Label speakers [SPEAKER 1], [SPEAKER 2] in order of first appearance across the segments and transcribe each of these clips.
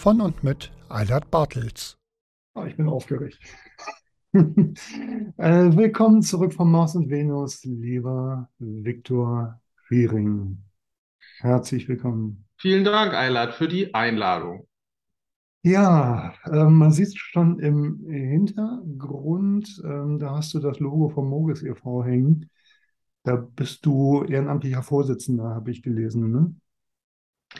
[SPEAKER 1] Von und mit Eilert Bartels. Oh, ich bin aufgeregt. äh, willkommen zurück von Mars und Venus, lieber Viktor Wiering. Herzlich willkommen.
[SPEAKER 2] Vielen Dank, Eilert, für die Einladung.
[SPEAKER 1] Ja, äh, man sieht schon im Hintergrund, ähm, da hast du das Logo vom Mogis e.V. hängen. Da bist du ehrenamtlicher Vorsitzender, habe ich gelesen, ne?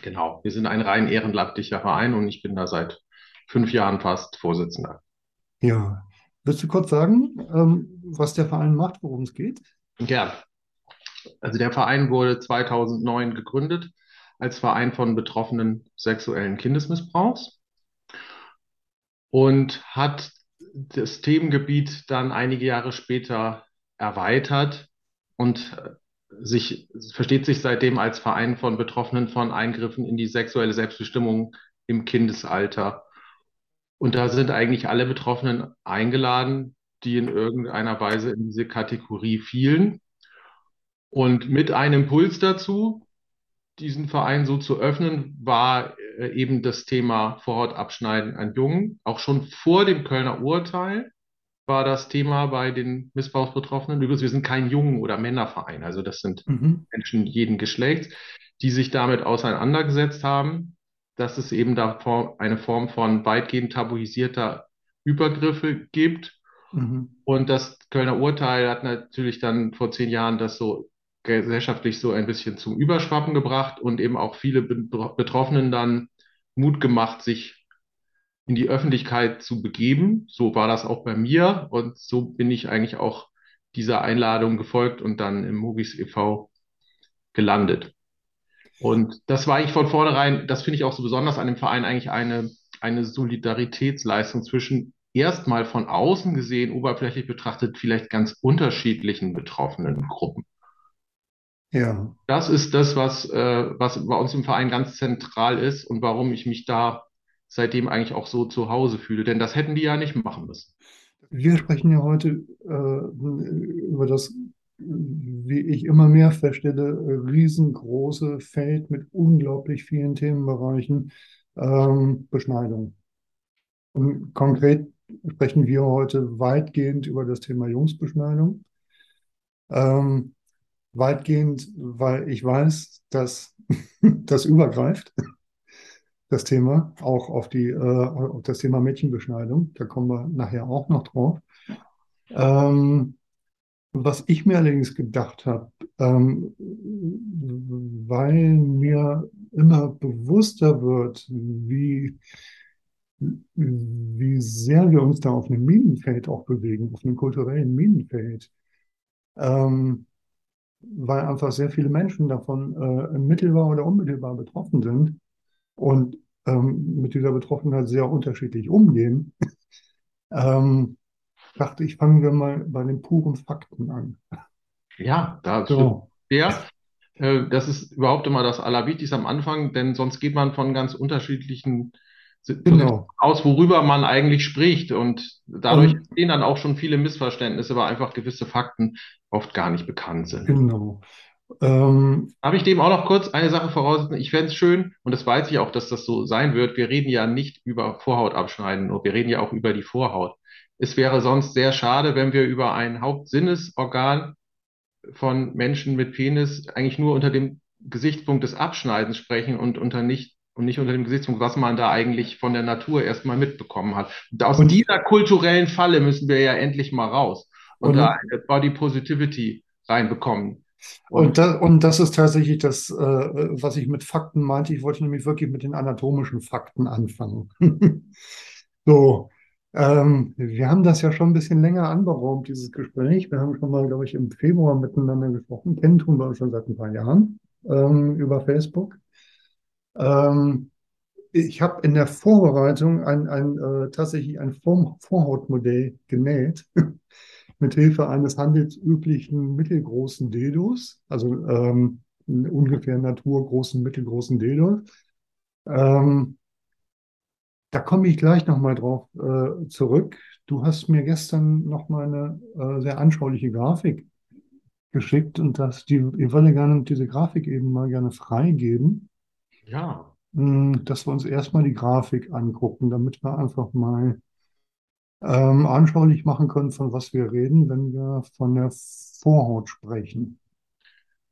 [SPEAKER 2] Genau, wir sind ein rein ehrenamtlicher Verein und ich bin da seit fünf Jahren fast Vorsitzender.
[SPEAKER 1] Ja. Willst du kurz sagen, ähm, was der Verein macht, worum es geht?
[SPEAKER 2] Ja, also der Verein wurde 2009 gegründet als Verein von Betroffenen sexuellen Kindesmissbrauchs und hat das Themengebiet dann einige Jahre später erweitert und äh, sich, versteht sich seitdem als Verein von Betroffenen von Eingriffen in die sexuelle Selbstbestimmung im Kindesalter. Und da sind eigentlich alle Betroffenen eingeladen, die in irgendeiner Weise in diese Kategorie fielen. Und mit einem Impuls dazu, diesen Verein so zu öffnen, war äh, eben das Thema Vorhautabschneiden an Jungen. Auch schon vor dem Kölner Urteil war das Thema bei den Missbrauchsbetroffenen. Übrigens, wir sind kein Jungen- oder Männerverein. Also das sind
[SPEAKER 1] Mhm.
[SPEAKER 2] Menschen jeden Geschlechts, die sich damit auseinandergesetzt haben, dass es eben da eine Form von weitgehend tabuisierter Übergriffe gibt.
[SPEAKER 1] Mhm.
[SPEAKER 2] Und das Kölner Urteil hat natürlich dann vor zehn Jahren das so gesellschaftlich so ein bisschen zum Überschwappen gebracht und eben auch viele Be- Betroffenen dann Mut gemacht, sich in die Öffentlichkeit zu begeben. So war das auch bei mir und so bin ich eigentlich auch dieser Einladung gefolgt und dann im Movies e.V. gelandet. Und das war eigentlich von vornherein, das finde ich auch so besonders an dem Verein, eigentlich eine, eine Solidaritätsleistung zwischen erstmal von außen gesehen, oberflächlich betrachtet, vielleicht ganz unterschiedlichen betroffenen Gruppen.
[SPEAKER 1] Ja.
[SPEAKER 2] Das ist das, was, äh, was bei uns im Verein ganz zentral ist und warum ich mich da seitdem eigentlich auch so zu Hause fühle. Denn das hätten die ja nicht machen müssen.
[SPEAKER 1] Wir sprechen ja heute äh, über das, wie ich immer mehr feststelle, riesengroße Feld mit unglaublich vielen Themenbereichen, ähm, Beschneidung. Und konkret sprechen wir heute weitgehend über das Thema Jungsbeschneidung. Ähm, weitgehend, weil ich weiß, dass das übergreift, das Thema, auch auf die, äh, auf das Thema Mädchenbeschneidung. Da kommen wir nachher auch noch drauf. Ähm, was ich mir allerdings gedacht habe, ähm, weil mir immer bewusster wird, wie, wie sehr wir uns da auf einem Minenfeld auch bewegen, auf einem kulturellen Minenfeld. Ähm, weil einfach sehr viele Menschen davon äh, mittelbar oder unmittelbar betroffen sind und ähm, mit dieser Betroffenheit sehr unterschiedlich umgehen, ähm, dachte ich, fangen wir mal bei den puren Fakten an.
[SPEAKER 2] Ja, da
[SPEAKER 1] So.
[SPEAKER 2] ja, äh, das ist überhaupt immer das Allerwichtigste am Anfang, denn sonst geht man von ganz unterschiedlichen
[SPEAKER 1] Genau.
[SPEAKER 2] aus, worüber man eigentlich spricht. Und dadurch
[SPEAKER 1] Und-
[SPEAKER 2] entstehen dann auch schon viele Missverständnisse, weil einfach gewisse Fakten oft gar nicht bekannt sind.
[SPEAKER 1] Genau. Ähm,
[SPEAKER 2] Darf ich dem auch noch kurz eine Sache voraussetzen? Ich fände es schön, und das weiß ich auch, dass das so sein wird. Wir reden ja nicht über Vorhaut abschneiden, nur wir reden ja auch über die Vorhaut. Es wäre sonst sehr schade, wenn wir über ein Hauptsinnesorgan von Menschen mit Penis eigentlich nur unter dem Gesichtspunkt des Abschneidens sprechen und unter nicht und nicht unter dem Gesichtspunkt, was man da eigentlich von der Natur erstmal mitbekommen hat. Und aus
[SPEAKER 1] Und-
[SPEAKER 2] dieser kulturellen Falle müssen wir ja endlich mal raus und
[SPEAKER 1] Und-
[SPEAKER 2] da eine Body Positivity reinbekommen.
[SPEAKER 1] Und, da, und das ist tatsächlich das, äh, was ich mit Fakten meinte. Ich wollte nämlich wirklich mit den anatomischen Fakten anfangen. So, ähm, wir haben das ja schon ein bisschen länger anberaumt, dieses Gespräch. Wir haben schon mal, glaube ich, im Februar miteinander gesprochen. Kennen tun wir uns schon seit ein paar Jahren ähm, über Facebook. Ähm, ich habe in der Vorbereitung ein, ein, äh, tatsächlich ein Vor Vorhautmodell genäht. mit Hilfe eines handelsüblichen mittelgroßen Dildos, also ähm, ungefähr naturgroßen, mittelgroßen Dildos. Ähm, da komme ich gleich nochmal drauf äh, zurück. Du hast mir gestern nochmal eine äh, sehr anschauliche Grafik geschickt und das, die, ich würde gerne diese Grafik eben mal gerne freigeben,
[SPEAKER 2] Ja,
[SPEAKER 1] mh, dass wir uns erstmal die Grafik angucken, damit wir einfach mal ähm, anschaulich machen können, von was wir reden, wenn wir von der Vorhaut sprechen.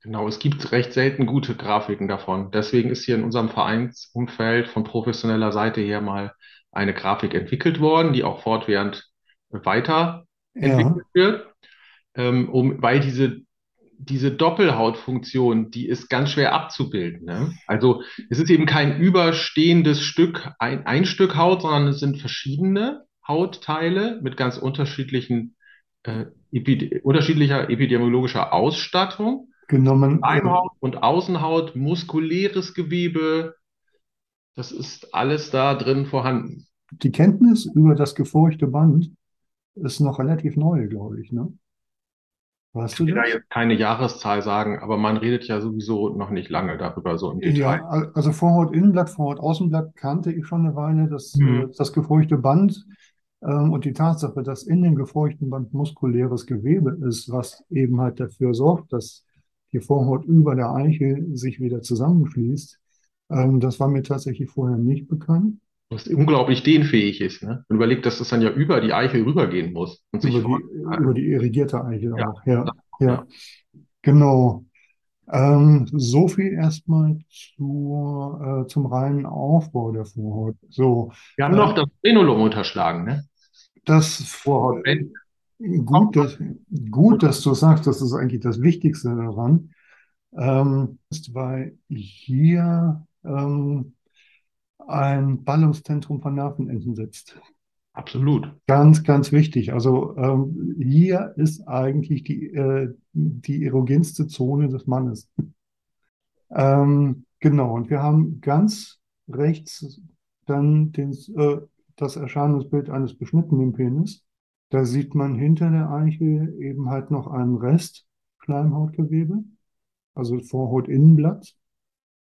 [SPEAKER 2] genau. Es gibt recht selten gute Grafiken davon. Deswegen ist hier in unserem Vereinsumfeld von professioneller Seite her mal eine Grafik entwickelt worden, die auch fortwährend weiterentwickelt
[SPEAKER 1] Ja,
[SPEAKER 2] wird, ähm, um, weil diese, diese Doppelhautfunktion, die ist ganz schwer abzubilden. Ne? Also es ist eben kein überstehendes Stück, ein, ein Stück Haut, sondern es sind verschiedene Hautteile mit ganz unterschiedlichen, äh, epi unterschiedlicher epidemiologischer Ausstattung.
[SPEAKER 1] Man, äh,
[SPEAKER 2] Schleimhaut und Außenhaut, muskuläres Gewebe, das ist alles da drin vorhanden.
[SPEAKER 1] die Kenntnis über das gefurchte Band ist noch relativ neu, glaube ich, ne? Weißt du
[SPEAKER 2] Ich will da
[SPEAKER 1] das?
[SPEAKER 2] jetzt keine Jahreszahl sagen, aber man redet ja sowieso noch nicht lange darüber, so im Detail.
[SPEAKER 1] Ja, al- also Vorhaut-Innenblatt, Vorhaut-Außenblatt kannte ich schon eine Weile. Das,
[SPEAKER 2] Mhm.
[SPEAKER 1] äh, das gefurchte Band und die Tatsache, dass in dem gefurchten Band muskuläres Gewebe ist, was eben halt dafür sorgt, dass die Vorhaut über der Eichel sich wieder zusammenschließt, ähm, das war mir tatsächlich vorher nicht bekannt.
[SPEAKER 2] Was unglaublich dehnfähig ist, ne? Und überlegt, dass das dann ja über die Eichel rübergehen muss und sich
[SPEAKER 1] Über die, über die irrigierte Eichel
[SPEAKER 2] Ja.
[SPEAKER 1] auch. Ja, ja,
[SPEAKER 2] Ja.
[SPEAKER 1] genau. Ähm, so viel erstmal zur, äh, zum reinen Aufbau der Vorhaut. So,
[SPEAKER 2] Wir haben noch das Frenulum unterschlagen, ne?
[SPEAKER 1] Das
[SPEAKER 2] Vorhautband.
[SPEAKER 1] gut, dass, gut, dass du sagst, das ist eigentlich das Wichtigste daran, ähm, ist, weil hier ähm, ein Ballungszentrum von Nervenenden sitzt.
[SPEAKER 2] Absolut.
[SPEAKER 1] Ganz, ganz wichtig. Also ähm, hier ist eigentlich die, äh, die erogenste Zone des Mannes. Ähm, genau, und wir haben ganz rechts dann den, äh, das Erscheinungsbild eines beschnittenen Penis. Da sieht man hinter der Eichel eben halt noch einen Rest Schleimhautgewebe, also Vorhautinnenblatt.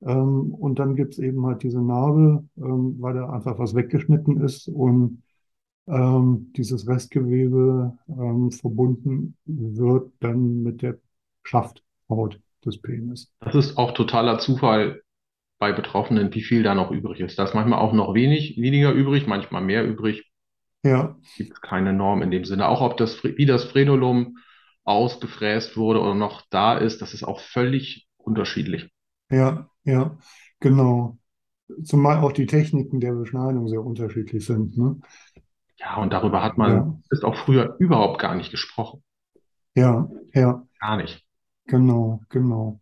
[SPEAKER 1] Ähm, und dann gibt es eben halt diese Narbe, ähm, weil da einfach was weggeschnitten ist und ähm, dieses Restgewebe ähm, verbunden wird dann mit der Schafthaut des Penis.
[SPEAKER 2] Das ist auch totaler Zufall bei Betroffenen, wie viel da noch übrig ist. Da ist manchmal auch noch wenig, weniger übrig, manchmal mehr übrig.
[SPEAKER 1] Ja,
[SPEAKER 2] Gibt es keine Norm in dem Sinne. Auch ob das, wie das Frenulum ausgefräst wurde oder noch da ist, das ist auch völlig unterschiedlich.
[SPEAKER 1] ja, ja, genau. Zumal auch die Techniken der Beschneidung sehr unterschiedlich sind, ne?
[SPEAKER 2] Ja, und darüber hat man,
[SPEAKER 1] Ja.
[SPEAKER 2] ist auch früher überhaupt gar nicht gesprochen.
[SPEAKER 1] Ja, ja,
[SPEAKER 2] Gar nicht.
[SPEAKER 1] genau, genau.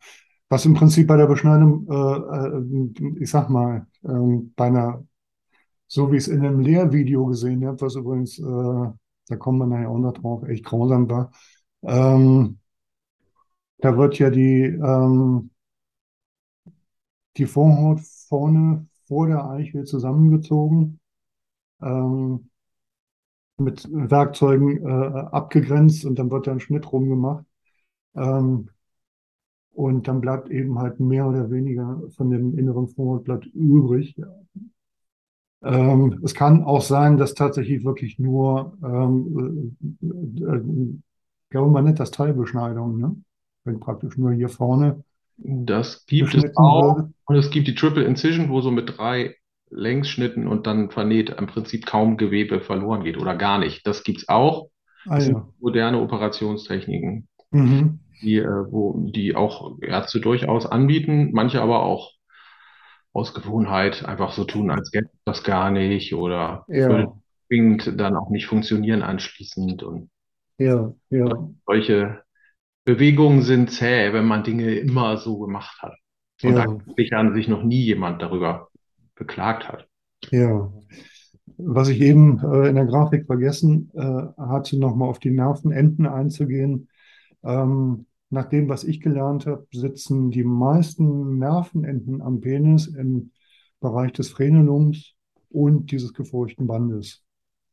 [SPEAKER 1] Was im Prinzip bei der Beschneidung, äh, äh, ich sag mal, ähm, bei einer, so wie ich es in einem Lehrvideo gesehen habe, was übrigens, äh, da kommen wir nachher auch noch drauf, echt grausam war, ähm, da wird ja die, ähm, die Vorhaut vorne vor der Eichel zusammengezogen, ähm, mit Werkzeugen äh, abgegrenzt und dann wird da ein Schnitt rumgemacht. Ähm, und dann bleibt eben halt mehr oder weniger von dem inneren Vorhautblatt übrig. Ähm, es kann auch sein, dass tatsächlich wirklich nur, ähm, äh, äh, glaube man nennt das Teilbeschneidung, ne? Wenn praktisch nur hier vorne
[SPEAKER 2] Das gibt es auch.
[SPEAKER 1] wird.
[SPEAKER 2] Und es gibt die Triple Incision, wo so mit drei Längsschnitten und dann vernäht im Prinzip kaum Gewebe verloren geht oder gar nicht. Das gibt's auch.
[SPEAKER 1] Ah
[SPEAKER 2] Das sind
[SPEAKER 1] ja.
[SPEAKER 2] moderne Operationstechniken,
[SPEAKER 1] Mhm.
[SPEAKER 2] Die, äh, wo, die auch Ärzte durchaus anbieten, manche aber auch Ausgewogenheit einfach so tun, als gäbe es das gar nicht oder würde
[SPEAKER 1] Ja,
[SPEAKER 2] zwingend dann auch nicht funktionieren anschließend. Und
[SPEAKER 1] ja, ja,
[SPEAKER 2] solche Bewegungen sind zäh, wenn man Dinge immer so gemacht hat. Und
[SPEAKER 1] ja,
[SPEAKER 2] eigentlich an sich noch nie jemand darüber beklagt hat.
[SPEAKER 1] ja. Was ich eben äh, in der Grafik vergessen äh, hatte, nochmal auf die Nervenenden einzugehen. Ähm, nach dem, was ich gelernt habe, sitzen die meisten Nervenenden am Penis im Bereich des Frenulums und dieses gefurchten Bandes.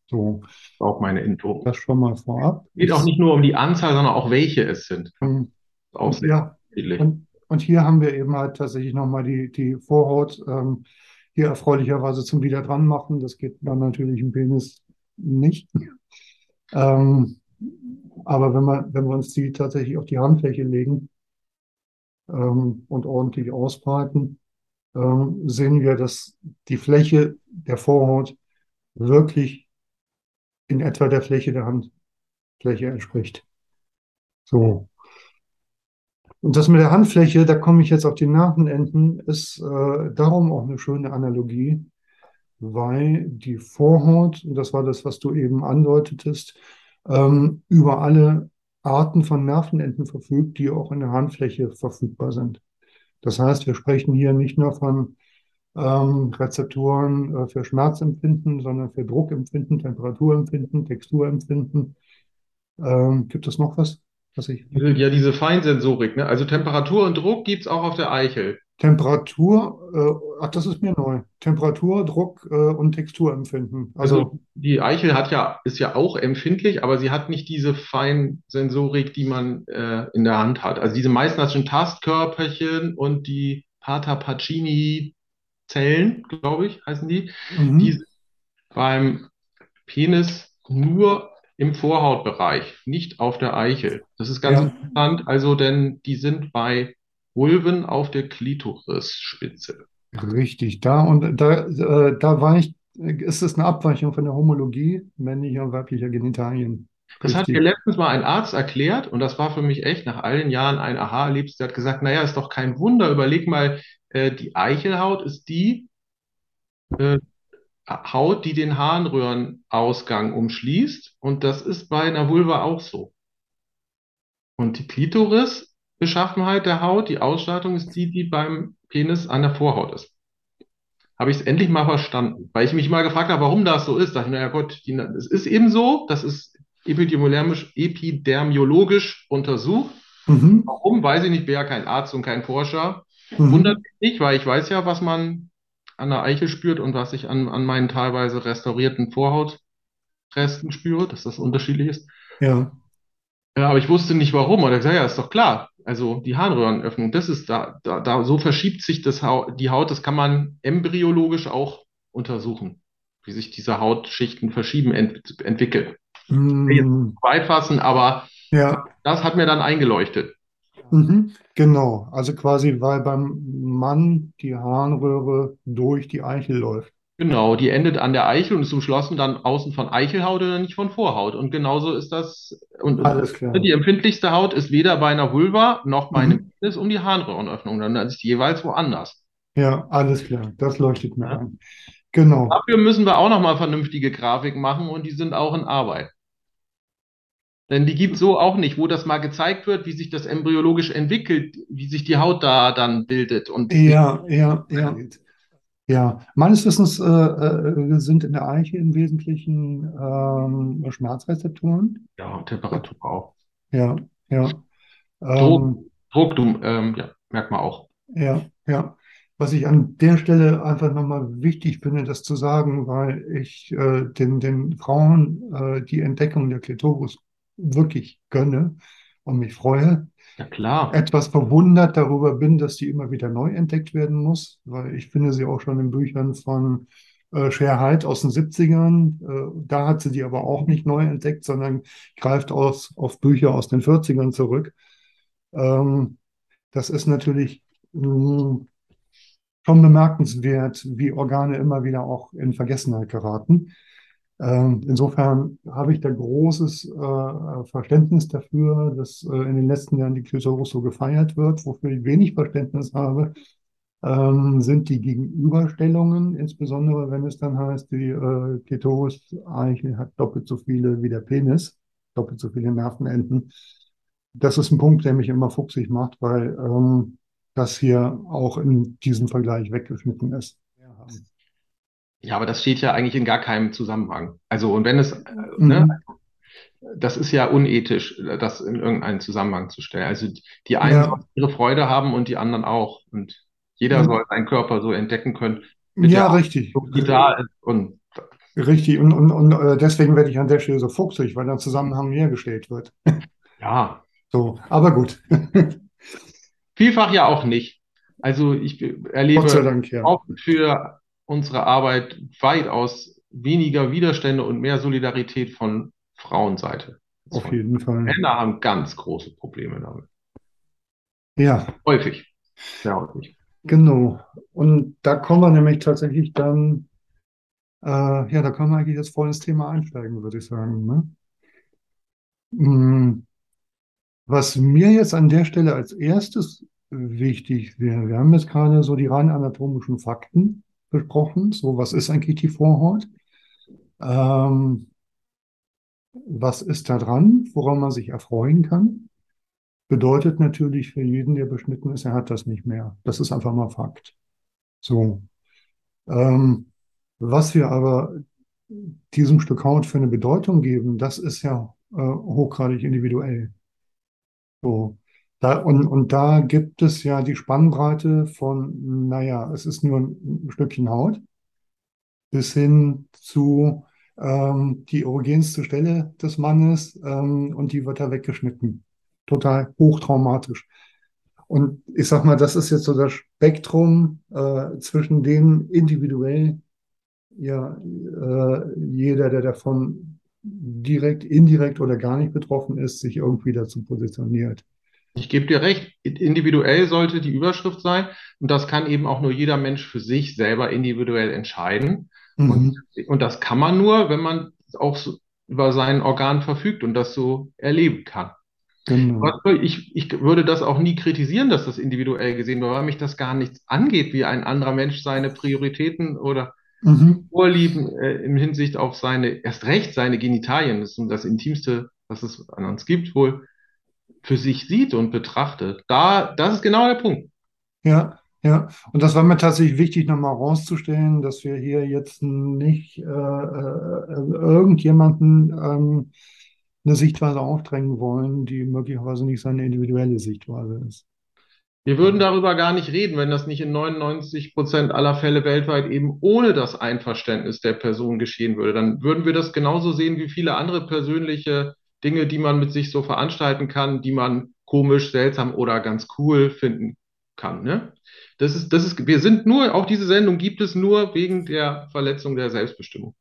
[SPEAKER 1] So,
[SPEAKER 2] Auch meine Info.
[SPEAKER 1] das schon mal vorab.
[SPEAKER 2] Geht auch nicht nur um die Anzahl, sondern auch welche es sind.
[SPEAKER 1] Ähm,
[SPEAKER 2] Auch sehr
[SPEAKER 1] ja, und, und hier haben wir eben halt tatsächlich nochmal die, die Vorhaut ähm, hier erfreulicherweise zum wieder dran machen. Das geht dann natürlich im Penis nicht. Ähm, aber wenn wir, wenn wir uns die tatsächlich auf die Handfläche legen ähm, und ordentlich ausbreiten, ähm, sehen wir, dass die Fläche der Vorhaut wirklich in etwa der Fläche der Handfläche entspricht. So. Und das mit der Handfläche, da komme ich jetzt auf die Nervenenden, ist äh, darum auch eine schöne Analogie, weil die Vorhaut, und das war das, was du eben andeutetest, ähm, über alle Arten von Nervenenden verfügt, die auch in der Handfläche verfügbar sind. Das heißt, wir sprechen hier nicht nur von ähm, Rezeptoren äh, für Schmerzempfinden, sondern für Druckempfinden, Temperaturempfinden, Texturempfinden. Ähm, gibt es noch was, was ich
[SPEAKER 2] Ja, diese Feinsensorik, ne? Also Temperatur und Druck gibt's auch auf der Eichel.
[SPEAKER 1] Temperatur, äh, ach, das ist mir neu. Temperatur, Druck, äh, und Texturempfinden. Also,
[SPEAKER 2] Also die Eichel hat ja, ist ja auch empfindlich, aber sie hat nicht diese Feinsensorik, die man äh, in der Hand hat. Also diese sind Tastkörperchen und die Pata-Pacini-Zellen, glaube ich, heißen die.
[SPEAKER 1] mhm,
[SPEAKER 2] Die sind beim Penis nur im Vorhautbereich, nicht auf der Eichel. Das ist ganz
[SPEAKER 1] ja,
[SPEAKER 2] interessant, also denn die sind bei Vulven auf der Klitorisspitze.
[SPEAKER 1] richtig. Da und da, äh, da weicht, ist es eine Abweichung von der Homologie männlicher und weiblicher Genitalien.
[SPEAKER 2] Das hat mir letztens mal ein Arzt erklärt und das war für mich echt nach all den Jahren ein Aha-Erlebnis. Der hat gesagt, naja, ist doch kein Wunder. Überleg mal, äh, die Eichelhaut ist die äh, Haut, die den Harnröhrenausgang umschließt und das ist bei einer Vulva auch so. Und die Klitoris-Beschaffenheit der Haut, die Ausstattung ist die, die beim Penis an der Vorhaut ist. Habe ich es endlich mal verstanden, weil ich mich mal gefragt habe, warum das so ist. Da dachte ich, naja Gott, die, es ist eben so, das ist epidemiologisch, epidemiologisch untersucht.
[SPEAKER 1] Mhm,
[SPEAKER 2] Warum, weiß ich nicht, bin ja kein Arzt und kein Forscher.
[SPEAKER 1] mhm,
[SPEAKER 2] Wundert mich nicht, weil ich weiß ja, was man an der Eichel spürt und was ich an, an meinen teilweise restaurierten Vorhautresten spüre, dass das unterschiedlich ist.
[SPEAKER 1] ja,
[SPEAKER 2] Ja, aber ich wusste nicht warum. Und er gesagt, ja, ist doch klar. Also die Harnröhrenöffnung, das ist da, da, da, so verschiebt sich das Haut, die Haut, das kann man embryologisch auch untersuchen, wie sich diese Hautschichten verschieben, ent, entwickeln.
[SPEAKER 1] Mm,
[SPEAKER 2] weit fassen, aber
[SPEAKER 1] ja,
[SPEAKER 2] das hat mir dann eingeleuchtet.
[SPEAKER 1] mhm, genau. Also quasi, weil beim Mann die Harnröhre durch die Eichel läuft.
[SPEAKER 2] Genau, die endet an der Eichel und ist umschlossen dann außen von Eichelhaut oder nicht von Vorhaut. Und genauso ist das, und
[SPEAKER 1] Alles klar.
[SPEAKER 2] die empfindlichste Haut ist weder bei einer Vulva noch bei einem
[SPEAKER 1] Mhm.
[SPEAKER 2] Penis um die Harnröhrenöffnung, dann ist die jeweils woanders.
[SPEAKER 1] Ja, alles klar. Das leuchtet mir
[SPEAKER 2] Ja.
[SPEAKER 1] ein. Genau.
[SPEAKER 2] Dafür müssen wir auch nochmal vernünftige Grafiken machen und die sind auch in Arbeit. Denn die gibt so auch nicht, wo das mal gezeigt wird, wie sich das embryologisch entwickelt, wie sich die Haut da dann bildet und
[SPEAKER 1] Ja, ja, ja. Ja, meines Wissens äh, äh, sind in der Eiche im Wesentlichen ähm, Schmerzrezeptoren.
[SPEAKER 2] ja, Temperatur auch.
[SPEAKER 1] Ja, ja.
[SPEAKER 2] Druck,
[SPEAKER 1] Ähm,
[SPEAKER 2] Druck, du, ähm, ja, merkt man auch.
[SPEAKER 1] ja, ja. Was ich an der Stelle einfach nochmal wichtig finde, das zu sagen, weil ich äh, den, den Frauen äh, die Entdeckung der Klitoris wirklich gönne und mich freue.
[SPEAKER 2] Ja, klar.
[SPEAKER 1] etwas verwundert darüber bin, dass die immer wieder neu entdeckt werden muss, weil ich finde sie auch schon in Büchern von äh, aus den 70ern. Äh, da hat sie die aber auch nicht neu entdeckt, sondern greift aus, auf Bücher aus den 40ern zurück. Ähm, das ist natürlich mh, schon bemerkenswert, wie Organe immer wieder auch in Vergessenheit geraten. Ähm, insofern habe ich da großes äh, Verständnis dafür, dass äh, in den letzten Jahren die Klitoris so gefeiert wird, wofür ich wenig Verständnis habe, ähm, sind die Gegenüberstellungen, insbesondere wenn es dann heißt, die äh, Klitoris-Eichel hat doppelt so viele wie der Penis, doppelt so viele Nervenenden. Das ist ein Punkt, der mich immer fuchsig macht, weil ähm, das hier auch in diesem Vergleich weggeschnitten ist.
[SPEAKER 2] Ja, aber das steht ja eigentlich in gar keinem Zusammenhang. Also, und wenn es, äh,
[SPEAKER 1] Mhm.
[SPEAKER 2] ne, das ist ja unethisch, das in irgendeinen Zusammenhang zu stellen. Also, die einen
[SPEAKER 1] Ja.
[SPEAKER 2] sollen ihre Freude haben und die anderen auch. Und jeder
[SPEAKER 1] Mhm.
[SPEAKER 2] soll seinen Körper so entdecken können,
[SPEAKER 1] Ja, richtig.
[SPEAKER 2] Ausdruck, die da ist. Und
[SPEAKER 1] Richtig. Und, und, und äh, deswegen werde ich an der Stelle so fuchsig, weil der Zusammenhang hergestellt wird.
[SPEAKER 2] ja,
[SPEAKER 1] So, aber gut.
[SPEAKER 2] vielfach ja auch nicht. Also, ich erlebe
[SPEAKER 1] Dank, ja.
[SPEAKER 2] auch für unsere Arbeit weitaus weniger Widerstände und mehr Solidarität von Frauenseite.
[SPEAKER 1] Auf
[SPEAKER 2] von
[SPEAKER 1] jeden Fall.
[SPEAKER 2] Männer haben ganz große Probleme damit.
[SPEAKER 1] Ja,
[SPEAKER 2] Häufig. Sehr häufig.
[SPEAKER 1] genau. Und da kommen wir nämlich tatsächlich dann, äh, ja, da können wir eigentlich jetzt voll ins Thema einsteigen, würde ich sagen. Ne? Mm, Was mir jetzt an der Stelle als erstes wichtig wäre, wir haben jetzt gerade so die rein anatomischen Fakten besprochen. So, was ist eigentlich die Vorhaut? Ähm, was ist da dran, woran man sich erfreuen kann? Bedeutet natürlich für jeden, der beschnitten ist, er hat das nicht mehr. Das ist einfach mal Fakt. So. Ähm, was wir aber diesem Stück Haut für eine Bedeutung geben, das ist ja äh, hochgradig individuell. So. Da, und, und da gibt es ja die Spannbreite von, naja, es ist nur ein, Stückchen Haut, bis hin zu ähm, die erogenste Stelle des Mannes ähm, und die wird da weggeschnitten. Total hochtraumatisch. Und ich sag mal, das ist jetzt so das Spektrum äh, zwischen denen individuell, ja, äh, jeder, der davon direkt, indirekt oder gar nicht betroffen ist, sich irgendwie dazu positioniert.
[SPEAKER 2] Ich gebe dir recht, individuell sollte die Überschrift sein und das kann eben auch nur jeder Mensch für sich selber individuell entscheiden.
[SPEAKER 1] Mhm.
[SPEAKER 2] Und, und das kann man nur, wenn man auch so über sein Organ verfügt und das so erleben kann.
[SPEAKER 1] Genau.
[SPEAKER 2] Ich, ich würde das auch nie kritisieren, dass das individuell gesehen wird, weil mich das gar nichts angeht, wie ein anderer Mensch seine Prioritäten oder
[SPEAKER 1] Mhm.
[SPEAKER 2] Vorlieben äh, im Hinsicht auf seine, erst recht seine Genitalien, das ist das Intimste, was es an uns gibt, wohl für sich sieht und betrachtet. Da, das ist genau der Punkt.
[SPEAKER 1] Ja, ja. Und das war mir tatsächlich wichtig, nochmal herauszustellen, dass wir hier jetzt nicht äh, äh, irgendjemanden ähm, eine Sichtweise aufdrängen wollen, die möglicherweise nicht seine individuelle Sichtweise ist.
[SPEAKER 2] Wir würden darüber gar nicht reden, wenn das nicht in 99 Prozent aller Fälle weltweit eben ohne das Einverständnis der Person geschehen würde. Dann würden wir das genauso sehen wie viele andere persönliche Dinge, die man mit sich so veranstalten kann, die man komisch, seltsam oder ganz cool finden kann. Ne? Das ist, das ist, wir sind nur, auch diese Sendung gibt es nur wegen der Verletzung der Selbstbestimmung.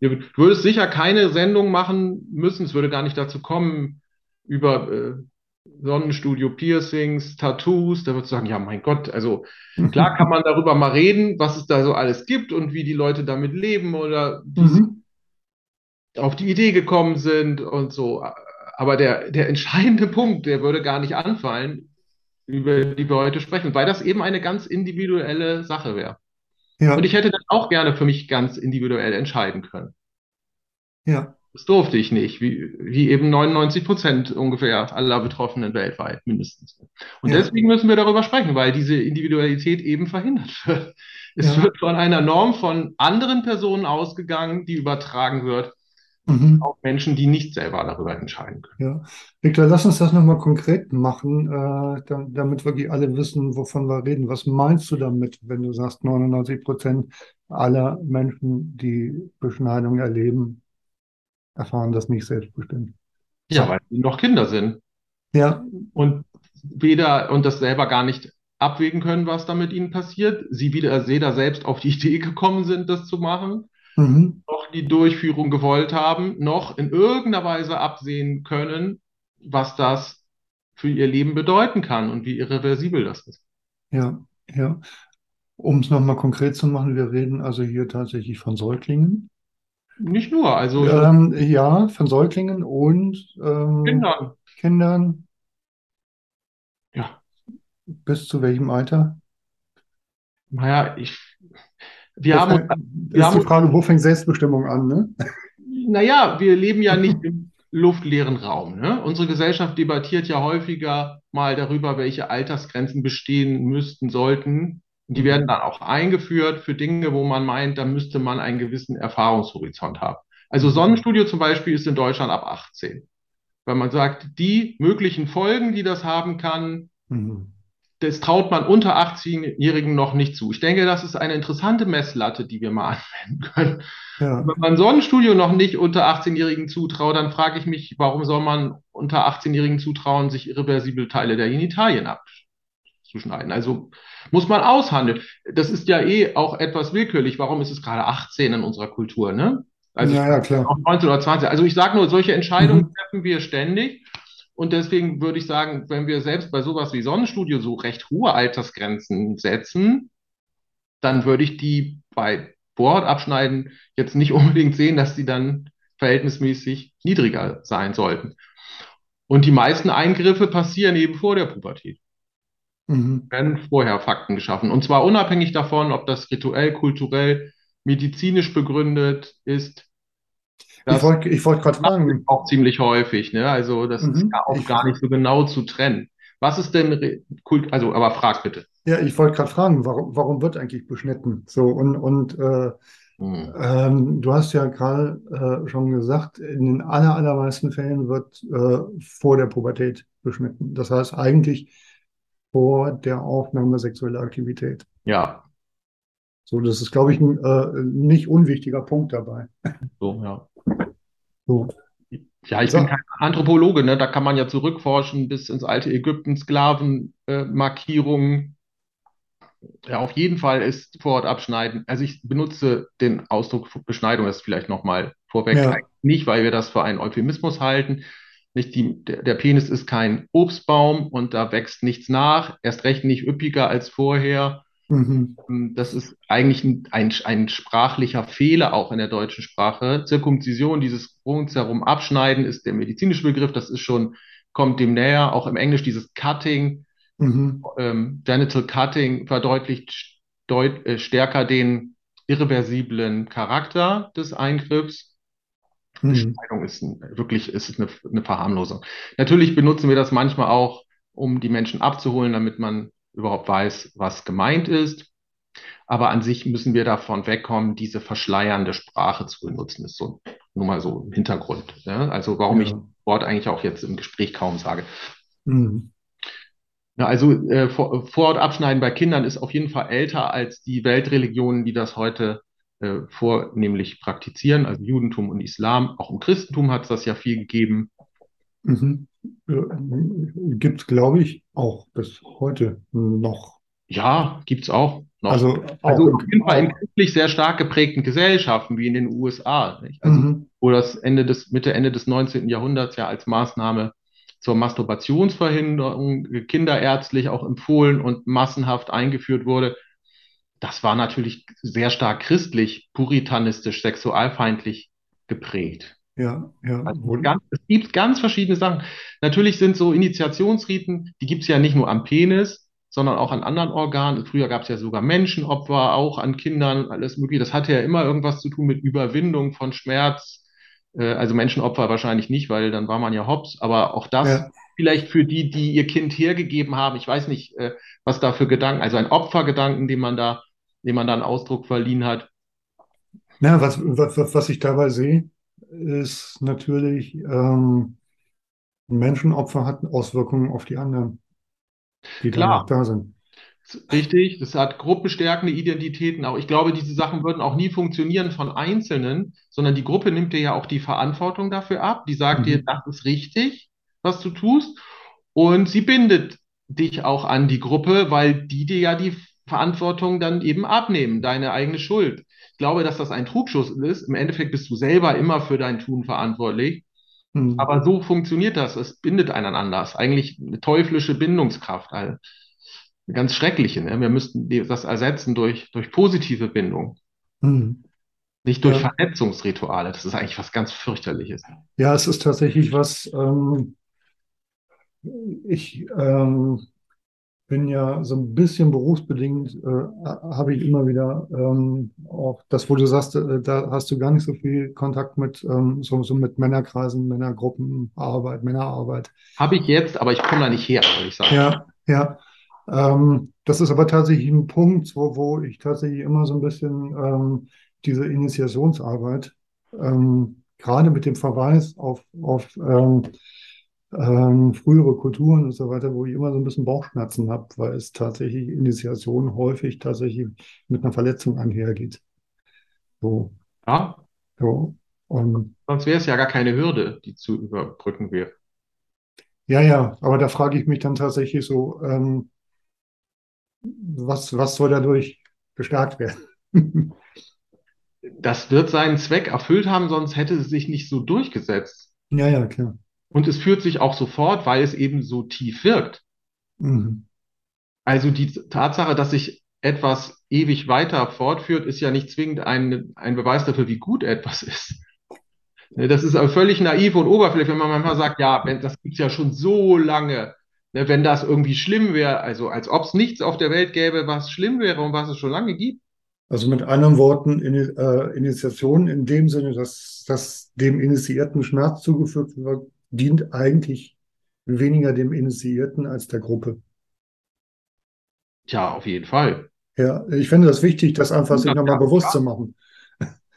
[SPEAKER 2] Du würdest sicher keine Sendung machen müssen, es würde gar nicht dazu kommen, über äh, Sonnenstudio, Piercings, Tattoos, da würdest du sagen, ja, mein Gott, also klar kann man darüber mal reden, was es da so alles gibt und wie die Leute damit leben oder
[SPEAKER 1] Mhm.
[SPEAKER 2] Auf die Idee gekommen sind und so. Aber der, der entscheidende Punkt, der würde gar nicht anfallen, über die wir heute sprechen, weil das eben eine ganz individuelle Sache wäre.
[SPEAKER 1] Ja,
[SPEAKER 2] Und ich hätte das auch gerne für mich ganz individuell entscheiden können.
[SPEAKER 1] ja,
[SPEAKER 2] Das durfte ich nicht, wie, wie eben 99 Prozent ungefähr aller Betroffenen weltweit mindestens. Und
[SPEAKER 1] Ja.
[SPEAKER 2] deswegen müssen wir darüber sprechen, weil diese Individualität eben verhindert wird. Es
[SPEAKER 1] Ja.
[SPEAKER 2] wird von einer Norm von anderen Personen ausgegangen, die übertragen wird
[SPEAKER 1] mhm.
[SPEAKER 2] auf Menschen, die nicht selber darüber entscheiden können.
[SPEAKER 1] Ja. Victor, lass uns das nochmal konkret machen, äh, da, damit wirklich alle wissen, wovon wir reden. Was meinst du damit, wenn du sagst, 99 Prozent aller Menschen, die Beschneidung erleben, erfahren das nicht selbstbestimmt?
[SPEAKER 2] Ja, weil sie noch Kinder sind
[SPEAKER 1] Ja,
[SPEAKER 2] und weder und das selber gar nicht abwägen können, was da mit ihnen passiert. Sie wieder, weder selbst auf die Idee gekommen sind, das zu machen.
[SPEAKER 1] Mhm.
[SPEAKER 2] noch die Durchführung gewollt haben, noch in irgendeiner Weise absehen können, was das für ihr Leben bedeuten kann und wie irreversibel das ist.
[SPEAKER 1] Ja, ja. Um es nochmal konkret zu machen, wir reden also hier tatsächlich von Säuglingen.
[SPEAKER 2] Nicht nur, also
[SPEAKER 1] Ähm, ja, von Säuglingen und ähm,
[SPEAKER 2] Kindern.
[SPEAKER 1] Kindern
[SPEAKER 2] Ja,
[SPEAKER 1] bis zu welchem Alter?
[SPEAKER 2] naja, ich, wir
[SPEAKER 1] Das
[SPEAKER 2] haben
[SPEAKER 1] ist
[SPEAKER 2] wir haben
[SPEAKER 1] die Frage, wo fängt Selbstbestimmung an, ne?
[SPEAKER 2] naja, wir leben ja nicht im luftleeren Raum, ne? Unsere Gesellschaft debattiert ja häufiger mal darüber, welche Altersgrenzen bestehen müssten, sollten. Die werden dann auch eingeführt für Dinge, wo man meint, da müsste man einen gewissen Erfahrungshorizont haben. Also Sonnenstudio zum Beispiel ist in Deutschland ab 18. Weil man sagt, die möglichen Folgen, die das haben kann,
[SPEAKER 1] Mhm.
[SPEAKER 2] Das traut man unter 18-Jährigen noch nicht zu. Ich denke, das ist eine interessante Messlatte, die wir mal anwenden können.
[SPEAKER 1] Ja,
[SPEAKER 2] Wenn man Sonnenstudio noch nicht unter 18-Jährigen zutraut, dann frage ich mich, warum soll man unter 18-Jährigen zutrauen, sich irreversible Teile der Genitalien abzuschneiden? Also muss man aushandeln. Das ist ja eh auch etwas willkürlich. Warum ist es gerade 18 in unserer Kultur, ne? Also
[SPEAKER 1] ja, ja, klar.
[SPEAKER 2] auch 19 oder 20. Also ich sage nur, solche Entscheidungen
[SPEAKER 1] Mhm.
[SPEAKER 2] treffen wir ständig. Und deswegen würde ich sagen, wenn wir selbst bei sowas wie Sonnenstudio so recht hohe Altersgrenzen setzen, dann würde ich die bei Bohrhaut jetzt nicht unbedingt sehen, dass die dann verhältnismäßig niedriger sein sollten. Und die meisten Eingriffe passieren eben vor der Pubertät.
[SPEAKER 1] Mhm.
[SPEAKER 2] Werden vorher Fakten geschaffen. Und zwar unabhängig davon, ob das rituell, kulturell, medizinisch begründet ist.
[SPEAKER 1] Ich
[SPEAKER 2] Das
[SPEAKER 1] wollte ich wollte gerade fragen.
[SPEAKER 2] auch ziemlich häufig, ne? Also das ist
[SPEAKER 1] Mhm.
[SPEAKER 2] ja auch
[SPEAKER 1] Ich,
[SPEAKER 2] gar nicht so genau zu trennen. Was ist denn Kult, also aber frag bitte.
[SPEAKER 1] ja, ich wollte gerade fragen, warum, warum wird eigentlich beschnitten? So, und, und äh,
[SPEAKER 2] Hm.
[SPEAKER 1] ähm, du hast ja gerade äh, schon gesagt, in den aller, allermeisten Fällen wird äh, vor der Pubertät beschnitten. Das heißt eigentlich vor der Aufnahme sexueller Aktivität.
[SPEAKER 2] Ja,
[SPEAKER 1] So, das ist, glaube ich, ein äh, nicht unwichtiger Punkt dabei.
[SPEAKER 2] so, ja.
[SPEAKER 1] So,
[SPEAKER 2] Ja, ich
[SPEAKER 1] so.
[SPEAKER 2] bin kein Anthropologe, ne? Da kann man ja zurückforschen bis ins alte Ägypten, Sklavenmarkierungen. Äh, ja, auf jeden Fall ist Vorhaut abschneiden. Also ich benutze den Ausdruck Beschneidung, das vielleicht nochmal vorweg.
[SPEAKER 1] Ja.
[SPEAKER 2] Nicht, weil wir das für einen Euphemismus halten. Nicht die, der Penis ist kein Obstbaum und da wächst nichts nach, erst recht nicht üppiger als vorher.
[SPEAKER 1] Mhm.
[SPEAKER 2] Das ist eigentlich ein, ein, ein sprachlicher Fehler auch in der deutschen Sprache. Zirkumzision, dieses rundherum abschneiden, ist der medizinische Begriff. Das ist schon, kommt dem näher. Auch im Englisch dieses Cutting,
[SPEAKER 1] Mhm.
[SPEAKER 2] ähm, Genital Cutting verdeutlicht deut, äh, stärker den irreversiblen Charakter des Eingriffs.
[SPEAKER 1] Mhm.
[SPEAKER 2] Beschneidung ist ein, wirklich ist eine, eine Verharmlosung. Natürlich benutzen wir das manchmal auch, um die Menschen abzuholen, damit man überhaupt weiß, was gemeint ist. Aber an sich müssen wir davon wegkommen, diese verschleiernde Sprache zu benutzen. Das ist so nur mal so im Hintergrund. Ne? Also warum ich
[SPEAKER 1] Ja.
[SPEAKER 2] das Wort eigentlich auch jetzt im Gespräch kaum sage.
[SPEAKER 1] Mhm.
[SPEAKER 2] Ja, also äh, Vor Vorhaut abschneiden bei Kindern ist auf jeden Fall älter als die Weltreligionen, die das heute äh, vornehmlich praktizieren, also Judentum und Islam. Auch im Christentum hat es das ja viel gegeben.
[SPEAKER 1] Mhm. Gibt es, glaube ich, auch bis heute noch.
[SPEAKER 2] Ja, gibt's auch noch.
[SPEAKER 1] Also auch
[SPEAKER 2] Also auf jeden Fall in christlich sehr stark geprägten Gesellschaften wie in den USA, nicht? Also
[SPEAKER 1] mhm.
[SPEAKER 2] wo das Ende des, Mitte, Ende des 19. Jahrhunderts ja als Maßnahme zur Masturbationsverhinderung äh, kinderärztlich auch empfohlen und massenhaft eingeführt wurde. Das war natürlich sehr stark christlich, puritanistisch, sexualfeindlich geprägt.
[SPEAKER 1] Ja, ja.
[SPEAKER 2] Also ganz, es gibt ganz verschiedene Sachen. Natürlich sind so Initiationsriten, die gibt's ja nicht nur am Penis, sondern auch an anderen Organen. Früher gab's ja sogar Menschenopfer, auch an Kindern, alles mögliche. Das hatte ja immer irgendwas zu tun mit Überwindung von Schmerz. Äh, Also Menschenopfer wahrscheinlich nicht, weil dann war man ja hops. Aber auch das
[SPEAKER 1] ja,
[SPEAKER 2] vielleicht für die, die ihr Kind hergegeben haben. Ich weiß nicht, äh, was da für Gedanken, also ein Opfergedanken, dem man da, dem man da einen Ausdruck verliehen hat.
[SPEAKER 1] na, was, was, was ich dabei sehe, ist natürlich, ähm, ein Menschenopfer hat Auswirkungen auf die anderen, die danach
[SPEAKER 2] Klar.
[SPEAKER 1] da sind.
[SPEAKER 2] Richtig, das hat gruppenstärkende Identitäten auch. Ich glaube, diese Sachen würden auch nie funktionieren von Einzelnen, sondern die Gruppe nimmt dir ja auch die Verantwortung dafür ab. Die sagt dir,
[SPEAKER 1] Mhm.
[SPEAKER 2] das ist richtig, was du tust. Und sie bindet dich auch an die Gruppe, weil die dir ja die Verantwortung dann eben abnehmen, deine eigene Schuld. Ich glaube, dass das ein Trugschluss ist. Im Endeffekt bist du selber immer für dein Tun verantwortlich.
[SPEAKER 1] Mhm.
[SPEAKER 2] Aber so funktioniert das. Es bindet einen anders. Eigentlich eine teuflische Bindungskraft. Also eine ganz schreckliche. Ne? Wir müssten das ersetzen durch, durch positive Bindung,
[SPEAKER 1] Mhm.
[SPEAKER 2] nicht durch
[SPEAKER 1] Ja.
[SPEAKER 2] Verletzungsrituale. Das ist eigentlich was ganz fürchterliches.
[SPEAKER 1] Ja, es ist tatsächlich was, ähm, ich, ähm, bin ja so ein bisschen berufsbedingt, äh, habe ich immer wieder ähm, auch das, wo du sagst, äh, da hast du gar nicht so viel Kontakt mit ähm, so, so mit Männerkreisen, Männergruppenarbeit, Männerarbeit.
[SPEAKER 2] Habe ich jetzt, aber ich komme da nicht her, würde ich sagen.
[SPEAKER 1] Ja, ja. Ähm, das ist aber tatsächlich ein Punkt, wo, wo ich tatsächlich immer so ein bisschen ähm, diese Initiationsarbeit, ähm, gerade mit dem Verweis auf, auf ähm, ähm, frühere Kulturen und so weiter, wo ich immer so ein bisschen Bauchschmerzen habe, weil es tatsächlich Initiation häufig tatsächlich mit einer Verletzung einhergeht. So,
[SPEAKER 2] Ja,
[SPEAKER 1] so. Und
[SPEAKER 2] sonst wäre es ja gar keine Hürde, die zu überbrücken wäre.
[SPEAKER 1] ja, ja, aber da frage ich mich dann tatsächlich so, ähm, was, was soll dadurch gestärkt werden?
[SPEAKER 2] Das wird seinen Zweck erfüllt haben, sonst hätte es sich nicht so durchgesetzt.
[SPEAKER 1] Ja, ja, klar.
[SPEAKER 2] Und es führt sich auch sofort, weil es eben so tief wirkt.
[SPEAKER 1] Mhm.
[SPEAKER 2] Also die Tatsache, dass sich etwas ewig weiter fortführt, ist ja nicht zwingend ein, ein Beweis dafür, wie gut etwas ist. Ne, Das ist aber völlig naiv und oberflächlich, wenn man manchmal sagt, ja, wenn, das gibt's ja schon so lange. Ne, Wenn das irgendwie schlimm wäre, also als ob es nichts auf der Welt gäbe, was schlimm wäre und was es schon lange gibt.
[SPEAKER 1] Also mit anderen Worten, Ini äh, Initiation in dem Sinne, dass, dass dem Initiierten Schmerz zugefügt wird, dient eigentlich weniger dem Initiierten als der Gruppe.
[SPEAKER 2] Tja, auf jeden Fall.
[SPEAKER 1] Ja, ich finde das wichtig, das einfach sich nochmal bewusst
[SPEAKER 2] ja.
[SPEAKER 1] zu machen.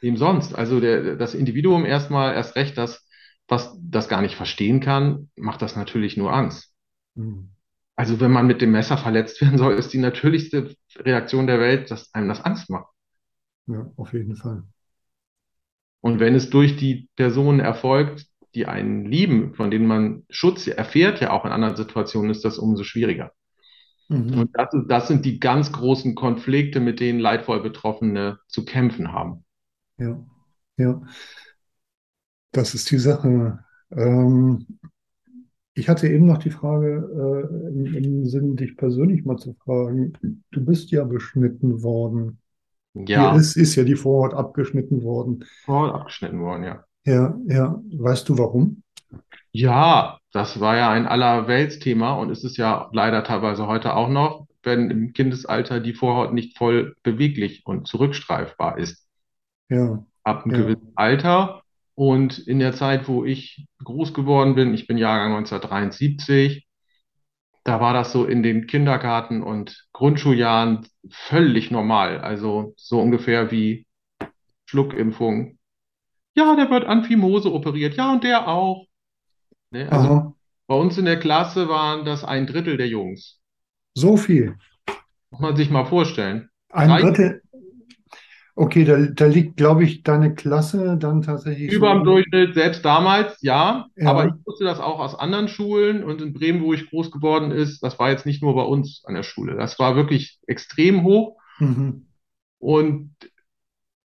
[SPEAKER 2] Wem sonst? Also der, das Individuum erstmal erst recht, das, was das gar nicht verstehen kann, macht das natürlich nur Angst.
[SPEAKER 1] Mhm.
[SPEAKER 2] Also wenn man mit dem Messer verletzt werden soll, ist die natürlichste Reaktion der Welt, dass einem das Angst macht.
[SPEAKER 1] Ja, auf jeden Fall.
[SPEAKER 2] Und wenn es durch die Personen erfolgt, die einen lieben, von denen man Schutz erfährt, ja auch in anderen Situationen, ist das umso schwieriger.
[SPEAKER 1] Mhm.
[SPEAKER 2] Und das, das sind die ganz großen Konflikte, mit denen leidvoll Betroffene zu kämpfen haben.
[SPEAKER 1] Ja, ja, das ist die Sache. Ähm, ich hatte eben noch die Frage, äh, im, im Sinn, dich persönlich mal zu fragen. Du bist ja beschnitten worden. Hier
[SPEAKER 2] Ja,
[SPEAKER 1] ist, ist ja die Vorhaut abgeschnitten worden.
[SPEAKER 2] voll abgeschnitten worden, ja.
[SPEAKER 1] Ja, ja. Weißt du warum?
[SPEAKER 2] Ja, das war ja ein Allerweltsthema und ist es ja leider teilweise heute auch noch, wenn im Kindesalter die Vorhaut nicht voll beweglich und zurückstreifbar ist.
[SPEAKER 1] Ja,
[SPEAKER 2] Ab einem
[SPEAKER 1] ja,
[SPEAKER 2] gewissen Alter und in der Zeit, wo ich groß geworden bin, ich bin Jahrgang 1973, da war das so in den Kindergarten- und Grundschuljahren völlig normal. Also so ungefähr wie Schluckimpfung. Ja, der wird an Fimose operiert. Ja, und der auch. Ne? Also
[SPEAKER 1] aha,
[SPEAKER 2] bei uns in der Klasse waren das ein Drittel der Jungs.
[SPEAKER 1] so viel.
[SPEAKER 2] Muss man sich mal vorstellen.
[SPEAKER 1] Ein
[SPEAKER 2] Drei
[SPEAKER 1] Drittel. Okay, da, da liegt, glaube ich, deine Klasse dann tatsächlich
[SPEAKER 2] über dem. Durchschnitt, selbst damals, ja. Aber ich
[SPEAKER 1] Ja,
[SPEAKER 2] wusste das auch aus anderen Schulen und in Bremen, wo ich groß geworden ist, das war jetzt nicht nur bei uns an der Schule. Das war wirklich extrem hoch
[SPEAKER 1] mhm.
[SPEAKER 2] und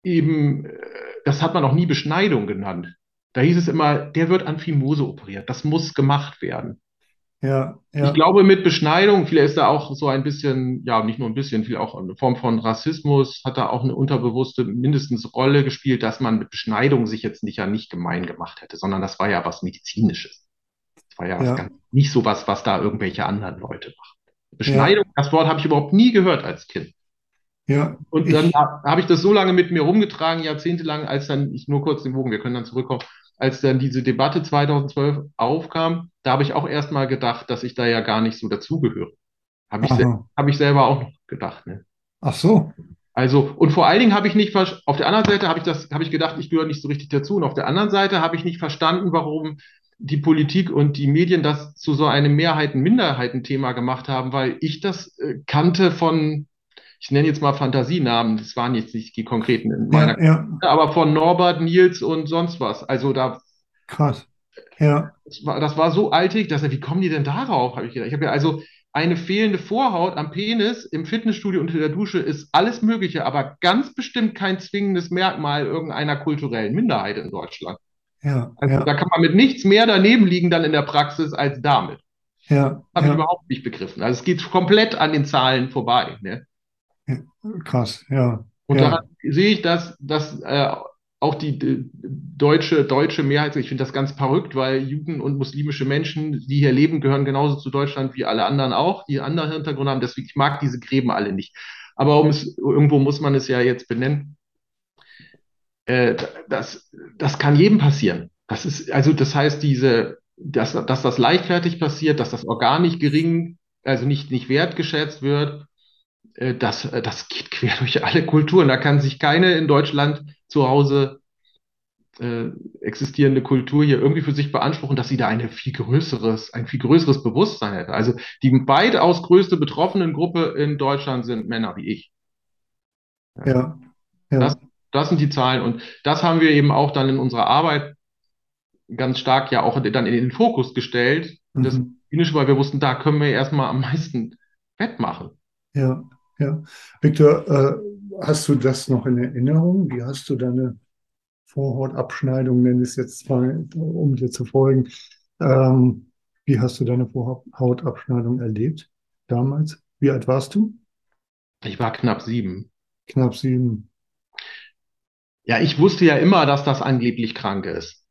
[SPEAKER 2] eben, äh, das hat man auch nie Beschneidung genannt. Da hieß es immer, der wird an Fimose operiert. Das muss gemacht werden.
[SPEAKER 1] Ja,
[SPEAKER 2] Ich
[SPEAKER 1] ja,
[SPEAKER 2] glaube, mit Beschneidung, vielleicht ist da auch so ein bisschen, ja, nicht nur ein bisschen, viel auch eine Form von Rassismus, hat da auch eine unterbewusste mindestens Rolle gespielt, dass man mit Beschneidung sich jetzt nicht ja nicht gemein gemacht hätte, sondern das war ja was Medizinisches. Das war ja
[SPEAKER 1] ja,
[SPEAKER 2] ganz, nicht so was, was da irgendwelche anderen Leute machen. Beschneidung, das Wort habe ich überhaupt nie gehört als Kind.
[SPEAKER 1] Ja.
[SPEAKER 2] Und dann habe ich das so lange mit mir rumgetragen, jahrzehntelang, als dann, ich nur kurz den Bogen, wir können dann zurückkommen, als dann diese Debatte 2012 aufkam, da habe ich auch erst mal gedacht, dass ich da ja gar nicht so dazugehöre. Habe ich, habe ich selber auch noch gedacht, ne?
[SPEAKER 1] Ach so.
[SPEAKER 2] Also, und vor allen Dingen habe ich nicht, auf der anderen Seite habe ich das, habe ich gedacht, ich gehöre nicht so richtig dazu. Und auf der anderen Seite habe ich nicht verstanden, warum die Politik und die Medien das zu so einem Mehrheiten-Minderheiten-Thema gemacht haben, weil ich das äh, kannte von, ich nenne jetzt mal Fantasienamen, das waren jetzt nicht die konkreten in meiner,
[SPEAKER 1] Ja, ja.
[SPEAKER 2] aber von Norbert, Nils und sonst was. Also da,
[SPEAKER 1] Krass. Ja,
[SPEAKER 2] das war, das war so altig, dass er, wie kommen die denn darauf, habe ich gedacht. Ich habe ja also eine fehlende Vorhaut am Penis im Fitnessstudio unter der Dusche ist alles Mögliche, aber ganz bestimmt kein zwingendes Merkmal irgendeiner kulturellen Minderheit in Deutschland.
[SPEAKER 1] ja,
[SPEAKER 2] Also da
[SPEAKER 1] ja,
[SPEAKER 2] kann man mit nichts mehr daneben liegen dann in der Praxis als damit.
[SPEAKER 1] ja,
[SPEAKER 2] Habe ich
[SPEAKER 1] ja.
[SPEAKER 2] überhaupt nicht begriffen. Also es geht komplett an den Zahlen vorbei. Ne?
[SPEAKER 1] Krass. Ja,
[SPEAKER 2] Und
[SPEAKER 1] ja,
[SPEAKER 2] daran sehe ich, dass, dass äh, auch die deutsche, deutsche Mehrheit, ich finde das ganz verrückt, weil Juden und muslimische Menschen, die hier leben, gehören genauso zu Deutschland wie alle anderen auch, die andere Hintergründe haben. Deswegen, ich mag diese Gräben alle nicht. Aber um es, irgendwo muss man es ja jetzt benennen. Äh, das, das kann jedem passieren. Das ist, also das heißt, diese, dass, dass das leichtfertig passiert, dass das organisch gering, also nicht, nicht wertgeschätzt wird, äh, das, äh, das geht quer durch alle Kulturen. Da kann sich keine in Deutschland zu Hause äh, existierende Kultur hier irgendwie für sich beanspruchen, dass sie da eine viel größeres, ein viel größeres Bewusstsein hätte. Also die weitaus größte betroffenen Gruppe in Deutschland sind Männer wie ich.
[SPEAKER 1] Ja, ja.
[SPEAKER 2] Das, das sind die Zahlen und das haben wir eben auch dann in unserer Arbeit ganz stark ja auch dann in den Fokus gestellt, das
[SPEAKER 1] Mhm.
[SPEAKER 2] Klinische, weil wir wussten, da können wir erstmal am meisten wettmachen.
[SPEAKER 1] Ja, ja. Viktor, äh, hast du das noch in Erinnerung? Wie hast du deine Vorhautabschneidung, nenne ich es jetzt mal, um dir zu folgen? Ähm, wie hast du deine Vorhautabschneidung erlebt damals? Wie alt warst du?
[SPEAKER 2] Ich war knapp sieben.
[SPEAKER 1] Knapp sieben.
[SPEAKER 2] Ja, ich wusste ja immer, dass das angeblich krank ist.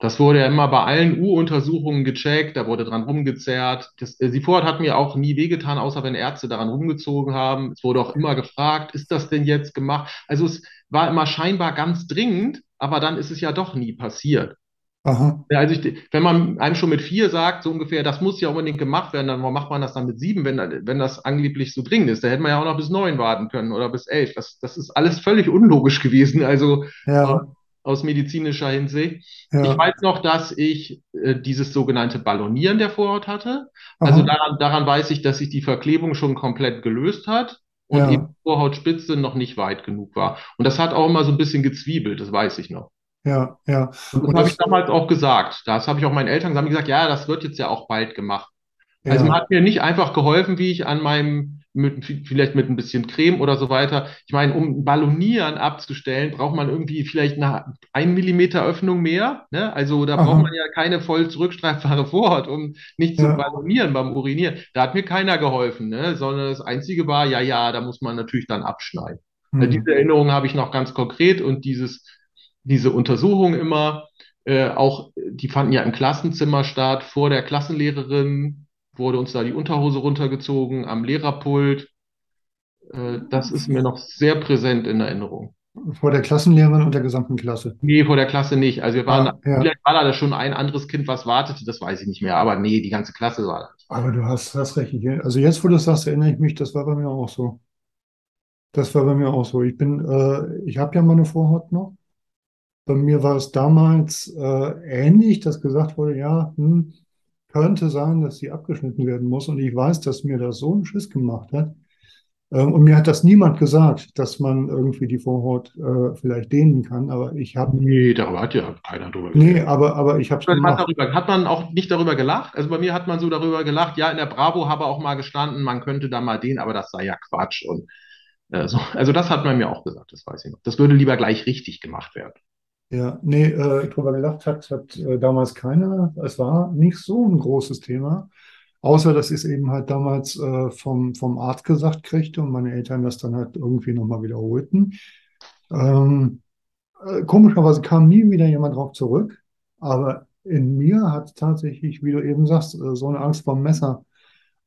[SPEAKER 2] Das wurde ja immer bei allen U-Untersuchungen gecheckt, da wurde dran rumgezerrt. Das, äh, die Vorhaut hat mir auch nie wehgetan, außer wenn Ärzte daran rumgezogen haben. Es wurde auch immer gefragt, ist das denn jetzt gemacht? Also es war immer scheinbar ganz dringend, aber dann ist es ja doch nie passiert.
[SPEAKER 1] Aha,
[SPEAKER 2] Ja, also ich, wenn man einem schon mit vier sagt, so ungefähr, das muss ja unbedingt gemacht werden, dann warum macht man das dann mit sieben, wenn, wenn das angeblich so dringend ist? Da hätte man ja auch noch bis neun warten können oder bis elf. Das, das ist alles völlig unlogisch gewesen, also
[SPEAKER 1] ja,
[SPEAKER 2] aus medizinischer Hinsicht. Ich
[SPEAKER 1] ja,
[SPEAKER 2] weiß noch, dass ich äh, dieses sogenannte Ballonieren der Vorhaut hatte. Also
[SPEAKER 1] aha,
[SPEAKER 2] daran, daran weiß ich, dass sich die Verklebung schon komplett gelöst hat und
[SPEAKER 1] ja,
[SPEAKER 2] die Vorhautspitze noch nicht weit genug war. Und das hat auch immer so ein bisschen gezwiebelt, das weiß ich noch.
[SPEAKER 1] ja, ja.
[SPEAKER 2] Und das
[SPEAKER 1] Und
[SPEAKER 2] habe ich
[SPEAKER 1] das,
[SPEAKER 2] damals auch gesagt. Das habe ich auch meinen Eltern gesagt. Ja, das wird jetzt ja auch bald gemacht. Also man
[SPEAKER 1] ja,
[SPEAKER 2] hat mir nicht einfach geholfen, wie ich an meinem, mit, vielleicht mit ein bisschen Creme oder so weiter. Ich meine, um Ballonieren abzustellen, braucht man irgendwie vielleicht eine ein Millimeter Öffnung mehr. Ne? Also da braucht
[SPEAKER 1] aha,
[SPEAKER 2] man ja keine voll zurückstreifbare Vorhaut, um nicht zu
[SPEAKER 1] ja,
[SPEAKER 2] ballonieren beim Urinieren. Da hat mir keiner geholfen, ne? Sondern das Einzige war, ja, ja, da muss man natürlich dann abschneiden. Also
[SPEAKER 1] hm,
[SPEAKER 2] diese Erinnerung habe ich noch ganz konkret und dieses, diese Untersuchung immer, äh, auch, die fanden ja im Klassenzimmer statt, vor der Klassenlehrerin wurde uns da die Unterhose runtergezogen am Lehrerpult. Äh, das ist mir noch sehr präsent in Erinnerung.
[SPEAKER 1] vor der Klassenlehrerin und der gesamten Klasse.
[SPEAKER 2] Nee, vor der Klasse nicht. Also wir waren,
[SPEAKER 1] Ah, ja,
[SPEAKER 2] vielleicht war da schon ein anderes Kind, was wartete, das weiß ich nicht mehr. Aber nee, die ganze Klasse war da nicht.
[SPEAKER 1] aber du hast, hast recht. Also jetzt, wo du das sagst, erinnere ich mich, das war bei mir auch so. Das war bei mir auch so. Ich bin, äh, ich habe ja meine Vorhaut noch. Bei mir war es damals äh, ähnlich, dass gesagt wurde, ja, hm, könnte sein, dass sie abgeschnitten werden muss. Und ich weiß, dass mir das so einen Schiss gemacht hat. Ähm, und mir hat das niemand gesagt, dass man irgendwie die Vorhaut äh, vielleicht dehnen kann. Aber ich habe,
[SPEAKER 2] Nee, darüber hat ja keiner drüber
[SPEAKER 1] nee,
[SPEAKER 2] geredet.
[SPEAKER 1] aber, aber ich habe es
[SPEAKER 2] Hat
[SPEAKER 1] gemacht.
[SPEAKER 2] darüber, hat man auch nicht darüber gelacht? Also bei mir hat man so darüber gelacht, ja, in der Bravo habe auch mal gestanden, man könnte da mal den, aber das sei ja Quatsch. Und äh, so. Also das hat man mir auch gesagt, das weiß ich noch. Das würde lieber gleich richtig gemacht werden.
[SPEAKER 1] Ja, nee, äh, drüber gelacht hat, hat äh, damals keiner. Es war nicht so ein großes Thema. Außer, dass ich es eben halt damals äh, vom, vom Arzt gesagt kriegte und meine Eltern das dann halt irgendwie nochmal wiederholten. Ähm, äh, komischerweise kam nie wieder jemand drauf zurück, aber in mir hat tatsächlich, wie du eben sagst, äh, so eine Angst vor Messer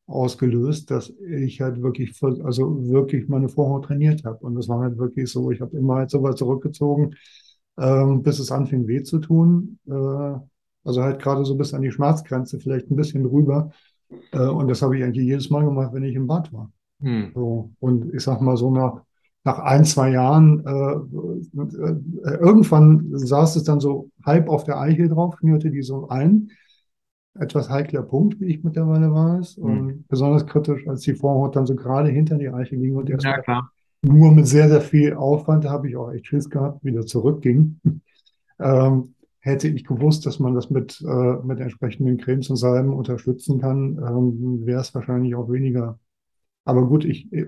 [SPEAKER 1] ausgelöst, dass ich halt wirklich, also wirklich meine Vorhaut trainiert habe. Und das war halt wirklich so, ich habe immer halt so weit zurückgezogen, ähm, bis es anfing weh zu tun. Äh, also halt gerade so bis an die Schmerzgrenze, vielleicht ein bisschen drüber. Äh, und das habe ich eigentlich jedes Mal gemacht, wenn ich im Bad war.
[SPEAKER 2] Hm.
[SPEAKER 1] So, und ich sag mal so nach, nach ein, zwei Jahren, äh, äh, irgendwann saß es dann so halb auf der Eichel drauf, schnürte die so ein. Etwas heikler Punkt, wie ich mittlerweile weiß.
[SPEAKER 2] Hm.
[SPEAKER 1] Und besonders kritisch, als die Vorhaut dann so gerade hinter die Eichel ging und
[SPEAKER 2] Ja,
[SPEAKER 1] erstmal
[SPEAKER 2] klar.
[SPEAKER 1] Nur mit sehr, sehr viel Aufwand, da habe ich auch echt Schiss gehabt, wieder zurückging. Ähm, hätte ich gewusst, dass man das mit, äh, mit entsprechenden Cremes und Salben unterstützen kann, ähm, wäre es wahrscheinlich auch weniger. Aber gut, ich, ich,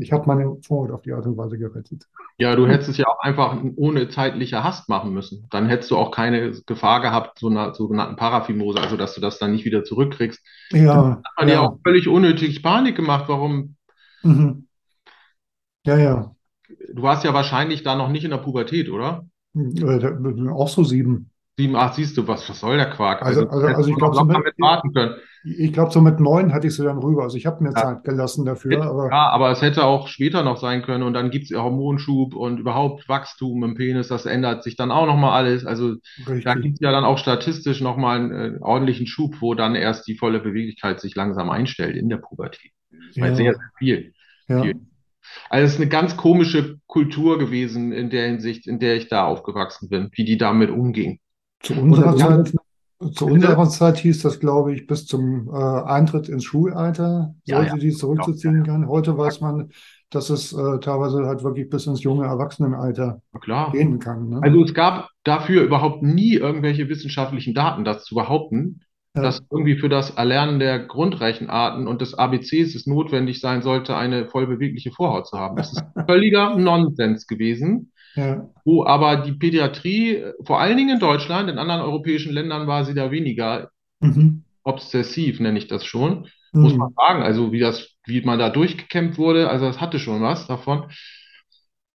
[SPEAKER 1] ich habe meine Vorhaut auf die Art und Weise gerettet.
[SPEAKER 2] Ja, du hättest es ja auch einfach ohne zeitliche Hast machen müssen. Dann hättest du auch keine Gefahr gehabt, so einer sogenannten Paraphimose, also dass du das dann nicht wieder zurückkriegst.
[SPEAKER 1] Ja,
[SPEAKER 2] Hat man ja
[SPEAKER 1] ja,
[SPEAKER 2] auch völlig unnötig Panik gemacht. Warum?
[SPEAKER 1] mhm. Ja, ja.
[SPEAKER 2] Du warst ja wahrscheinlich da noch nicht in der Pubertät, oder?
[SPEAKER 1] Äh, auch so sieben.
[SPEAKER 2] Sieben, acht, siehst du, was, was soll der Quark?
[SPEAKER 1] Also, also, also ich glaube, so mit, warten können. Ich glaube, so mit neun hatte ich sie dann rüber. Also ich habe mir ja. Zeit gelassen dafür.
[SPEAKER 2] Aber ja, aber es hätte auch später noch sein können und dann gibt es Hormonschub und überhaupt Wachstum im Penis, das ändert sich dann auch nochmal alles. Also Richtig. da gibt es ja dann auch statistisch nochmal einen äh, ordentlichen Schub, wo dann erst die volle Beweglichkeit sich langsam einstellt in der Pubertät. Das ja. sehr, sehr viel. Ja. viel. Also es ist eine ganz komische Kultur gewesen in der Hinsicht, in der ich da aufgewachsen bin, wie die damit umging.
[SPEAKER 1] Zu unserer, Zeit, zu unserer Zeit hieß das, glaube ich, bis zum äh, Eintritt ins Schulalter sollte ja, ja. die zurückzuziehen ja, Heute weiß man, dass es äh, teilweise halt wirklich bis ins junge Erwachsenenalter gehen kann. Ne?
[SPEAKER 2] Also es gab dafür überhaupt nie irgendwelche wissenschaftlichen Daten, das zu behaupten, ja. dass irgendwie für das Erlernen der Grundrechenarten und des ABCs es notwendig sein sollte, eine vollbewegliche Vorhaut zu haben. Das ist völliger Nonsens gewesen. Ja. Wo aber die Pädiatrie, vor allen Dingen in Deutschland, in anderen europäischen Ländern war sie da weniger mhm. obsessiv, nenne ich das schon. Mhm. Muss man sagen, also wie das, wie man da durchgekämpft wurde, also das hatte schon was davon.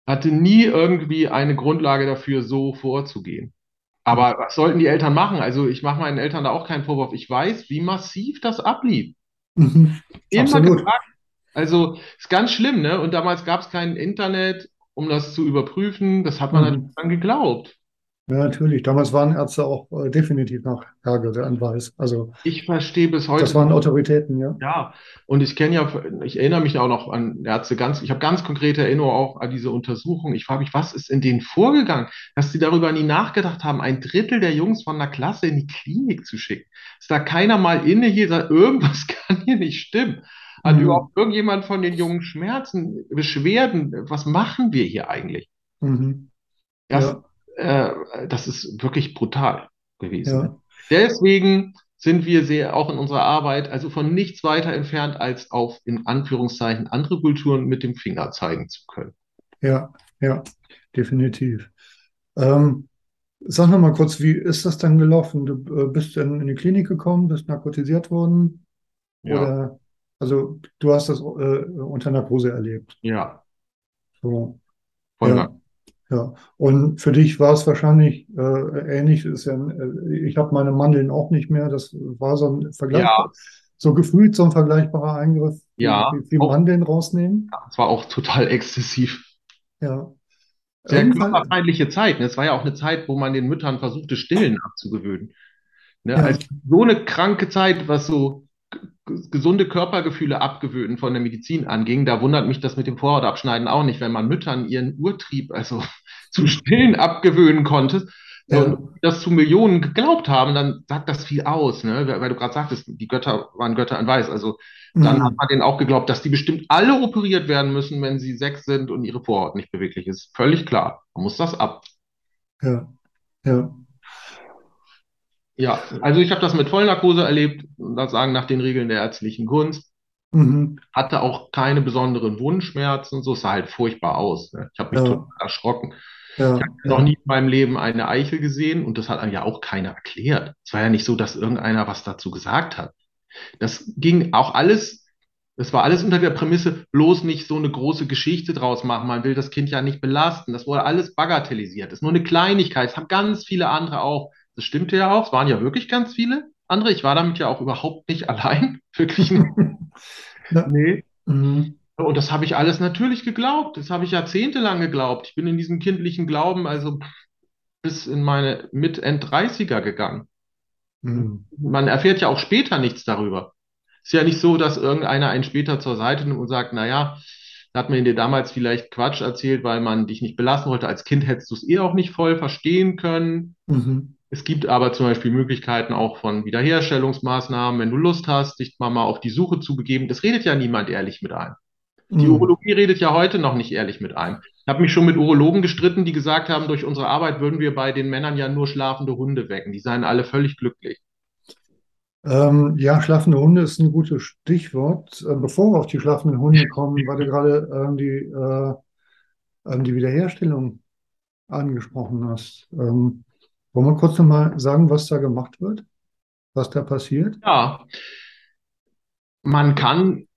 [SPEAKER 2] Hatte nie irgendwie eine Grundlage dafür, so vorzugehen. Aber was sollten die Eltern machen? Also ich mache meinen Eltern da auch keinen Vorwurf. Ich weiß, wie massiv das ablief. Mhm. Immer Absolut. gefragt. Also ist ganz schlimm, ne? Und damals gab es kein Internet, um das zu überprüfen. Das hat man mhm. dann geglaubt.
[SPEAKER 1] Ja, natürlich. Damals waren Ärzte auch äh, definitiv nach Hergeanweis. Also
[SPEAKER 2] ich verstehe bis heute.
[SPEAKER 1] Das waren Autoritäten, ja.
[SPEAKER 2] Ja, und ich kenne ja, ich erinnere mich auch noch an Ärzte ganz, ich habe ganz konkrete Erinnerungen auch an diese Untersuchung. Ich frage mich, was ist in denen vorgegangen, dass sie darüber nie nachgedacht haben, ein Drittel der Jungs von der Klasse in die Klinik zu schicken. Ist da keiner mal inne hier, sagt, irgendwas kann hier nicht stimmen. Hat mhm. überhaupt irgendjemand von den jungen Schmerzen, Beschwerden, was machen wir hier eigentlich? Mhm. Das, ja äh, das ist wirklich brutal gewesen. Ja. Deswegen sind wir sehr auch in unserer Arbeit also von nichts weiter entfernt, als auf in Anführungszeichen andere Kulturen mit dem Finger zeigen zu können.
[SPEAKER 1] Ja, ja, definitiv. Ähm, sag noch mal kurz, wie ist das denn gelaufen? Du äh, bist dann in die Klinik gekommen, bist narkotisiert worden? Ja. Oder, also du hast das äh, unter Narkose erlebt?
[SPEAKER 2] Ja.
[SPEAKER 1] So. Voll ja. Ja, und für dich war es wahrscheinlich äh, ähnlich. Ist ja, äh, ich habe meine Mandeln auch nicht mehr. Das war so ein Vergleich, ja. so gefühlt so ein vergleichbarer Eingriff,
[SPEAKER 2] ja,
[SPEAKER 1] wie, wie Mandeln rausnehmen.
[SPEAKER 2] Ja, es war auch total exzessiv.
[SPEAKER 1] Ja.
[SPEAKER 2] Sehr Irgendwann, körperfeindliche Zeit. Ne? Es war ja auch eine Zeit, wo man den Müttern versuchte, Stillen abzugewöhnen. Ne? Ja. Also so eine kranke Zeit, was so gesunde Körpergefühle abgewöhnen von der Medizin anging, da wundert mich das mit dem Vorhautabschneiden auch nicht, wenn man Müttern ihren Urtrieb, also zu stillen, abgewöhnen konnte. Ja. Und das zu Millionen geglaubt haben, dann sagt das viel aus, ne? Weil du gerade sagtest, die Götter waren Götter in Weiß. Also dann mhm. hat man denen auch geglaubt, dass die bestimmt alle operiert werden müssen, wenn sie sechs sind und ihre Vorhaut nicht beweglich ist. Völlig klar. Man muss das ab.
[SPEAKER 1] Ja, ja.
[SPEAKER 2] Ja, also ich habe das mit Vollnarkose erlebt, das sagen nach den Regeln der ärztlichen Kunst. Mhm. Hatte auch keine besonderen Wundschmerzen, so sah halt furchtbar aus. Ne? Ich habe mich ja. total erschrocken. Ja, ich habe noch nie in meinem Leben eine Eichel gesehen und das hat einem ja auch keiner erklärt. Es war ja nicht so, dass irgendeiner was dazu gesagt hat. Das ging auch alles, das war alles unter der Prämisse, bloß nicht so eine große Geschichte draus machen. Man will das Kind ja nicht belasten. Das wurde alles bagatellisiert. Das ist nur eine Kleinigkeit. Das haben ganz viele andere auch. Das stimmte ja auch. Es waren ja wirklich ganz viele andere. Ich war damit ja auch überhaupt nicht allein. Wirklich nicht. nee. Mhm. Und das habe ich alles natürlich geglaubt. Das habe ich jahrzehntelang geglaubt. Ich bin in diesem kindlichen Glauben also bis in meine Mit-End-30er gegangen. Mhm. Man erfährt ja auch später nichts darüber. Ist ja nicht so, dass irgendeiner einen später zur Seite nimmt und sagt, naja, da hat man dir damals vielleicht Quatsch erzählt, weil man dich nicht belassen wollte. Als Kind hättest du es eh auch nicht voll verstehen können. Mhm. Es gibt aber zum Beispiel Möglichkeiten auch von Wiederherstellungsmaßnahmen, wenn du Lust hast, dich mal, mal auf die Suche zu begeben. Das redet ja niemand ehrlich mit einem. Die mhm. Urologie redet ja heute noch nicht ehrlich mit einem. Ich habe mich schon mit Urologen gestritten, die gesagt haben, durch unsere Arbeit würden wir bei den Männern ja nur schlafende Hunde wecken. Die seien alle völlig glücklich.
[SPEAKER 1] Ähm, ja, schlafende Hunde ist ein gutes Stichwort. Äh, bevor wir auf die schlafenden Hunde kommen, weil du gerade ähm, die, äh, ähm, die Wiederherstellung angesprochen hast. Ähm, wollen wir kurz nochmal sagen, was da gemacht wird? Was da passiert?
[SPEAKER 2] Ja, man kann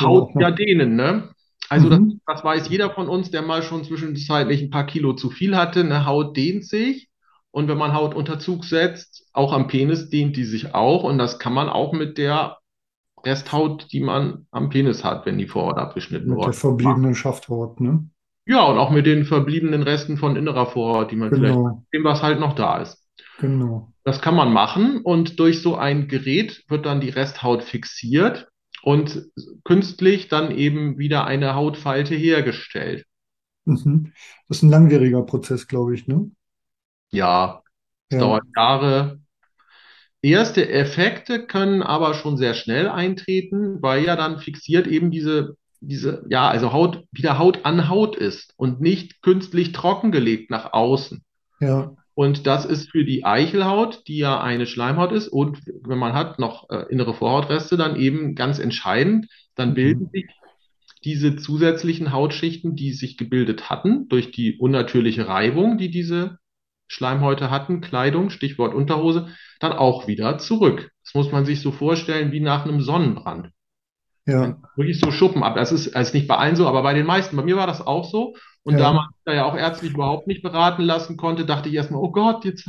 [SPEAKER 2] Haut ja dehnen, ne? Also das,
[SPEAKER 1] Mhm.
[SPEAKER 2] das weiß jeder von uns, der mal schon zwischenzeitlich ein paar Kilo zu viel hatte. Eine Haut dehnt sich und wenn man Haut unter Zug setzt, auch am Penis dehnt die sich auch und das kann man auch mit der Resthaut, die man am Penis hat, wenn die Vorhaut abgeschnitten
[SPEAKER 1] Mit der verbliebenen Schafthaut, ne?
[SPEAKER 2] Ja, und auch mit den verbliebenen Resten von innerer Vorhaut, die man vielleicht,
[SPEAKER 1] Genau,
[SPEAKER 2] dem was halt noch da ist.
[SPEAKER 1] genau.
[SPEAKER 2] Das kann man machen und durch so ein Gerät wird dann die Resthaut fixiert und künstlich dann eben wieder eine Hautfalte hergestellt.
[SPEAKER 1] Mhm. Das ist ein langwieriger Prozess, glaube ich, ne?
[SPEAKER 2] Ja, es
[SPEAKER 1] Ja,
[SPEAKER 2] dauert Jahre. Erste Effekte können aber schon sehr schnell eintreten, weil ja dann fixiert eben diese, diese, ja, also Haut wieder Haut an Haut ist und nicht künstlich trockengelegt nach außen.
[SPEAKER 1] ja.
[SPEAKER 2] Und das ist für die Eichelhaut, die ja eine Schleimhaut ist, und wenn man hat noch äh, innere Vorhautreste, dann eben ganz entscheidend. Dann bilden
[SPEAKER 1] Mhm.
[SPEAKER 2] sich diese zusätzlichen Hautschichten, die sich gebildet hatten, durch die unnatürliche Reibung, die diese Schleimhäute hatten, Kleidung, Stichwort Unterhose, dann auch wieder zurück. Das muss man sich so vorstellen wie nach einem Sonnenbrand.
[SPEAKER 1] Ja,
[SPEAKER 2] Wirklich so Schuppen ab. Das ist, ist nicht bei allen so, aber bei den meisten. Bei mir war das auch so. Und da
[SPEAKER 1] ja.
[SPEAKER 2] man sich da ja auch ärztlich überhaupt nicht beraten lassen konnte, dachte ich erstmal, oh Gott, jetzt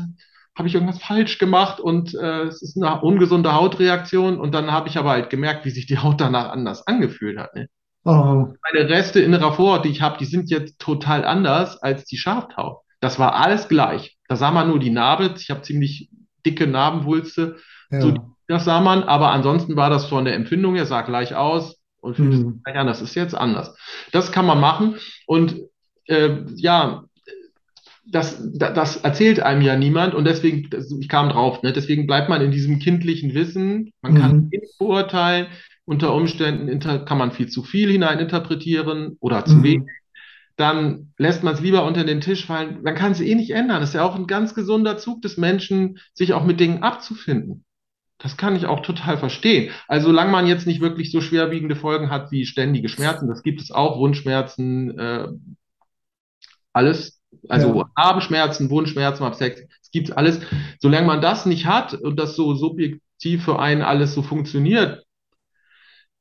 [SPEAKER 2] habe ich irgendwas falsch gemacht und äh, es ist eine ungesunde Hautreaktion. Und dann habe ich aber halt gemerkt, wie sich die Haut danach anders angefühlt hat. Ne?
[SPEAKER 1] Ah,
[SPEAKER 2] Meine Reste innerer Vorhaut, die ich habe, die sind jetzt total anders als die Schafthaut. Das war alles gleich. Da sah man nur die Narbe. Ich habe ziemlich dicke Narbenwulste. So,
[SPEAKER 1] ja.
[SPEAKER 2] Das sah man, aber ansonsten war das von der Empfindung her, sah gleich aus und fühlte sich
[SPEAKER 1] Hm.
[SPEAKER 2] gleich an. Das ist jetzt anders. Das kann man machen und äh, ja, das, da- das erzählt einem ja niemand und deswegen, ich kam drauf, ne? Deswegen bleibt man in diesem kindlichen Wissen. Man kann
[SPEAKER 1] Mhm.
[SPEAKER 2] wenig beurteilen. Unter Umständen kann man viel zu viel hineininterpretieren oder zu wenig.
[SPEAKER 1] Mhm.
[SPEAKER 2] Dann lässt man es lieber unter den Tisch fallen. Man kann es eh nicht ändern. Das ist ja auch ein ganz gesunder Zug des Menschen, sich auch mit Dingen abzufinden. Das kann ich auch total verstehen. Also solange man jetzt nicht wirklich so schwerwiegende Folgen hat wie ständige Schmerzen, das gibt es auch, Wundschmerzen, äh, alles, also
[SPEAKER 1] Ja.
[SPEAKER 2] Narbenschmerzen, Wundschmerzen beim Sex, es gibt alles. Solange man das nicht hat und das so subjektiv für einen alles so funktioniert,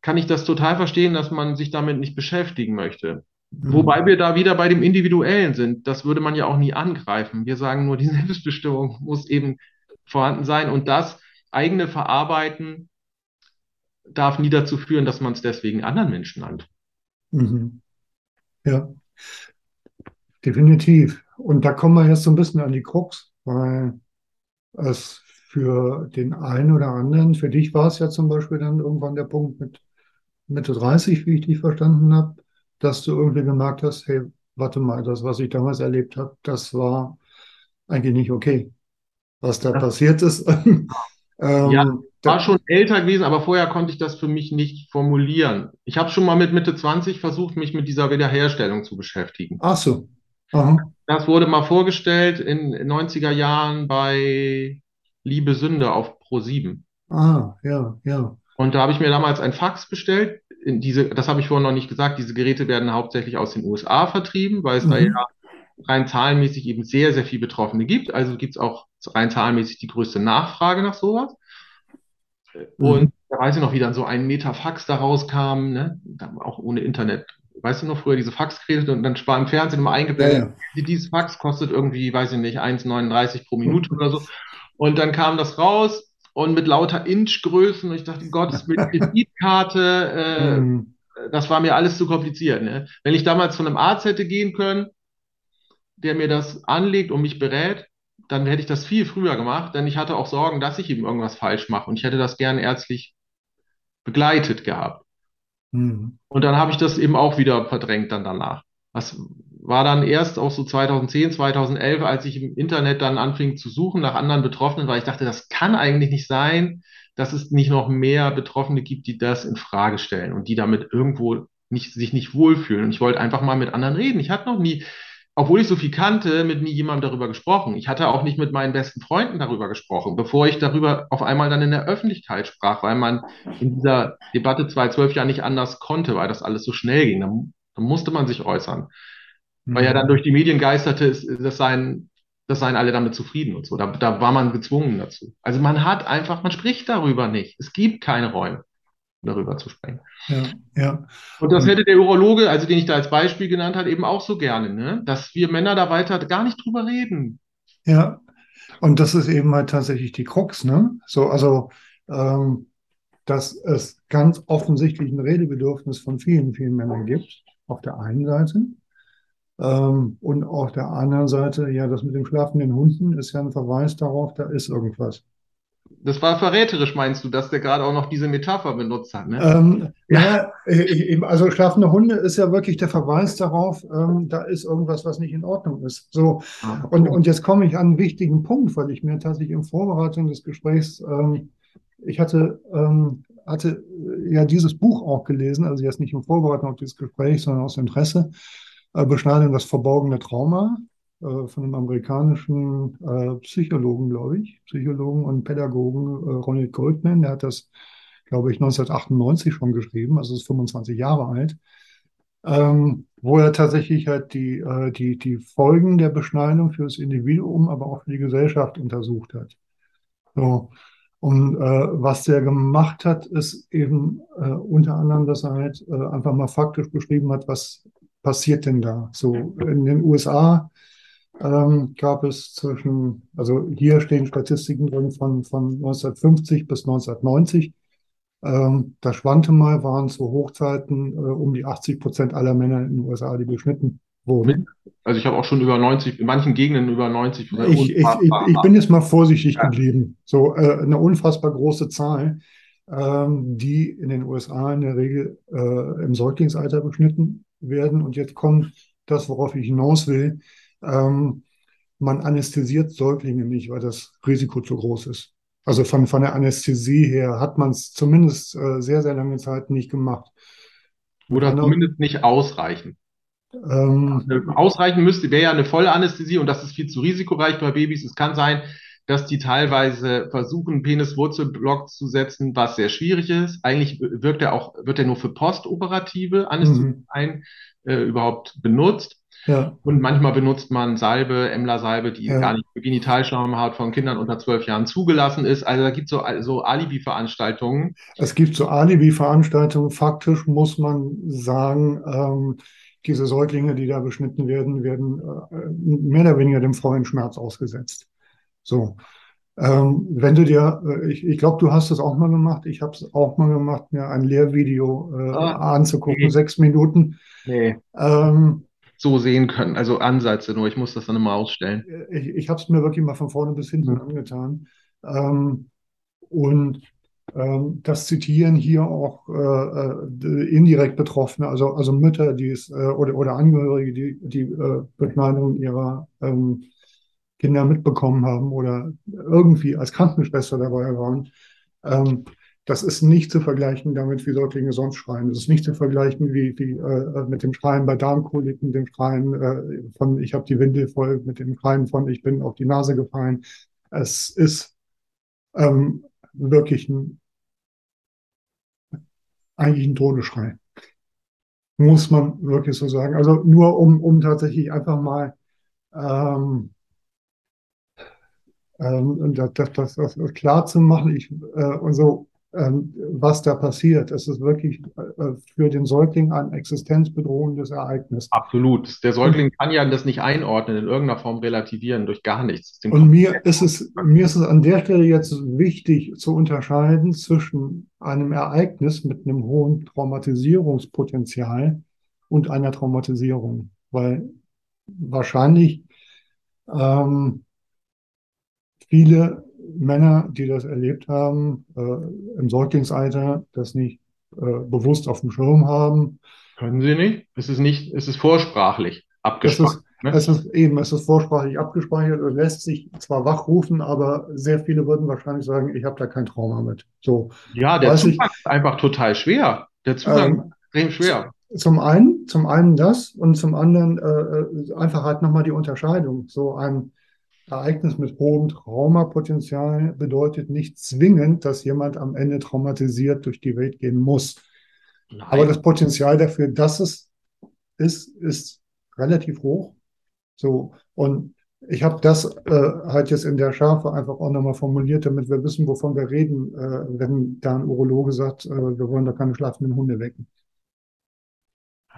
[SPEAKER 2] kann ich das total verstehen, dass man sich damit nicht beschäftigen möchte.
[SPEAKER 1] Mhm.
[SPEAKER 2] Wobei wir da wieder bei dem Individuellen sind. Das würde man ja auch nie angreifen. Wir sagen nur, die Selbstbestimmung muss eben vorhanden sein und das eigene Verarbeiten darf nie dazu führen, dass man es deswegen anderen Menschen antut.
[SPEAKER 1] Mhm. Ja, definitiv. Und da kommen wir jetzt so ein bisschen an die Krux, weil es für den einen oder anderen, für dich war es ja zum Beispiel dann irgendwann der Punkt mit Mitte 30, wie ich dich verstanden habe, dass du irgendwie gemerkt hast, hey, warte mal, das, was ich damals erlebt habe, das war eigentlich nicht okay, was da
[SPEAKER 2] Das,
[SPEAKER 1] passiert ist.
[SPEAKER 2] ja,
[SPEAKER 1] Ähm,
[SPEAKER 2] war
[SPEAKER 1] da,
[SPEAKER 2] schon älter gewesen, aber vorher konnte ich das für mich nicht formulieren. Ich habe schon mal mit Mitte 20 versucht, mich mit dieser Wiederherstellung zu beschäftigen.
[SPEAKER 1] ach so, aha,
[SPEAKER 2] Das wurde mal vorgestellt in den 90er Jahren bei Liebe Sünde auf Pro7.
[SPEAKER 1] ah, ja, ja,
[SPEAKER 2] Und da habe ich mir damals ein Fax bestellt. In diese, das habe ich vorhin noch nicht gesagt, diese Geräte werden hauptsächlich aus den USA vertrieben, weil es da ja
[SPEAKER 1] mhm,
[SPEAKER 2] rein zahlenmäßig eben sehr, sehr viele Betroffene gibt. Also gibt es auch rein zahlenmäßig die größte Nachfrage nach sowas. Und
[SPEAKER 1] mhm,
[SPEAKER 2] da weiß ich noch, wie dann so ein Meter Fax da rauskam, ne? Auch ohne Internet. Weißt du noch früher diese Faxgeräte und dann war im Fernsehen immer
[SPEAKER 1] ja,
[SPEAKER 2] eingeblendet,
[SPEAKER 1] ja,
[SPEAKER 2] dieses Fax kostet irgendwie, weiß ich nicht, 1,39 pro Minute oder so. Und dann kam das raus und mit lauter Inchgrößen und ich dachte, Gott, mit Kreditkarte, äh,
[SPEAKER 1] mhm,
[SPEAKER 2] das war mir alles zu kompliziert, ne? Wenn ich damals von einem Arzt hätte gehen können, der mir das anlegt und mich berät, dann hätte ich das viel früher gemacht, denn ich hatte auch Sorgen, dass ich ihm irgendwas falsch mache und ich hätte das gern ärztlich begleitet gehabt.
[SPEAKER 1] mhm,
[SPEAKER 2] Und dann habe ich das eben auch wieder verdrängt dann danach. Das war dann erst auch so 2010, 2011, als ich im Internet dann anfing zu suchen nach anderen Betroffenen, weil ich dachte, das kann eigentlich nicht sein, dass es nicht noch mehr Betroffene gibt, die das in Frage stellen und die damit irgendwo nicht, sich nicht wohlfühlen. Und ich wollte einfach mal mit anderen reden. Ich hatte noch nie, obwohl ich so viel kannte, mit nie jemandem darüber gesprochen. Ich hatte auch nicht mit meinen besten Freunden darüber gesprochen, bevor ich darüber auf einmal dann in der Öffentlichkeit sprach, weil man in dieser Debatte 2012 ja nicht anders konnte, weil das alles so schnell ging. Dann, dann musste man sich äußern. Weil ja dann
[SPEAKER 1] mhm,
[SPEAKER 2] durch die Medien geisterte, das seien, das seien alle damit zufrieden und so. Da, da war man gezwungen dazu. Also man hat einfach, man spricht darüber nicht. Es gibt keine Räume. Darüber zu sprechen.
[SPEAKER 1] Ja, ja.
[SPEAKER 2] Und das hätte der Urologe, also den ich da als Beispiel genannt habe, eben auch so gerne, ne? Dass wir Männer da weiter gar nicht drüber reden.
[SPEAKER 1] Ja, und das ist eben halt tatsächlich die Krux, ne? So, also, ähm, dass es ganz offensichtlich ein Redebedürfnis von vielen, vielen Männern gibt, auf der einen Seite. Ähm, und auf der anderen Seite, ja, das mit dem schlafenden Hunden ist ja ein Verweis darauf, da ist irgendwas.
[SPEAKER 2] Das war verräterisch, meinst du, dass der gerade auch noch diese Metapher benutzt hat, ne?
[SPEAKER 1] Ähm, ja, äh, also schlafende Hunde ist ja wirklich der Verweis darauf, ähm, da ist irgendwas, was nicht in Ordnung ist. So,
[SPEAKER 2] Ah,
[SPEAKER 1] und, und jetzt komme ich an einen wichtigen Punkt, weil ich mir tatsächlich in Vorbereitung des Gesprächs, ähm, ich hatte, ähm, hatte äh, ja dieses Buch auch gelesen, also jetzt nicht in Vorbereitung auf dieses Gespräch, sondern aus Interesse, äh, Beschneidung das verborgene Trauma äh, von einem amerikanischen äh, Psychologen, glaube ich, Psychologen und Pädagogen, äh, Ronald Goldman, der hat das, glaube ich, 1998 schon geschrieben, also ist 25 Jahre alt, ähm, wo er tatsächlich halt die, äh, die, die Folgen der Beschneidung für das Individuum, aber auch für die Gesellschaft untersucht hat. So. Und äh, was der gemacht hat, ist eben äh, unter anderem, dass er halt äh, einfach mal faktisch beschrieben hat, was passiert denn da. So in den USA ähm, gab es zwischen, also hier stehen Statistiken drin von, von 1950 bis 1990. Ähm, da schwante mal, waren zu Hochzeiten äh, um die 80 Prozent aller Männer in den USA, die beschnitten wurden.
[SPEAKER 2] Also ich habe auch schon über 90, in manchen Gegenden über 90 oder
[SPEAKER 1] Ich, ich, ich, ich bin jetzt mal vorsichtig
[SPEAKER 2] Ja.
[SPEAKER 1] geblieben. So äh, eine unfassbar große Zahl, ähm, die in den USA in der Regel äh, im Säuglingsalter beschnitten werden. Und jetzt kommt das, worauf ich hinaus will. Ähm, man anästhesiert Säuglinge nicht, weil das Risiko zu groß ist. Also von, von der Anästhesie her hat man es zumindest äh, sehr, sehr lange Zeit nicht gemacht.
[SPEAKER 2] Oder
[SPEAKER 1] Genau.
[SPEAKER 2] zumindest nicht ausreichend.
[SPEAKER 1] Ähm,
[SPEAKER 2] Ausreichen müsste, wäre ja eine volle Anästhesie und das ist viel zu risikoreich bei Babys. Es kann sein, dass die teilweise versuchen, Peniswurzelblock zu setzen, was sehr schwierig ist. Eigentlich wirkt er auch, wird er nur für postoperative Anästhesie
[SPEAKER 1] Mhm.
[SPEAKER 2] ein, äh, überhaupt benutzt.
[SPEAKER 1] Ja,
[SPEAKER 2] Und manchmal benutzt man Salbe, Emla-Salbe, die
[SPEAKER 1] Ja.
[SPEAKER 2] gar nicht für Genitalschleimhaut von Kindern unter zwölf Jahren zugelassen ist. Also da gibt es so, so Alibi-Veranstaltungen.
[SPEAKER 1] Es gibt so Alibi-Veranstaltungen. Faktisch muss man sagen, ähm, diese Säuglinge, die da beschnitten werden, werden äh, mehr oder weniger dem vollen Schmerz ausgesetzt. So. Ähm, wenn du dir, äh, ich, ich glaube, du hast es auch mal gemacht, ich habe es auch mal gemacht, mir ein Lehrvideo äh,
[SPEAKER 2] Ah,
[SPEAKER 1] anzugucken,
[SPEAKER 2] nee.
[SPEAKER 1] sechs Minuten.
[SPEAKER 2] Nee.
[SPEAKER 1] Ähm,
[SPEAKER 2] So sehen können. Also Ansätze nur. Ich muss das dann immer ausstellen.
[SPEAKER 1] ich ich habe es mir wirklich mal von vorne bis hinten
[SPEAKER 2] Mhm.
[SPEAKER 1] angetan. Ähm, und ähm, das zitieren hier auch äh, äh, indirekt Betroffene, also, also Mütter, die es äh, oder, oder Angehörige, die die äh, Beschneidung ihrer ähm, Kinder mitbekommen haben oder irgendwie als Krankenschwester dabei waren. Das ist nicht zu vergleichen damit, wie Säuglinge sonst schreien. Das ist nicht zu vergleichen wie, wie äh, mit dem Schreien bei Darmkoliken, dem Schreien äh, von ich habe die Windel voll, mit dem Schreien von ich bin auf die Nase gefallen. Es ist ähm, wirklich ein, eigentlich ein Todesschrei. Muss man wirklich so sagen. Also nur um, um tatsächlich einfach mal ähm, ähm, das, das, das, klar zu machen, ich, äh, und so, was da passiert. Es ist wirklich äh, für den Säugling ein existenzbedrohendes Ereignis.
[SPEAKER 2] Absolut. Der Säugling kann ja das nicht einordnen, in irgendeiner Form relativieren, durch gar nichts.
[SPEAKER 1] Und mir ist es, mir ist es an der Stelle jetzt wichtig zu unterscheiden zwischen einem Ereignis mit einem hohen Traumatisierungspotenzial und einer Traumatisierung, weil wahrscheinlich ähm, viele Männer, die das erlebt haben, äh, im Säuglingsalter, das nicht äh, bewusst auf dem Schirm haben.
[SPEAKER 2] Können Sie nicht? Es ist nicht, es ist vorsprachlich
[SPEAKER 1] Es
[SPEAKER 2] abgesprochen.
[SPEAKER 1] ist,
[SPEAKER 2] ne?
[SPEAKER 1] es ist eben, es ist vorsprachlich abgespeichert und lässt sich zwar wachrufen, aber sehr viele würden wahrscheinlich sagen, ich habe da kein Trauma mit. So,
[SPEAKER 2] Ja, der
[SPEAKER 1] weiß ich-
[SPEAKER 2] Zugang ist einfach total schwer. Der Zugang
[SPEAKER 1] Ähm,
[SPEAKER 2] ist extrem schwer.
[SPEAKER 1] Zum einen, zum einen das und zum anderen äh, äh, einfach halt nochmal die Unterscheidung. So ein Ereignis mit hohem Traumapotenzial bedeutet nicht zwingend, dass jemand am Ende traumatisiert durch die Welt gehen muss. Aber
[SPEAKER 2] Nein.
[SPEAKER 1] das Potenzial dafür, dass es ist, ist relativ hoch. So, und ich habe das äh, halt jetzt in der Schärfe einfach auch nochmal formuliert, damit wir wissen, wovon wir reden, äh, wenn da ein Urologe sagt, äh, wir wollen da keine schlafenden Hunde wecken.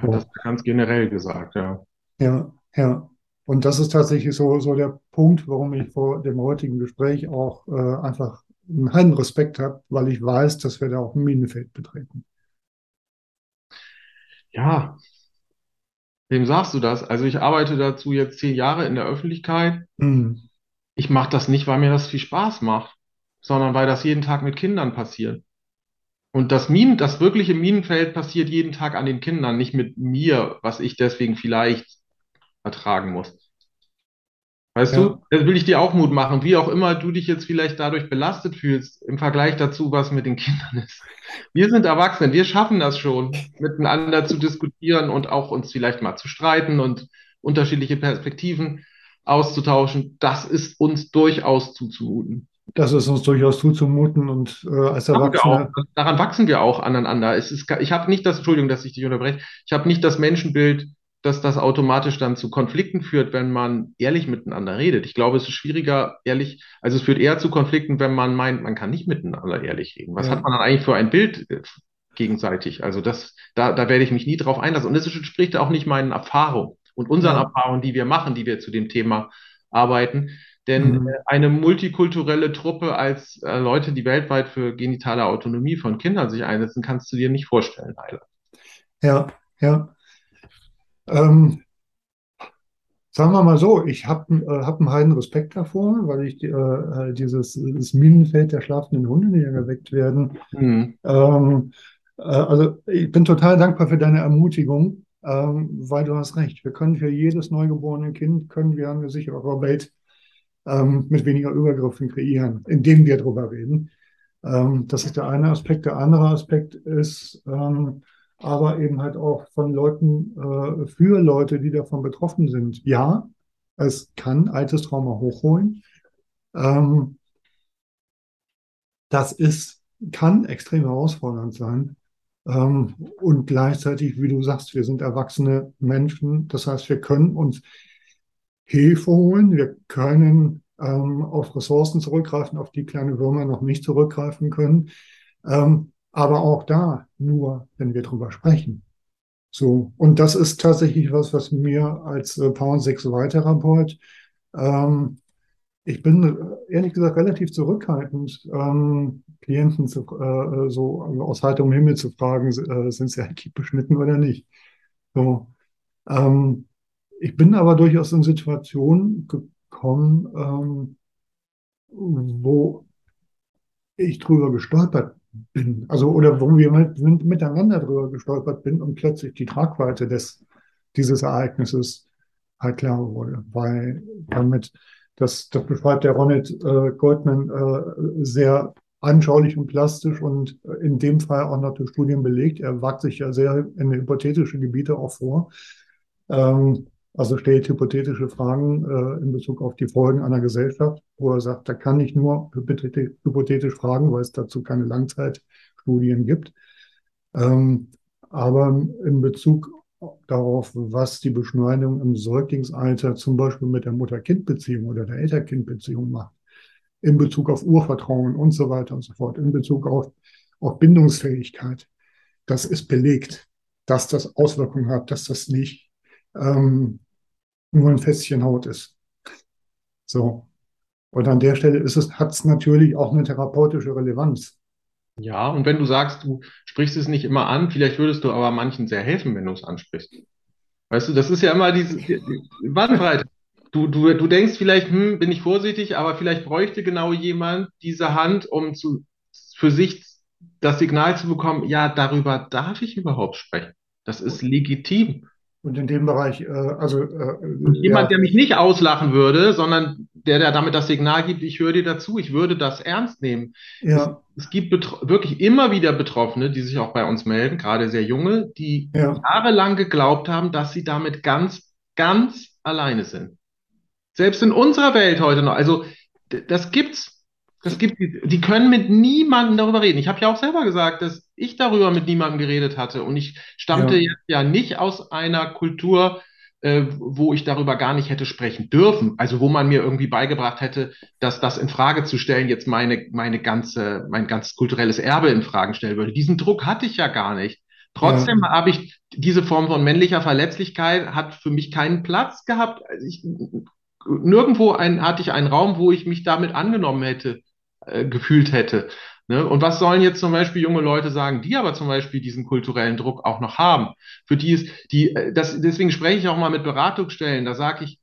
[SPEAKER 2] Ja, das ganz generell gesagt, ja.
[SPEAKER 1] Ja, ja. Und das ist tatsächlich so, so der Punkt, warum ich vor dem heutigen Gespräch auch äh, einfach einen heiden Respekt habe, weil ich weiß, dass wir da auch ein Minenfeld betreten.
[SPEAKER 2] Ja, wem sagst du das? Also ich arbeite dazu jetzt zehn Jahre in der Öffentlichkeit.
[SPEAKER 1] Mhm.
[SPEAKER 2] Ich mache das nicht, weil mir das viel Spaß macht, sondern weil das jeden Tag mit Kindern passiert. Und das Minen, das wirkliche Minenfeld passiert jeden Tag an den Kindern, nicht mit mir, was ich deswegen vielleicht ertragen muss. Weißt
[SPEAKER 1] Ja,
[SPEAKER 2] du, das will ich dir auch Mut machen, wie auch immer du dich jetzt vielleicht dadurch belastet fühlst, im Vergleich dazu, was mit den Kindern ist. Wir sind Erwachsene, wir schaffen das schon, miteinander zu diskutieren und auch uns vielleicht mal zu streiten und unterschiedliche Perspektiven auszutauschen. Das ist uns durchaus zuzumuten.
[SPEAKER 1] das ist uns durchaus zuzumuten und äh, als. Erwachsene,
[SPEAKER 2] Daran wachsen wir auch aneinander. Es ist, ich habe nicht das, Entschuldigung, dass ich dich unterbreche, ich habe nicht das Menschenbild, dass das automatisch dann zu Konflikten führt, wenn man ehrlich miteinander redet. Ich glaube, es ist schwieriger, ehrlich, also es führt eher zu Konflikten, wenn man meint, man kann nicht miteinander ehrlich reden. Was hat
[SPEAKER 1] ja,
[SPEAKER 2] man dann eigentlich für ein Bild äh, gegenseitig? Also das, da, da werde ich mich nie drauf einlassen. Und es entspricht auch nicht meinen Erfahrungen und unseren
[SPEAKER 1] ja,
[SPEAKER 2] Erfahrungen, die wir machen, die wir zu dem Thema arbeiten. Denn äh,
[SPEAKER 1] mhm.
[SPEAKER 2] eine multikulturelle Truppe als äh, Leute, die weltweit für genitale Autonomie von Kindern sich einsetzen, kannst du dir nicht vorstellen, leider.
[SPEAKER 1] ja, ja. Ähm, Sagen wir mal so, ich habe äh, hab einen heiden Respekt davor, weil ich äh, äh, dieses das Minenfeld der schlafenden Hunde, die ja geweckt werden.
[SPEAKER 2] Hm.
[SPEAKER 1] Ähm, äh, also ich bin total dankbar für deine Ermutigung, ähm, weil du hast recht. Wir können für jedes neugeborene Kind, können wir eine sichere Welt ähm, mit weniger Übergriffen kreieren, indem wir darüber reden. Ähm, das ist der eine Aspekt. Der andere Aspekt ist, ähm, aber eben halt auch von Leuten, äh, für Leute, die davon betroffen sind. Ja, es kann altes Trauma hochholen. Ähm, das ist, kann extrem herausfordernd sein. Ähm, und gleichzeitig, wie du sagst, wir sind erwachsene Menschen. Das heißt, wir können uns Hilfe holen. Wir können ähm, auf Ressourcen zurückgreifen, auf die kleine Würmer noch nicht zurückgreifen können. Ähm, aber auch da nur, wenn wir drüber sprechen. So, und das ist tatsächlich was, was mir als äh, Power Sexualtherapeut, ähm, ich bin äh, ehrlich gesagt relativ zurückhaltend, ähm, Klienten zu, äh, so aus heiterem Himmel zu fragen, äh, sind sie eigentlich beschnitten oder nicht. So, ähm, ich bin aber durchaus in Situationen gekommen, ähm, wo ich drüber gestolpert bin, also oder wo wir mit, mit, miteinander drüber gestolpert bin und plötzlich die Tragweite des, dieses Ereignisses halt klar wurde, weil damit, das, das beschreibt der Ronald äh, Goldman äh, sehr anschaulich und plastisch und in dem Fall auch noch durch Studien belegt. Er wagt sich ja sehr in hypothetische Gebiete auch vor. Ähm, also stellt hypothetische Fragen äh, in Bezug auf die Folgen einer Gesellschaft, wo er sagt, da kann ich nur hypothetisch fragen, weil es dazu keine Langzeitstudien gibt. Ähm, aber in Bezug darauf, was die Beschneidung im Säuglingsalter zum Beispiel mit der Mutter-Kind-Beziehung oder der Elter-Kind-Beziehung macht, in Bezug auf Urvertrauen und so weiter und so fort, in Bezug auf, auf Bindungsfähigkeit, das ist belegt, dass das Auswirkungen hat, dass das nicht ähm, nur ein Fässchen Haut ist. So. Und an der Stelle ist es, hat es natürlich auch eine therapeutische Relevanz.
[SPEAKER 2] Ja, und wenn du sagst, du sprichst es nicht immer an, vielleicht würdest du aber manchen sehr helfen, wenn du es ansprichst. Weißt du, das ist ja immer diese die, die Bandbreite. Du, du, du denkst vielleicht, hm, bin ich vorsichtig, aber vielleicht bräuchte genau jemand diese Hand, um zu, für sich das Signal zu bekommen, ja, darüber darf ich überhaupt sprechen. Das ist legitim.
[SPEAKER 1] Und in dem Bereich, äh, also äh,
[SPEAKER 2] Und jemand,
[SPEAKER 1] ja,
[SPEAKER 2] der mich nicht auslachen würde, sondern der, der damit das Signal gibt, ich höre dir dazu, ich würde das ernst nehmen. Es,
[SPEAKER 1] ja,
[SPEAKER 2] es gibt betro- wirklich immer wieder Betroffene, die sich auch bei uns melden, gerade sehr junge, die
[SPEAKER 1] ja,
[SPEAKER 2] jahrelang geglaubt haben, dass sie damit ganz, ganz alleine sind. Selbst in unserer Welt heute noch. Also das gibt's. Das gibt, die können mit niemandem darüber reden. Ich habe ja auch selber gesagt, dass ich darüber mit niemandem geredet hatte. Und ich stammte
[SPEAKER 1] ja,
[SPEAKER 2] jetzt ja nicht aus einer Kultur, äh, wo ich darüber gar nicht hätte sprechen dürfen. Also wo man mir irgendwie beigebracht hätte, dass das in Frage zu stellen jetzt meine, meine ganze, mein ganz kulturelles Erbe in Fragen stellen würde. Diesen Druck hatte ich ja gar nicht. Trotzdem ja. habe ich diese Form von männlicher Verletzlichkeit hat für mich keinen Platz gehabt. Also ich, nirgendwo ein, hatte ich einen Raum, wo ich mich damit angenommen hätte, äh, gefühlt hätte. Ne? Und was sollen jetzt zum Beispiel junge Leute sagen, die aber zum Beispiel diesen kulturellen Druck auch noch haben? Für die ist, die, äh, das, deswegen spreche ich auch mal mit Beratungsstellen, da sage ich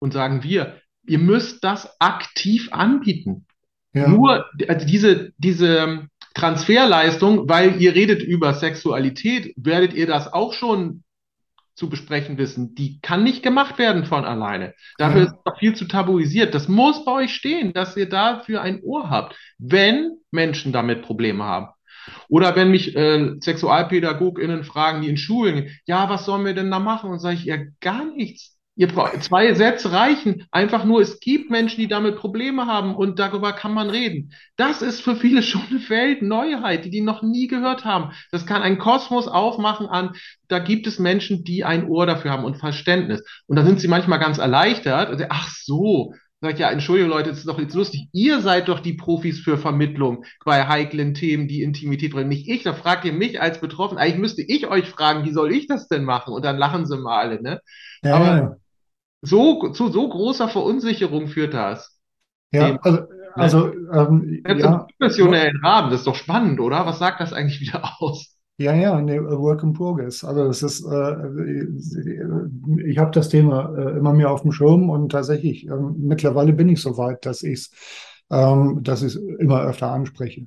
[SPEAKER 2] und sagen wir, ihr müsst das aktiv anbieten. Ja. Nur also diese, diese Transferleistung, weil ihr redet über Sexualität, werdet ihr das auch schon zu besprechen wissen, die kann nicht gemacht werden von alleine. Dafür ja. ist noch viel zu tabuisiert. Das muss bei euch stehen, dass ihr dafür ein Ohr habt, wenn Menschen damit Probleme haben. Oder wenn mich äh, SexualpädagogInnen fragen, die in Schulen, ja, was sollen wir denn da machen? Und sage ich, ja, gar nichts. Ihr braucht, zwei Sätze reichen. Einfach nur, es gibt Menschen, die damit Probleme haben und darüber kann man reden. Das ist für viele schon eine Weltneuheit, die die noch nie gehört haben. Das kann ein Kosmos aufmachen an, da gibt es Menschen, die ein Ohr dafür haben und Verständnis. Und da sind sie manchmal ganz erleichtert. Und, ach so, Sag ich, ja, Entschuldigung, Leute, das ist doch jetzt lustig. Ihr seid doch die Profis für Vermittlung bei heiklen Themen, die Intimität bringen. Nicht ich. Da fragt ihr mich als Betroffen. Eigentlich müsste ich euch fragen, wie soll ich das denn machen? Und dann lachen sie mal alle, ne? Ja, Aber ja so, zu so großer Verunsicherung führt das.
[SPEAKER 1] Ja, Dem, also, also ähm,
[SPEAKER 2] ja, im professionellen Rahmen, das ist doch spannend, oder? Was sagt das eigentlich wieder aus?
[SPEAKER 1] Ja, ja, nee, Work in Progress. Also das ist, äh, ich habe das Thema äh, immer mehr auf dem Schirm und tatsächlich, äh, mittlerweile bin ich so weit, dass ich es ähm, dass ich immer öfter anspreche.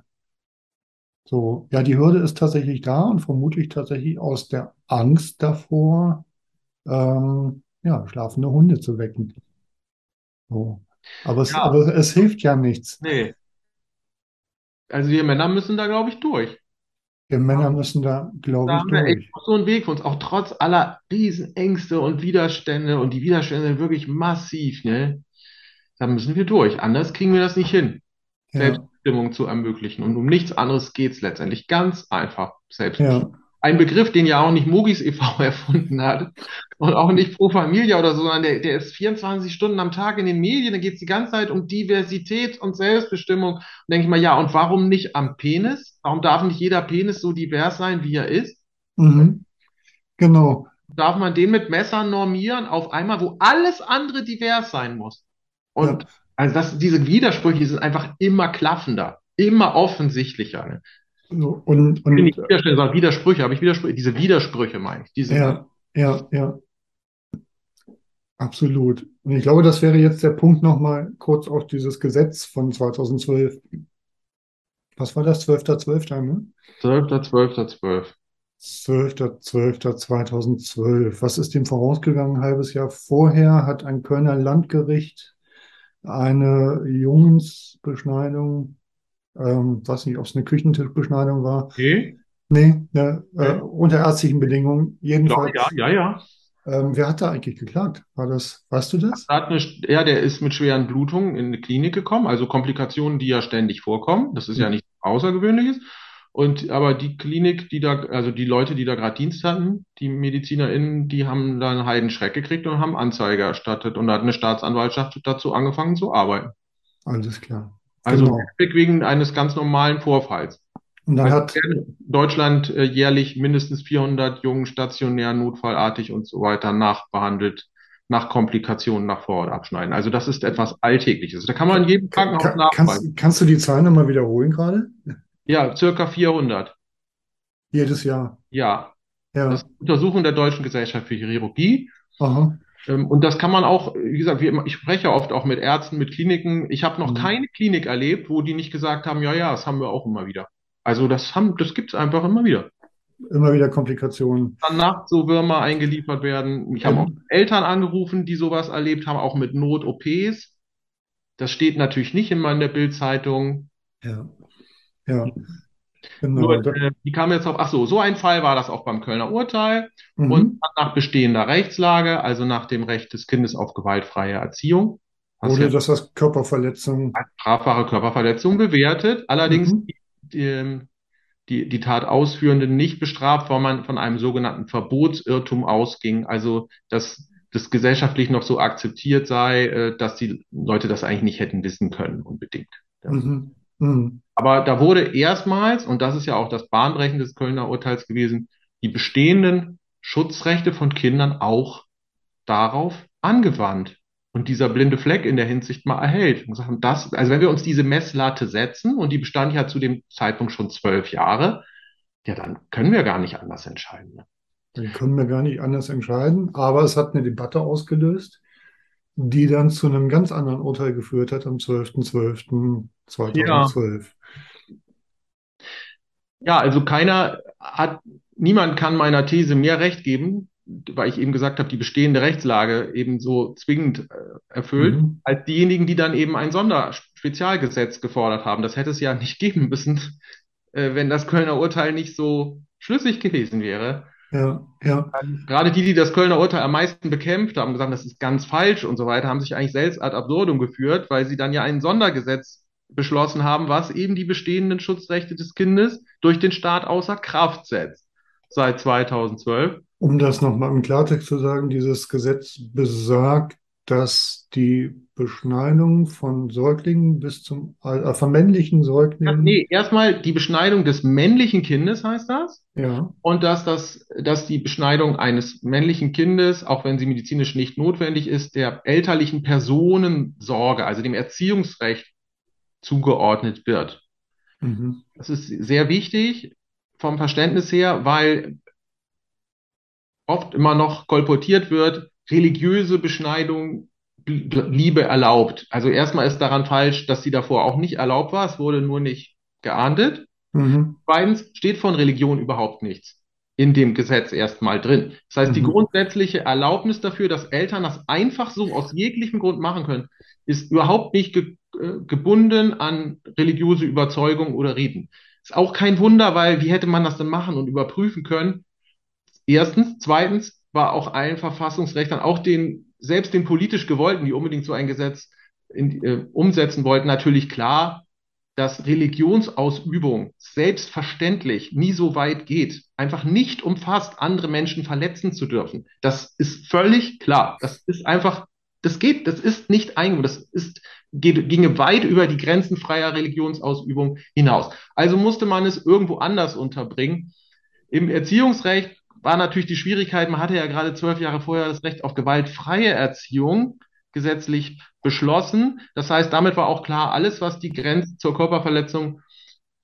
[SPEAKER 1] So, ja, die Hürde ist tatsächlich da und vermutlich tatsächlich aus der Angst davor, ähm, ja, schlafende Hunde zu wecken. So. Aber, es,
[SPEAKER 2] Ja,
[SPEAKER 1] aber es hilft ja nichts.
[SPEAKER 2] nee. Also wir Männer müssen da, glaube ich, durch.
[SPEAKER 1] Wir Männer müssen da, glaube ich,
[SPEAKER 2] echt
[SPEAKER 1] durch.
[SPEAKER 2] noch so einen Weg für uns, auch trotz aller Riesenängste und Widerstände und die Widerstände sind wirklich massiv, ne? Da müssen wir durch. Anders kriegen wir das nicht hin,
[SPEAKER 1] Ja,
[SPEAKER 2] Selbstbestimmung zu ermöglichen. Und um nichts anderes geht es letztendlich. Ganz einfach, Selbstbestimmung.
[SPEAKER 1] ja,
[SPEAKER 2] Ein Begriff, den ja auch nicht Mogis e.V. erfunden hat und auch nicht Pro Familia oder so, sondern der, der ist 24 Stunden am Tag in den Medien, da geht es die ganze Zeit um Diversität und Selbstbestimmung. Und denke ich mal, ja, und warum nicht am Penis? Warum darf nicht jeder Penis so divers sein, wie er ist?
[SPEAKER 1] mhm, genau.
[SPEAKER 2] Darf man den mit Messern normieren auf einmal, wo alles andere divers sein muss?
[SPEAKER 1] Ja,
[SPEAKER 2] Und also das, diese Widersprüche die sind einfach immer klaffender, immer offensichtlicher. Ne?
[SPEAKER 1] So, und,
[SPEAKER 2] Ich will nicht
[SPEAKER 1] und
[SPEAKER 2] Widerstände, sondern Widersprüche, aber ich Widersprüche, diese Widersprüche meine ich, die sind
[SPEAKER 1] ja, ja, ja, absolut. Und ich glaube, das wäre jetzt der Punkt nochmal kurz auf dieses Gesetz von 2012. Was war das? 12.12., ne?
[SPEAKER 2] 12., 12., 12.
[SPEAKER 1] 12.12.2012. Was ist dem vorausgegangen? Ein halbes Jahr vorher hat ein Kölner Landgericht eine Jungensbeschneidung, ähm, weiß nicht, ob es eine Küchentischbeschneidung war.
[SPEAKER 2] Okay.
[SPEAKER 1] Nee, ne, äh,
[SPEAKER 2] Okay.
[SPEAKER 1] unter ärztlichen Bedingungen.
[SPEAKER 2] Ja, ja,
[SPEAKER 1] Jedenfalls,
[SPEAKER 2] ja, ja.
[SPEAKER 1] ähm, wer hat da eigentlich geklagt? War das, weißt du das?
[SPEAKER 2] Er hat eine, ja, der ist mit schweren Blutungen in eine Klinik gekommen, also Komplikationen, die ja ständig vorkommen. Das ist ja
[SPEAKER 1] Hm.
[SPEAKER 2] nichts Außergewöhnliches. Und aber die Klinik, die da, also die Leute, die da gerade Dienst hatten, die MedizinerInnen, die haben da einen Heidenschreck gekriegt und haben Anzeige erstattet. Und da hat eine Staatsanwaltschaft dazu angefangen zu arbeiten.
[SPEAKER 1] Alles klar.
[SPEAKER 2] Also
[SPEAKER 1] Genau.
[SPEAKER 2] wegen eines ganz normalen Vorfalls.
[SPEAKER 1] Und dann
[SPEAKER 2] Also
[SPEAKER 1] hat,
[SPEAKER 2] Deutschland äh, jährlich mindestens 400 Jungen stationär, notfallartig und so weiter nachbehandelt, nach Komplikationen, nach Vorortabschneiden. Also das ist etwas Alltägliches. Da kann man in jedem Krankenhaus
[SPEAKER 1] Ka-
[SPEAKER 2] nachweisen.
[SPEAKER 1] kannst, kannst du die Zahlen nochmal wiederholen gerade?
[SPEAKER 2] Ja, circa 400.
[SPEAKER 1] Jedes Jahr.
[SPEAKER 2] Ja, das
[SPEAKER 1] Ja.
[SPEAKER 2] ist eine Untersuchung der Deutschen Gesellschaft für Chirurgie.
[SPEAKER 1] Aha.
[SPEAKER 2] Ähm, Und das kann man auch, wie gesagt, ich spreche oft auch mit Ärzten, mit Kliniken. Ich habe noch
[SPEAKER 1] Mhm.
[SPEAKER 2] keine Klinik erlebt, wo die nicht gesagt haben, ja, ja, das haben wir auch immer wieder. Also das haben, das gibt's einfach immer wieder.
[SPEAKER 1] Immer wieder Komplikationen.
[SPEAKER 2] Dann nachts so Würmer eingeliefert werden. Ich habe auch
[SPEAKER 1] Ähm,
[SPEAKER 2] Eltern angerufen, die sowas erlebt haben, auch mit Not-OPs. Das steht natürlich nicht immer in der Bild-Zeitung.
[SPEAKER 1] ja. Ja. Genau.
[SPEAKER 2] Nur, äh, die kam jetzt auf, ach so, so ein Fall war das auch beim Kölner Urteil. Und
[SPEAKER 1] mhm.
[SPEAKER 2] nach bestehender Rechtslage, also nach dem Recht des Kindes auf gewaltfreie Erziehung,
[SPEAKER 1] Wurde das als Körperverletzung?
[SPEAKER 2] als strafbare Körperverletzung bewertet, allerdings
[SPEAKER 1] Mhm.
[SPEAKER 2] die, die, die Tat Ausführende nicht bestraft, weil man von einem sogenannten Verbotsirrtum ausging. Also, dass das gesellschaftlich noch so akzeptiert sei, äh, dass die Leute das eigentlich nicht hätten wissen können, unbedingt. Ja.
[SPEAKER 1] Mhm. Mhm.
[SPEAKER 2] Aber da wurde erstmals, und das ist ja auch das Bahnbrechen des Kölner Urteils gewesen, die bestehenden Schutzrechte von Kindern auch darauf angewandt und dieser blinde Fleck in der Hinsicht mal erhält. Und sagen, das, also wenn wir uns diese Messlatte setzen und die bestand ja zu dem Zeitpunkt schon zwölf Jahre, ja, dann können wir gar nicht anders entscheiden. Ne?
[SPEAKER 1] Dann können wir gar nicht anders entscheiden. Aber es hat eine Debatte ausgelöst, die dann zu einem ganz anderen Urteil geführt hat am 12.12.2012.
[SPEAKER 2] Ja, also keiner hat, niemand kann meiner These mehr Recht geben, weil ich eben gesagt habe, die bestehende Rechtslage eben so zwingend äh, erfüllt,
[SPEAKER 1] Mhm.
[SPEAKER 2] als diejenigen, die dann eben ein Sonderspezialgesetz gefordert haben. Das hätte es ja nicht geben müssen, äh, wenn das Kölner Urteil nicht so schlüssig gewesen wäre.
[SPEAKER 1] Ja, ja.
[SPEAKER 2] Gerade die, die das Kölner Urteil am meisten bekämpft haben, gesagt, das ist ganz falsch und so weiter, haben sich eigentlich selbst ad absurdum geführt, weil sie dann ja ein Sondergesetz beschlossen haben, was eben die bestehenden Schutzrechte des Kindes durch den Staat außer Kraft setzt. Seit 2012.
[SPEAKER 1] Um das nochmal im Klartext zu sagen, dieses Gesetz besagt, dass die Beschneidung von Säuglingen bis zum, äh, von männlichen Säuglingen,
[SPEAKER 2] nee, erstmal die Beschneidung des männlichen Kindes heißt das.
[SPEAKER 1] ja,
[SPEAKER 2] Und dass das, dass die Beschneidung eines männlichen Kindes, auch wenn sie medizinisch nicht notwendig ist, der elterlichen Personensorge, also dem Erziehungsrecht zugeordnet wird.
[SPEAKER 1] mhm.
[SPEAKER 2] Das ist sehr wichtig vom Verständnis her, weil oft immer noch kolportiert wird, religiöse Beschneidung Liebe erlaubt. Also erstmal ist daran falsch, dass sie davor auch nicht erlaubt war. Es wurde nur nicht geahndet.
[SPEAKER 1] Mhm.
[SPEAKER 2] Zweitens steht von Religion überhaupt nichts in dem Gesetz erstmal drin. Das heißt, die
[SPEAKER 1] Mhm.
[SPEAKER 2] grundsätzliche Erlaubnis dafür, dass Eltern das einfach so aus jeglichem Grund machen können, ist überhaupt nicht ge äh, gebunden an religiöse Überzeugung oder Riten. Ist auch kein Wunder, weil wie hätte man das denn machen und überprüfen können? Erstens. Zweitens war auch allen Verfassungsrechtlern, auch den, selbst den politisch Gewollten, die unbedingt so ein Gesetz in, äh, umsetzen wollten, natürlich klar, dass Religionsausübung selbstverständlich nie so weit geht, einfach nicht umfasst, andere Menschen verletzen zu dürfen. Das ist völlig klar. Das ist einfach, das geht, das ist nicht eingebaut, das ist, geht, ginge weit über die Grenzen freier Religionsausübung hinaus. Also musste man es irgendwo anders unterbringen. Im Erziehungsrecht war natürlich die Schwierigkeit, man hatte ja gerade zwölf Jahre vorher das Recht auf gewaltfreie Erziehung gesetzlich beschlossen. Das heißt, damit war auch klar, alles, was die Grenze zur Körperverletzung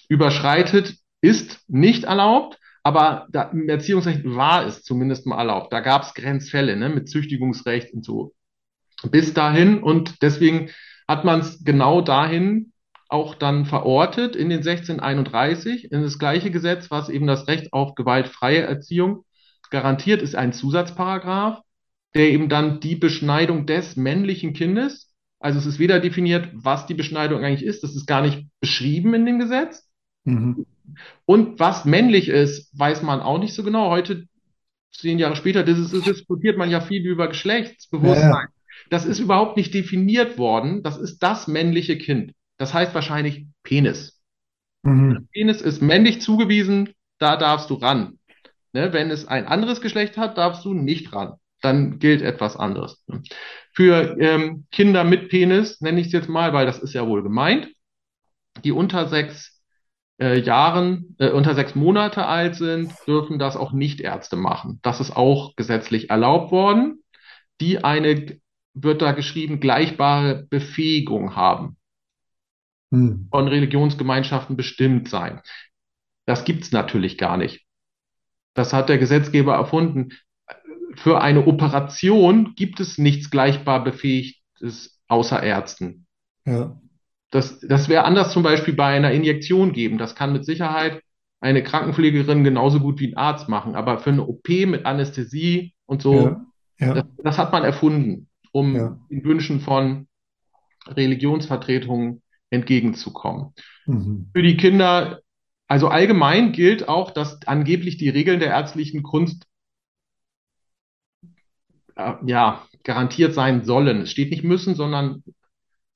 [SPEAKER 2] überschreitet, ist nicht erlaubt. Aber da, im Erziehungsrecht war es zumindest mal erlaubt. Da gab es Grenzfälle ne, mit Züchtigungsrecht und so. Bis dahin und deswegen hat man es genau dahin auch dann verortet in den 1631 in das gleiche Gesetz, was eben das Recht auf gewaltfreie Erziehung garantiert, ist ein Zusatzparagraph, der eben dann die Beschneidung des männlichen Kindes, also es ist weder definiert, was die Beschneidung eigentlich ist, das ist gar nicht beschrieben in dem Gesetz.
[SPEAKER 1] Mhm.
[SPEAKER 2] Und was männlich ist, weiß man auch nicht so genau. Heute, zehn Jahre später, das ist, diskutiert man ja viel über Geschlechtsbewusstsein.
[SPEAKER 1] Ja.
[SPEAKER 2] Das ist überhaupt nicht definiert worden. Das ist das männliche Kind. Das heißt wahrscheinlich Penis.
[SPEAKER 1] Mhm.
[SPEAKER 2] Penis ist männlich zugewiesen, da darfst du ran. Ne, wenn es ein anderes Geschlecht hat, darfst du nicht ran. Dann gilt etwas anderes. Für ähm, Kinder mit Penis nenne ich es jetzt mal, weil das ist ja wohl gemeint, die unter sechs äh, Jahren, äh, unter sechs Monate alt sind, dürfen das auch Nichtärzte machen. Das ist auch gesetzlich erlaubt worden, die eine, wird da geschrieben, gleichbare Befähigung haben
[SPEAKER 1] Mhm.
[SPEAKER 2] von Religionsgemeinschaften bestimmt sein. Das gibt's natürlich gar nicht. Das hat der Gesetzgeber erfunden. Für eine Operation gibt es nichts gleichbar Befähigtes außer Ärzten.
[SPEAKER 1] Ja.
[SPEAKER 2] Das, das wäre anders zum Beispiel bei einer Injektion geben. Das kann mit Sicherheit eine Krankenpflegerin genauso gut wie ein Arzt machen. Aber für eine OP mit Anästhesie und so,
[SPEAKER 1] Ja. Ja.
[SPEAKER 2] das, das hat man erfunden, um
[SPEAKER 1] Ja.
[SPEAKER 2] den Wünschen von Religionsvertretungen entgegenzukommen.
[SPEAKER 1] Mhm.
[SPEAKER 2] Für die Kinder, also allgemein gilt auch, dass angeblich die Regeln der ärztlichen Kunst äh, ja garantiert sein sollen. Es steht nicht müssen, sondern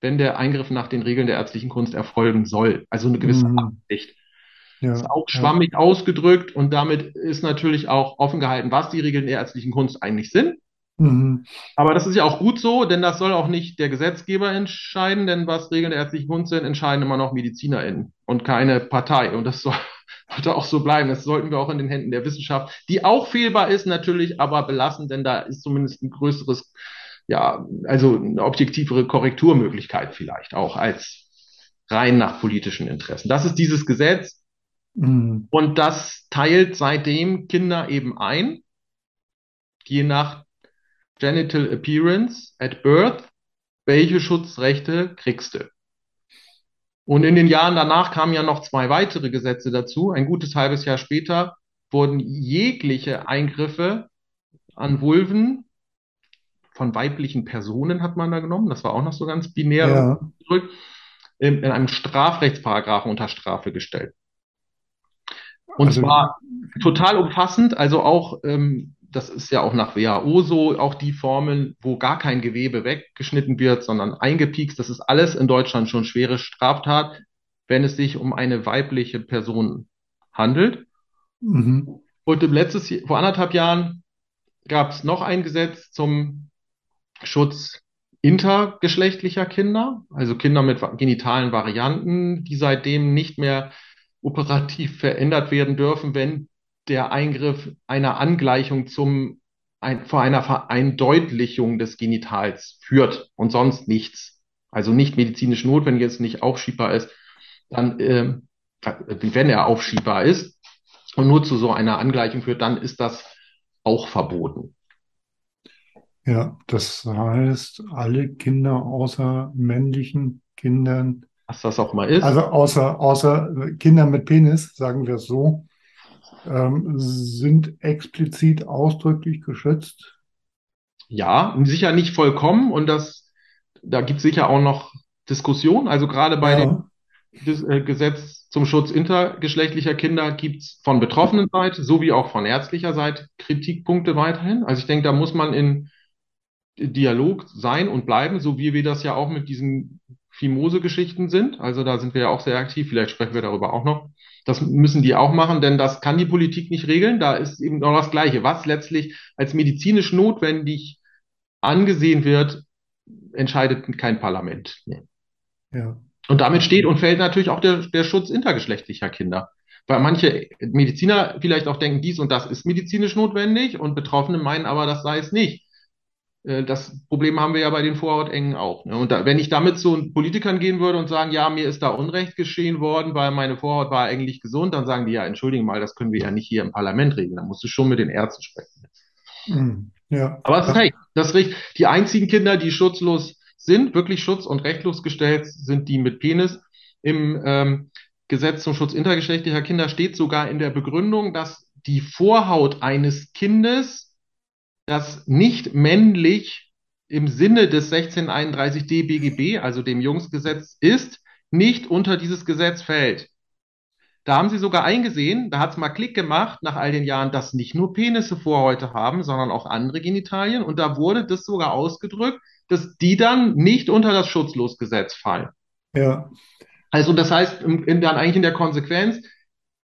[SPEAKER 2] wenn der Eingriff nach den Regeln der ärztlichen Kunst erfolgen soll. Also eine gewisse
[SPEAKER 1] Mhm.
[SPEAKER 2] Absicht.
[SPEAKER 1] Ja.
[SPEAKER 2] Ist auch
[SPEAKER 1] Ja.
[SPEAKER 2] schwammig ausgedrückt und damit ist natürlich auch offen gehalten, was die Regeln der ärztlichen Kunst eigentlich sind.
[SPEAKER 1] Mhm.
[SPEAKER 2] Aber das ist ja auch gut so, denn das soll auch nicht der Gesetzgeber entscheiden, denn was Regeln der ärztlichen Kunst sind, entscheiden immer noch MedizinerInnen und keine Partei. Und das soll, sollte auch so bleiben. Das sollten wir auch in den Händen der Wissenschaft, die auch fehlbar ist natürlich, aber belassen, denn da ist zumindest ein größeres, ja, also eine objektivere Korrekturmöglichkeit vielleicht auch als rein nach politischen Interessen. Das ist dieses Gesetz
[SPEAKER 1] Mhm.
[SPEAKER 2] und das teilt seitdem Kinder eben ein, je nach Genital Appearance at Birth, welche Schutzrechte kriegst du? Und in den Jahren danach kamen ja noch zwei weitere Gesetze dazu. Ein gutes halbes Jahr später wurden jegliche Eingriffe an Vulven von weiblichen Personen hat man da genommen. Das war auch noch so ganz binär
[SPEAKER 1] Ja.
[SPEAKER 2] zurück, in, in einem Strafrechtsparagraphen unter Strafe gestellt. Und
[SPEAKER 1] Also-
[SPEAKER 2] zwar total umfassend, also auch, ähm, das ist ja auch nach WHO so, auch die Formeln, wo gar kein Gewebe weggeschnitten wird, sondern eingepiekst, das ist alles in Deutschland schon schwere Straftat, wenn es sich um eine weibliche Person handelt.
[SPEAKER 1] Mhm.
[SPEAKER 2] Und im letztes, Jahr- vor anderthalb Jahren gab es noch ein Gesetz zum Schutz intergeschlechtlicher Kinder, also Kinder mit genitalen Varianten, die seitdem nicht mehr operativ verändert werden dürfen, wenn der Eingriff einer Angleichung zum, ein, vor einer Vereindeutlichung des Genitals führt und sonst nichts. Also nicht medizinisch notwendig ist, nicht aufschiebbar ist, dann, ähm, wenn er aufschiebbar ist und nur zu so einer Angleichung führt, dann ist das auch verboten.
[SPEAKER 1] Ja, das heißt, alle Kinder außer männlichen Kindern,
[SPEAKER 2] Was das auch mal ist.
[SPEAKER 1] also außer, außer Kinder mit Penis, sagen wir es so, ähm, sind explizit ausdrücklich geschützt.
[SPEAKER 2] Ja, sicher nicht vollkommen und das, da gibt es sicher auch noch Diskussionen. Also gerade bei dem
[SPEAKER 1] Ja.
[SPEAKER 2] das, äh, Gesetz zum Schutz intergeschlechtlicher Kinder gibt es von betroffenen Seite sowie auch von ärztlicher Seite Kritikpunkte weiterhin. Also ich denke, da muss man in Dialog sein und bleiben, so wie wir das ja auch mit diesen Fimose-Geschichten sind. Also da sind wir ja auch sehr aktiv. Vielleicht sprechen wir darüber auch noch. Das müssen die auch machen, denn das kann die Politik nicht regeln. Da ist eben noch das Gleiche. Was letztlich als medizinisch notwendig angesehen wird, entscheidet kein Parlament. Nee.
[SPEAKER 1] Ja.
[SPEAKER 2] Und damit steht und fällt natürlich auch der, der Schutz intergeschlechtlicher Kinder. Weil manche Mediziner vielleicht auch denken, dies und das ist medizinisch notwendig und Betroffene meinen aber, das sei es nicht. Äh, Das Problem haben wir ja bei den Vorhautengen auch. ne? Und da, wenn ich damit zu Politikern gehen würde und sagen, ja, mir ist da Unrecht geschehen worden, weil meine Vorhaut war eigentlich gesund, dann sagen die, ja, entschuldigen mal, das können wir ja nicht hier im Parlament regeln. Da musst du schon mit den Ärzten sprechen.
[SPEAKER 1] Mhm. Ja.
[SPEAKER 2] Aber es ist recht. Das ist recht. Die einzigen Kinder, die schutzlos sind, wirklich schutz- und rechtlos gestellt, sind die mit Penis. Im ähm, Gesetz zum Schutz intergeschlechtlicher Kinder steht sogar in der Begründung, dass die Vorhaut eines Kindes, das nicht männlich im Sinne des 1631d BGB, also dem Jungsgesetz ist, nicht unter dieses Gesetz fällt. Da haben sie sogar eingesehen, da hat es mal Klick gemacht nach all den Jahren, dass nicht nur Penisse Vorhäute haben, sondern auch andere Genitalien. Und da wurde das sogar ausgedrückt, dass die dann nicht unter das Schutzlosgesetz fallen.
[SPEAKER 1] Ja.
[SPEAKER 2] Also das heißt, in, in, dann eigentlich in der Konsequenz,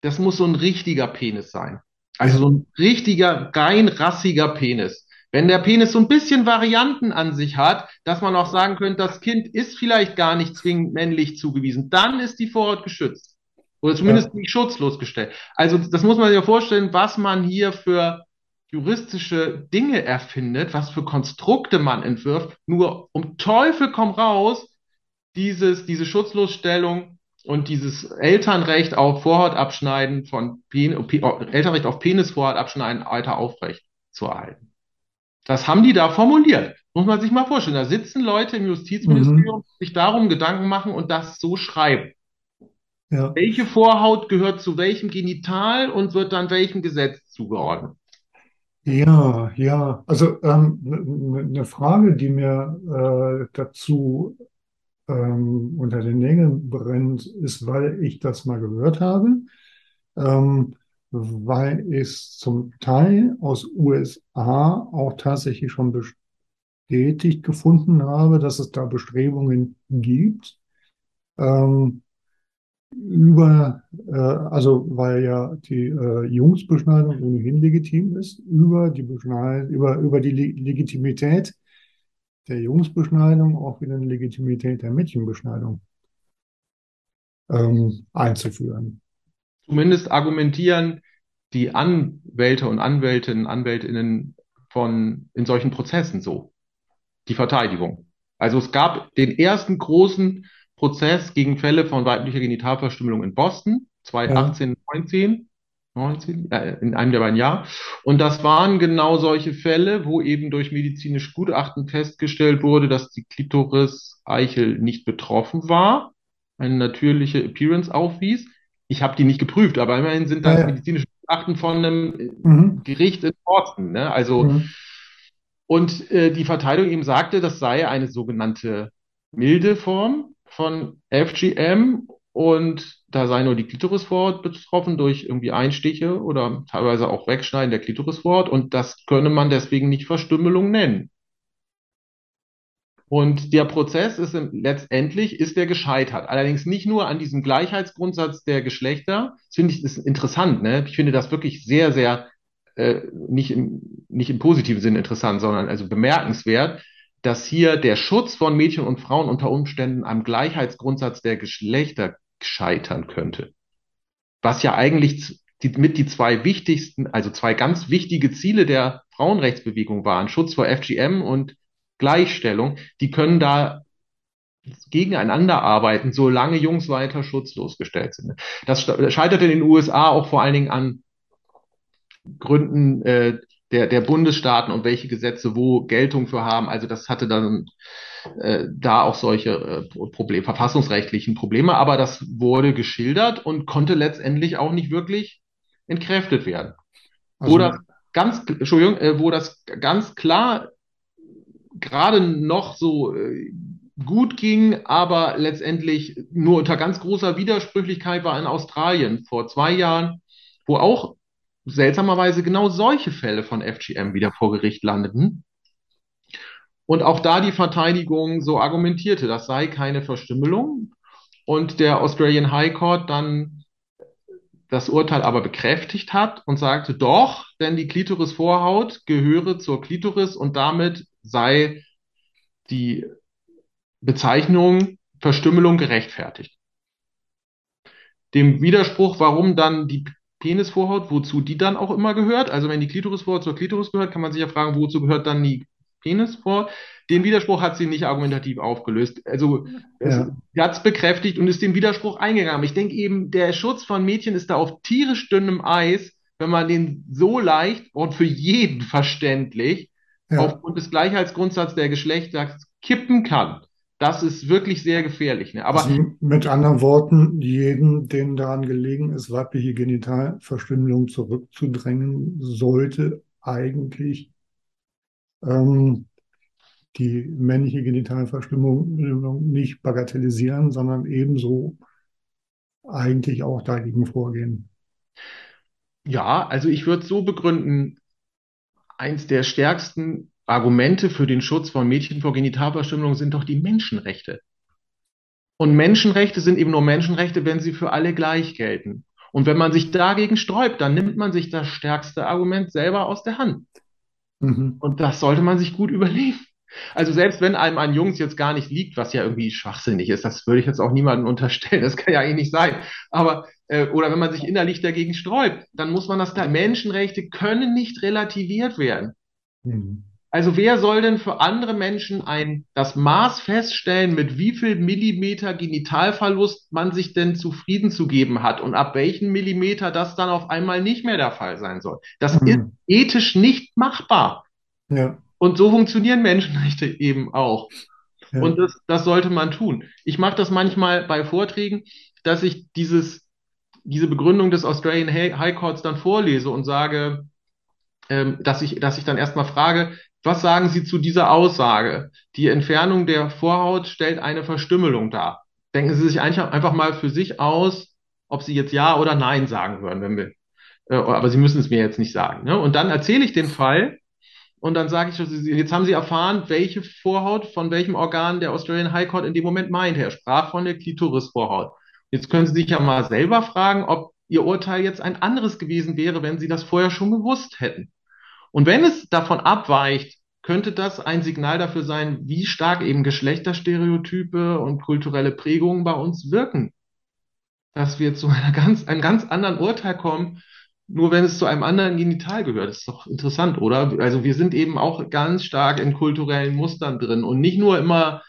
[SPEAKER 2] das muss so ein richtiger Penis sein. Also so ein richtiger, rein rassiger Penis. Wenn der Penis so ein bisschen Varianten an sich hat, dass man auch sagen könnte, das Kind ist vielleicht gar nicht zwingend männlich zugewiesen, dann ist die Vorhaut geschützt. Oder zumindest
[SPEAKER 1] Ja.
[SPEAKER 2] nicht schutzlos gestellt. Also das muss man sich ja vorstellen, was man hier für juristische Dinge erfindet, was für Konstrukte man entwirft, nur um Teufel komm raus, dieses, diese Schutzlosstellung und dieses Elternrecht auf Vorhautabschneiden von Pen Pe Elternrecht auf Penisvorhaut abschneiden weiter aufrecht zu erhalten. Das haben die da formuliert. Muss man sich mal vorstellen. Da sitzen Leute im Justizministerium, die sich darum Gedanken machen und das so schreiben.
[SPEAKER 1] Ja.
[SPEAKER 2] Welche Vorhaut gehört zu welchem Genital und wird dann welchem Gesetz zugeordnet?
[SPEAKER 1] Ja, ja. Also ähm, eine Frage, die mir äh, dazu ähm, unter den Nägeln brennt, ist, weil ich das mal gehört habe, ähm, weil es zum Teil aus USA auch tatsächlich schon bestätigt gefunden habe, dass es da Bestrebungen gibt, ähm, über, äh, also weil ja die äh, Jungsbeschneidung ohnehin legitim ist, über die Beschneid über, über die Le Legitimität der Jungsbeschneidung auch wieder eine Legitimität der Mädchenbeschneidung ähm, einzuführen.
[SPEAKER 2] Zumindest argumentieren die Anwälte und Anwältinnen, Anwältinnen von in solchen Prozessen so. Die Verteidigung. Also es gab den ersten großen Prozess gegen Fälle von weiblicher Genitalverstümmelung in Boston, 2018, ja. 19, 19, äh, in einem der beiden Jahren. Und das waren genau solche Fälle, wo eben durch medizinisch Gutachten festgestellt wurde, dass die Klitoris-Eichel nicht betroffen war, eine natürliche Appearance aufwies. Ich habe die nicht geprüft, aber immerhin sind das ja, ja. medizinische Gutachten von einem mhm. Gericht in Boston. Ne? Also mhm. und äh, die Verteidigung eben sagte, das sei eine sogenannte milde Form von FGM und da sei nur die Klitorisvorhaut betroffen durch irgendwie Einstiche oder teilweise auch Wegschneiden der Klitorisvorhaut und das könne man deswegen nicht Verstümmelung nennen. Und der Prozess ist letztendlich ist der gescheitert. Allerdings nicht nur an diesem Gleichheitsgrundsatz der Geschlechter. Das finde ich ist interessant. Ne? Ich finde das wirklich sehr, sehr äh, nicht im, nicht im positiven Sinne interessant, sondern also bemerkenswert, dass hier der Schutz von Mädchen und Frauen unter Umständen am Gleichheitsgrundsatz der Geschlechter scheitern könnte. Was ja eigentlich die, mit die zwei wichtigsten, also zwei ganz wichtige Ziele der Frauenrechtsbewegung waren, Schutz vor FGM und Gleichstellung, die können da gegeneinander arbeiten, solange Jungs weiter schutzlos gestellt sind. Das scheitert in den USA auch vor allen Dingen an Gründen äh, der, der Bundesstaaten und welche Gesetze wo Geltung für haben. Also das hatte dann äh, da auch solche äh, Probleme, verfassungsrechtlichen Probleme, aber das wurde geschildert und konnte letztendlich auch nicht wirklich entkräftet werden. Also, wo ganz, Entschuldigung, äh, wo das ganz klar gerade noch so äh, gut ging, aber letztendlich nur unter ganz großer Widersprüchlichkeit war in Australien vor zwei Jahren, wo auch seltsamerweise genau solche Fälle von FGM wieder vor Gericht landeten. Und auch da die Verteidigung so argumentierte, das sei keine Verstümmelung. Und der Australian High Court dann das Urteil aber bekräftigt hat und sagte, doch, denn die Klitorisvorhaut gehöre zur Klitoris und damit sei die Bezeichnung Verstümmelung gerechtfertigt. Dem Widerspruch, warum dann die Penisvorhaut, wozu die dann auch immer gehört. Also wenn die Klitorisvorhaut zur Klitoris gehört, kann man sich ja fragen, wozu gehört dann die Penisvorhaut? Den Widerspruch hat sie nicht argumentativ aufgelöst. Also ja. sie hat es bekräftigt und ist den Widerspruch eingegangen. Ich denke eben, der Schutz von Mädchen ist da auf tierisch dünnem Eis, wenn man den so leicht und für jeden verständlich ja. aufgrund des Gleichheitsgrundsatzes der Geschlechter kippen kann. Das ist wirklich sehr gefährlich. Ne? Aber
[SPEAKER 1] also mit anderen Worten, jeden, dem daran gelegen ist, weibliche Genitalverstümmelung zurückzudrängen, sollte eigentlich ähm, die männliche Genitalverstümmelung nicht bagatellisieren, sondern ebenso eigentlich auch dagegen vorgehen.
[SPEAKER 2] Ja, also ich würde so begründen, eins der stärksten Argumente für den Schutz von Mädchen vor Genitalverstümmelung sind doch die Menschenrechte. Und Menschenrechte sind eben nur Menschenrechte, wenn sie für alle gleich gelten. Und wenn man sich dagegen sträubt, dann nimmt man sich das stärkste Argument selber aus der Hand. Mhm. Und das sollte man sich gut überlegen. Also selbst wenn einem ein Jungs jetzt gar nicht liegt, was ja irgendwie schwachsinnig ist, das würde ich jetzt auch niemandem unterstellen, das kann ja eigentlich nicht sein. Aber äh, oder wenn man sich innerlich dagegen sträubt, dann muss man das da. Menschenrechte können nicht relativiert werden. Mhm. Also wer soll denn für andere Menschen ein, das Maß feststellen, mit wie viel Millimeter Genitalverlust man sich denn zufrieden zu geben hat und ab welchen Millimeter das dann auf einmal nicht mehr der Fall sein soll? Das mhm. ist ethisch nicht machbar. Ja. Und so funktionieren Menschenrechte eben auch. Ja. Und das, das sollte man tun. Ich mache das manchmal bei Vorträgen, dass ich dieses, diese Begründung des Australian High Courts dann vorlese und sage, ähm, dass ich, dass ich dann erstmal frage, was sagen Sie zu dieser Aussage? Die Entfernung der Vorhaut stellt eine Verstümmelung dar. Denken Sie sich einfach mal für sich aus, ob Sie jetzt Ja oder Nein sagen würden, wenn wir, äh, aber Sie müssen es mir jetzt nicht sagen. Ne? Und dann erzähle ich den Fall und dann sage ich, jetzt haben Sie erfahren, welche Vorhaut von welchem Organ der Australian High Court in dem Moment meint. Er sprach von der Klitorisvorhaut. Jetzt können Sie sich ja mal selber fragen, ob Ihr Urteil jetzt ein anderes gewesen wäre, wenn Sie das vorher schon gewusst hätten. Und wenn es davon abweicht, könnte das ein Signal dafür sein, wie stark eben Geschlechterstereotype und kulturelle Prägungen bei uns wirken. Dass wir zu einer ganz, einem ganz anderen Urteil kommen, nur wenn es zu einem anderen Genital gehört. Das ist doch interessant, oder? Also wir sind eben auch ganz stark in kulturellen Mustern drin und nicht nur immer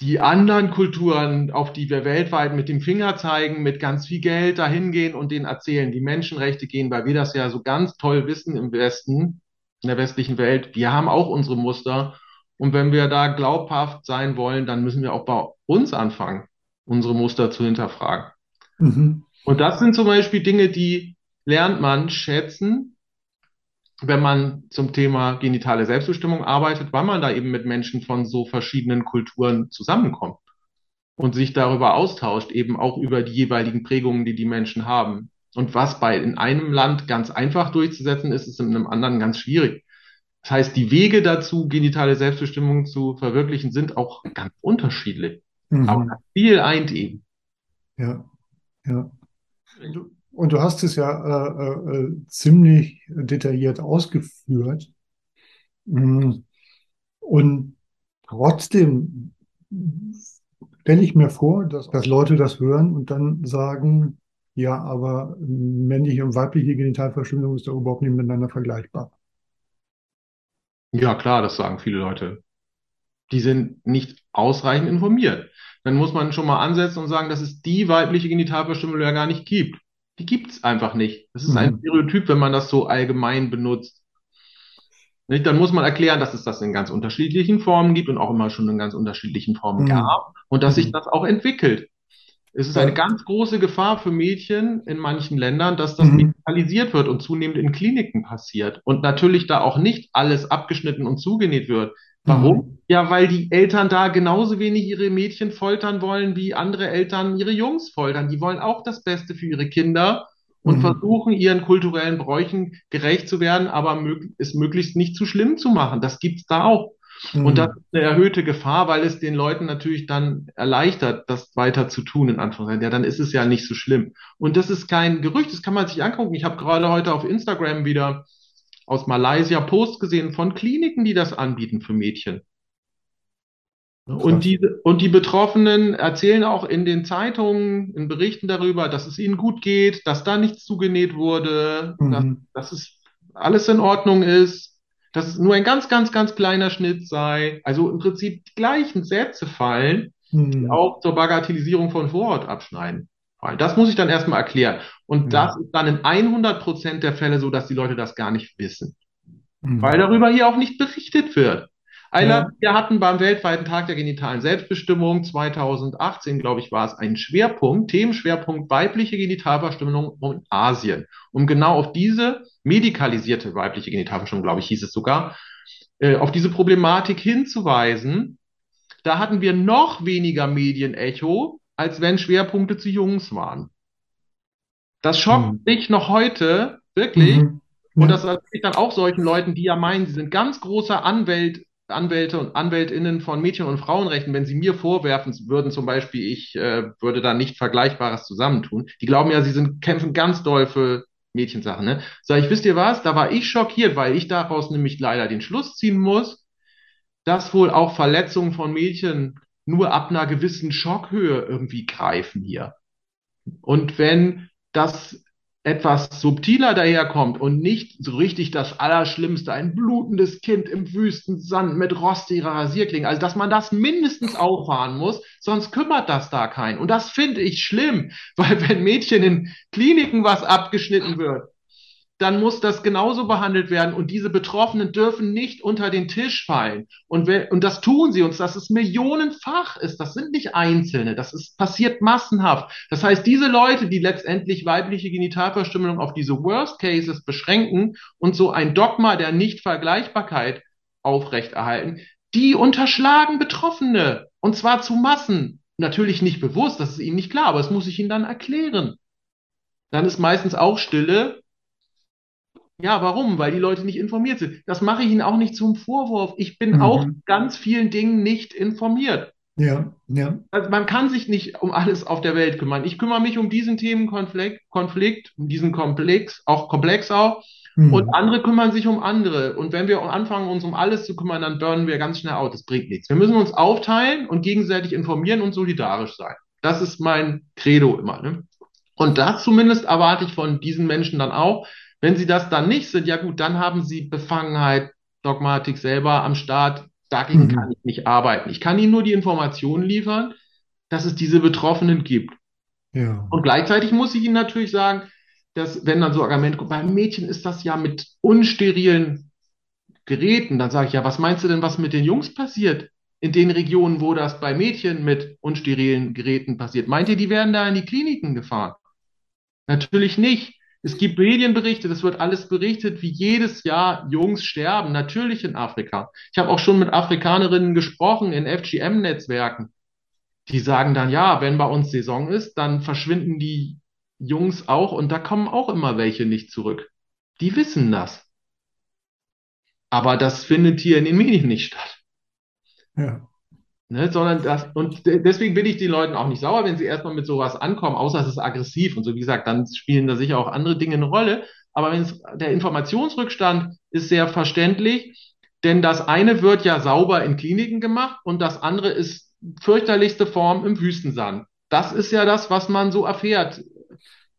[SPEAKER 2] die anderen Kulturen, auf die wir weltweit mit dem Finger zeigen, mit ganz viel Geld dahin gehen und denen erzählen, die Menschenrechte gehen, weil wir das ja so ganz toll wissen im Westen, in der westlichen Welt. Wir haben auch unsere Muster. Und wenn wir da glaubhaft sein wollen, dann müssen wir auch bei uns anfangen, unsere Muster zu hinterfragen. Mhm. Und das sind zum Beispiel Dinge, die lernt man schätzen, wenn man zum Thema genitale Selbstbestimmung arbeitet, weil man da eben mit Menschen von so verschiedenen Kulturen zusammenkommt und sich darüber austauscht, eben auch über die jeweiligen Prägungen, die die Menschen haben. Und was bei in einem Land ganz einfach durchzusetzen ist, ist in einem anderen ganz schwierig. Das heißt, die Wege dazu, genitale Selbstbestimmung zu verwirklichen, sind auch ganz unterschiedlich. Mhm. Aber viel eint eben.
[SPEAKER 1] Ja, ja. Du, und du hast es ja äh, äh, ziemlich detailliert ausgeführt. Mm. Und trotzdem stelle ich mir vor, dass, dass Leute das hören und dann sagen, ja, aber männliche und weibliche Genitalverstümmelung ist doch überhaupt nicht miteinander vergleichbar.
[SPEAKER 2] Ja, klar, das sagen viele Leute. Die sind nicht ausreichend informiert. Dann muss man schon mal ansetzen und sagen, dass es die weibliche Genitalverstümmelung ja gar nicht gibt. Die gibt es einfach nicht. Das ist ein mhm. Stereotyp, wenn man das so allgemein benutzt. Nicht? Dann muss man erklären, dass es das in ganz unterschiedlichen Formen gibt und auch immer schon in ganz unterschiedlichen Formen mhm. gab und dass sich mhm. das auch entwickelt. Es ist eine ganz große Gefahr für Mädchen in manchen Ländern, dass das mhm. medikalisiert wird und zunehmend in Kliniken passiert und natürlich da auch nicht alles abgeschnitten und zugenäht wird. Warum? Mhm. Ja, weil die Eltern da genauso wenig ihre Mädchen foltern wollen, wie andere Eltern ihre Jungs foltern. Die wollen auch das Beste für ihre Kinder und mhm. versuchen, ihren kulturellen Bräuchen gerecht zu werden, aber mög es möglichst nicht zu schlimm zu machen. Das gibt's da auch. Mhm. Und das ist eine erhöhte Gefahr, weil es den Leuten natürlich dann erleichtert, das weiter zu tun, in Anführungszeichen. Ja, dann ist es ja nicht so schlimm. Und das ist kein Gerücht, das kann man sich angucken. Ich habe gerade heute auf Instagram wieder aus Malaysia Post gesehen von Kliniken, die das anbieten für Mädchen. Und die, und die Betroffenen erzählen auch in den Zeitungen, in Berichten darüber, dass es ihnen gut geht, dass da nichts zugenäht wurde, mhm. dass, dass es alles in Ordnung ist, dass es nur ein ganz, ganz, ganz kleiner Schnitt sei. Also im Prinzip die gleichen Sätze fallen, mhm. die auch zur Bagatellisierung von Vorort abschneiden. Das muss ich dann erstmal erklären. Und mhm. das ist dann in 100 Prozent der Fälle so, dass die Leute das gar nicht wissen. Mhm. Weil darüber hier auch nicht berichtet wird. Einer, ja. wir hatten beim weltweiten Tag der genitalen Selbstbestimmung 2018, glaube ich, war es ein Schwerpunkt, Themenschwerpunkt weibliche Genitalverstümmelung in Asien. Um genau auf diese medikalisierte weibliche Genitalverstümmelung, glaube ich, hieß es sogar, äh, auf diese Problematik hinzuweisen. Da hatten wir noch weniger Medienecho, als wenn Schwerpunkte zu Jungs waren. Das schockt mhm. mich noch heute, wirklich. Mhm. Ja. Und das erzähle dann auch solchen Leuten, die ja meinen, sie sind ganz großer Anwält, Anwälte und Anwältinnen von Mädchen- und Frauenrechten, wenn sie mir vorwerfen würden, zum Beispiel, ich äh, würde da nicht Vergleichbares zusammentun. Die glauben ja, sie sind, kämpfen ganz doll für Mädchensachen. Ne? Sag ich, wisst ihr was? Da war ich schockiert, weil ich daraus nämlich leider den Schluss ziehen muss, dass wohl auch Verletzungen von Mädchen nur ab einer gewissen Schockhöhe irgendwie greifen hier. Und wenn das etwas subtiler daherkommt und nicht so richtig das Allerschlimmste, ein blutendes Kind im Wüstensand mit rostiger Rasierklinge, also dass man das mindestens auffahren muss, sonst kümmert das da keinen. Und das finde ich schlimm, weil wenn Mädchen in Kliniken was abgeschnitten wird, dann muss das genauso behandelt werden und diese Betroffenen dürfen nicht unter den Tisch fallen. Und, und das tun sie uns, dass es millionenfach ist. Das sind nicht Einzelne, das ist passiert massenhaft. Das heißt, diese Leute, die letztendlich weibliche Genitalverstümmelung auf diese Worst Cases beschränken und so ein Dogma der Nichtvergleichbarkeit aufrechterhalten, die unterschlagen Betroffene und zwar zu Massen. Natürlich nicht bewusst, das ist ihnen nicht klar, aber es muss ich ihnen dann erklären. Dann ist meistens auch Stille ja, warum? Weil die Leute nicht informiert sind. Das mache ich Ihnen auch nicht zum Vorwurf. Ich bin mhm. auch ganz vielen Dingen nicht informiert.
[SPEAKER 1] Ja, ja.
[SPEAKER 2] Also man kann sich nicht um alles auf der Welt kümmern. Ich kümmere mich um diesen Themenkonflikt, Konflikt, um diesen Komplex, auch Komplex auch. Und
[SPEAKER 1] Hm.
[SPEAKER 2] andere kümmern sich um andere. Und wenn wir anfangen, uns um alles zu kümmern, dann burnen wir ganz schnell out. Das bringt nichts. Wir müssen uns aufteilen und gegenseitig informieren und solidarisch sein. Das ist mein Credo immer. Ne? Und das zumindest erwarte ich von diesen Menschen dann auch. Wenn sie das dann nicht sind, ja gut, dann haben sie Befangenheit, Dogmatik selber am Start. Dagegen kann
[SPEAKER 1] Mhm.
[SPEAKER 2] ich nicht arbeiten. Ich kann ihnen nur die Informationen liefern, dass es diese Betroffenen gibt.
[SPEAKER 1] Ja.
[SPEAKER 2] Und gleichzeitig muss ich Ihnen natürlich sagen, dass, wenn dann so Argumente kommen, beim Mädchen ist das ja mit unsterilen Geräten, dann sage ich ja, was meinst du denn, was mit den Jungs passiert? In den Regionen, wo das bei Mädchen mit unsterilen Geräten passiert. Meint ihr, die werden da in die Kliniken gefahren? Natürlich nicht. Es gibt Medienberichte, das wird alles berichtet, wie jedes Jahr Jungs sterben, natürlich in Afrika. Ich habe auch schon mit Afrikanerinnen gesprochen in FGM-Netzwerken. Die sagen dann, ja, wenn bei uns Saison ist, dann verschwinden die Jungs auch und da kommen auch immer welche nicht zurück. Die wissen das. Aber das findet hier in den Medien nicht statt.
[SPEAKER 1] Ja.
[SPEAKER 2] Ne, sondern das, und de- deswegen bin ich den Leuten auch nicht sauer, wenn sie erstmal mit sowas ankommen, außer es ist aggressiv. Und so wie gesagt, dann spielen da sicher auch andere Dinge eine Rolle. Aber wenn es, der Informationsrückstand ist sehr verständlich, denn das eine wird ja sauber in Kliniken gemacht und das andere ist fürchterlichste Form im Wüstensand. Das ist ja das, was man so erfährt,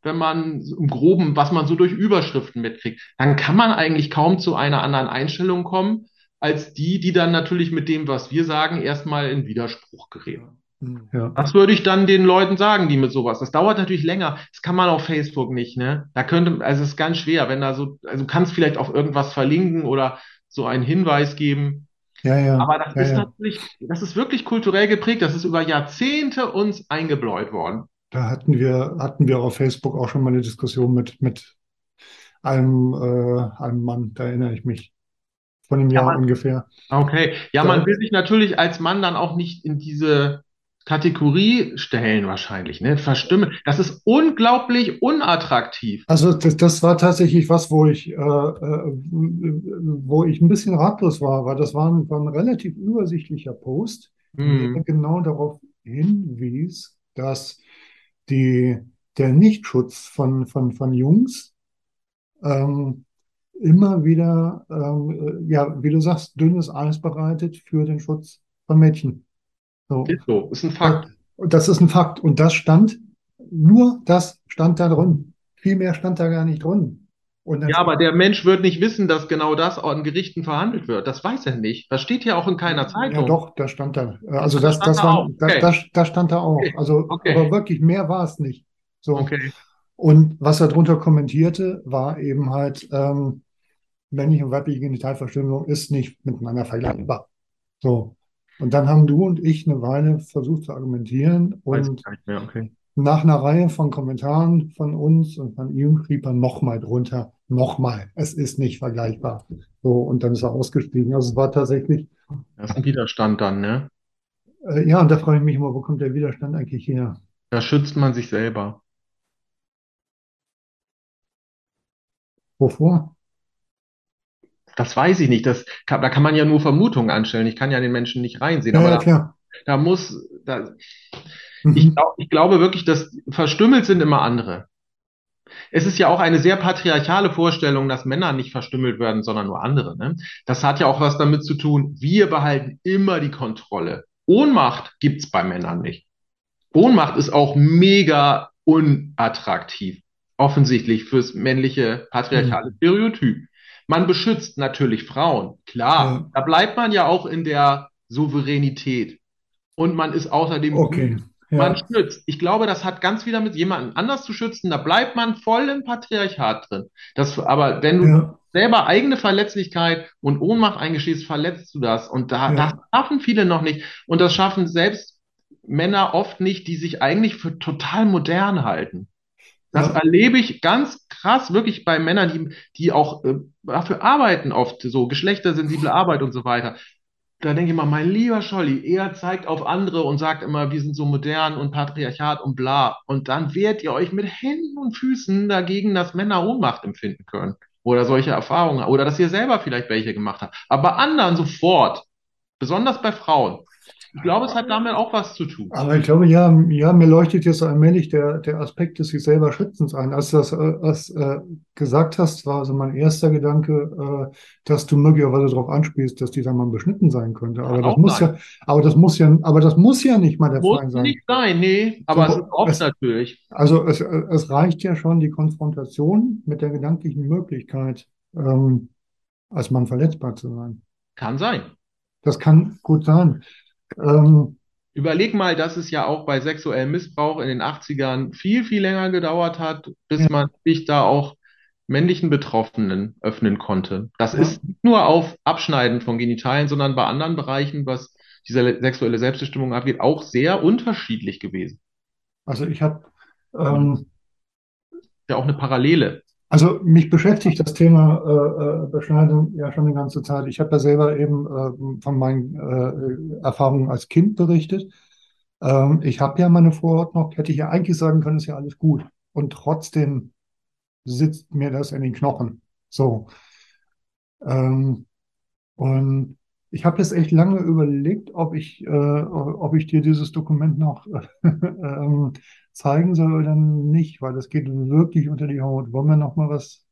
[SPEAKER 2] wenn man im Groben, was man so durch Überschriften mitkriegt. Dann kann man eigentlich kaum zu einer anderen Einstellung kommen, als die, die dann natürlich mit dem, was wir sagen, erstmal in Widerspruch geraten.
[SPEAKER 1] Hm. Ja.
[SPEAKER 2] Das würde ich dann den Leuten sagen, die mit sowas. Das dauert natürlich länger. Das kann man auf Facebook nicht, ne? Da könnte, also es ist ganz schwer, wenn da so, also du kannst vielleicht auf irgendwas verlinken oder so einen Hinweis geben.
[SPEAKER 1] Ja, ja.
[SPEAKER 2] Aber das
[SPEAKER 1] Ja,
[SPEAKER 2] ist
[SPEAKER 1] ja.
[SPEAKER 2] natürlich, das ist wirklich kulturell geprägt. Das ist über Jahrzehnte uns eingebläut worden.
[SPEAKER 1] Da hatten wir, hatten wir auf Facebook auch schon mal eine Diskussion mit, mit einem, äh, einem Mann, da erinnere ich mich, von einem
[SPEAKER 2] Ja,
[SPEAKER 1] Jahr
[SPEAKER 2] man,
[SPEAKER 1] ungefähr.
[SPEAKER 2] okay. Ja,
[SPEAKER 1] Da,
[SPEAKER 2] man will sich natürlich als Mann dann auch nicht in diese Kategorie stellen, wahrscheinlich, ne? Verstimmen. Das ist unglaublich unattraktiv.
[SPEAKER 1] also das, das war tatsächlich was, wo ich, äh, äh, wo ich ein bisschen ratlos war, weil das war ein, war ein relativ übersichtlicher Post, der
[SPEAKER 2] Hm.
[SPEAKER 1] genau darauf hinwies, dass die, der Nichtschutz von, von, von Jungs ähm, immer wieder, ähm, äh, ja, wie du sagst, dünnes Eis bereitet für den Schutz von Mädchen. So.
[SPEAKER 2] Ist so, ist ein
[SPEAKER 1] Das,
[SPEAKER 2] Fakt.
[SPEAKER 1] und das ist ein Fakt. Und das stand, nur das stand da drin. Viel mehr stand da gar nicht drin.
[SPEAKER 2] Ja, aber der Mensch wird nicht wissen, dass genau das an Gerichten verhandelt wird. Das weiß er nicht. Das steht ja auch in keiner
[SPEAKER 1] ja
[SPEAKER 2] Zeitung.
[SPEAKER 1] doch, da stand da. Äh, Also
[SPEAKER 2] Das
[SPEAKER 1] das, das
[SPEAKER 2] da
[SPEAKER 1] war, das,
[SPEAKER 2] Okay,
[SPEAKER 1] das, das stand da auch.
[SPEAKER 2] okay,
[SPEAKER 1] Also,
[SPEAKER 2] okay,
[SPEAKER 1] aber wirklich mehr war es nicht. So.
[SPEAKER 2] okay.
[SPEAKER 1] Und was er drunter kommentierte, war eben halt, ähm, männliche und weibliche Genitalverstümmelung ist nicht miteinander vergleichbar. So. Und dann haben du und ich eine Weile versucht zu argumentieren und
[SPEAKER 2] mehr. Okay.
[SPEAKER 1] nach einer Reihe von Kommentaren von uns und von ihm schrieb er nochmal drunter, nochmal, es ist nicht vergleichbar. So, und dann ist er ausgestiegen. Also es war tatsächlich,
[SPEAKER 2] Das ist ein Widerstand dann, ne?
[SPEAKER 1] äh, ja, und da frage ich mich immer, wo kommt der Widerstand eigentlich her?
[SPEAKER 2] Da schützt man sich selber.
[SPEAKER 1] Wovor?
[SPEAKER 2] Das weiß ich nicht. Das kann, da kann man ja nur Vermutungen anstellen. Ich kann ja den Menschen nicht reinsehen.
[SPEAKER 1] Ja,
[SPEAKER 2] Aber
[SPEAKER 1] ja,
[SPEAKER 2] da,
[SPEAKER 1] klar.
[SPEAKER 2] da muss, da, ich,
[SPEAKER 1] Mhm.
[SPEAKER 2] glaub, ich glaube wirklich, dass verstümmelt sind immer andere. Es ist ja auch eine sehr patriarchale Vorstellung, dass Männer nicht verstümmelt werden, sondern nur andere. Ne? Das hat ja auch was damit zu tun, wir behalten immer die Kontrolle. Ohnmacht gibt's bei Männern nicht. Ohnmacht ist auch mega unattraktiv, offensichtlich fürs männliche patriarchale
[SPEAKER 1] Mhm.
[SPEAKER 2] Stereotyp. Man beschützt natürlich Frauen, klar.
[SPEAKER 1] Ja,
[SPEAKER 2] Da bleibt man ja auch in der Souveränität. Und man ist außerdem
[SPEAKER 1] okay.
[SPEAKER 2] Man
[SPEAKER 1] Ja,
[SPEAKER 2] schützt. Ich glaube, das hat ganz wieder mit jemandem anders zu schützen. Da bleibt man voll im Patriarchat drin. Das, aber wenn du
[SPEAKER 1] ja,
[SPEAKER 2] selber eigene Verletzlichkeit und Ohnmacht eingestehst, verletzt du das. Und da, das
[SPEAKER 1] ja,
[SPEAKER 2] schaffen viele noch nicht. Und das schaffen selbst Männer oft nicht, die sich eigentlich für total modern halten. Das
[SPEAKER 1] ja,
[SPEAKER 2] erlebe ich ganz krass wirklich bei Männern, die, die auch äh, dafür arbeiten, oft so geschlechtersensible Arbeit und so weiter. Da denke ich mal, mein lieber Scholli, er zeigt auf andere und sagt immer, wir sind so modern und Patriarchat und bla. Und dann wehrt ihr euch mit Händen und Füßen dagegen, dass Männer Ohnmacht empfinden können. Oder solche Erfahrungen. Oder dass ihr selber vielleicht welche gemacht habt. Aber bei anderen sofort. Besonders bei Frauen. Ich glaube, es hat damit auch was zu tun.
[SPEAKER 1] Aber ich glaube, ja, ja, mir leuchtet jetzt allmählich der, der Aspekt des sich selber Schützens ein. Als du das, äh, das äh, gesagt hast, war also mein erster Gedanke, äh, dass du möglicherweise darauf anspielst, dass dieser Mann beschnitten sein könnte. Aber
[SPEAKER 2] Kann
[SPEAKER 1] das muss
[SPEAKER 2] sein.
[SPEAKER 1] ja, aber das muss ja, aber das muss ja nicht mal der
[SPEAKER 2] Muss
[SPEAKER 1] Fall sein.
[SPEAKER 2] nicht sein, nee, aber
[SPEAKER 1] So,
[SPEAKER 2] es ist oft
[SPEAKER 1] es-
[SPEAKER 2] natürlich.
[SPEAKER 1] Also es, es reicht ja schon die Konfrontation mit der gedanklichen Möglichkeit, ähm, als Mann verletzbar zu sein.
[SPEAKER 2] Kann sein.
[SPEAKER 1] Das kann gut sein. Ähm,
[SPEAKER 2] Überleg mal, dass es ja auch bei sexuellem Missbrauch in den 80ern viel, viel länger gedauert hat, bis
[SPEAKER 1] Ja.
[SPEAKER 2] man sich da auch männlichen Betroffenen öffnen konnte. Das
[SPEAKER 1] Ja.
[SPEAKER 2] ist nicht nur auf Abschneiden von Genitalien, sondern bei anderen Bereichen, was diese sexuelle Selbstbestimmung angeht, auch sehr unterschiedlich gewesen.
[SPEAKER 1] also ich habe ähm,
[SPEAKER 2] Ja, auch eine Parallele.
[SPEAKER 1] Also mich beschäftigt das Thema äh, äh, Beschneidung ja schon die ganze Zeit. Ich habe ja selber eben äh, von meinen äh, Erfahrungen als Kind berichtet. Ähm, ich habe ja meine Vorhaut noch, hätte ich ja eigentlich sagen können, ist ja alles gut. Und trotzdem sitzt mir das in den Knochen. So. Ähm, und ich habe jetzt echt lange überlegt, ob ich, äh, ob ich dir dieses Dokument noch ähm, zeigen soll oder nicht, weil das geht wirklich unter die Haut. Wollen wir noch mal was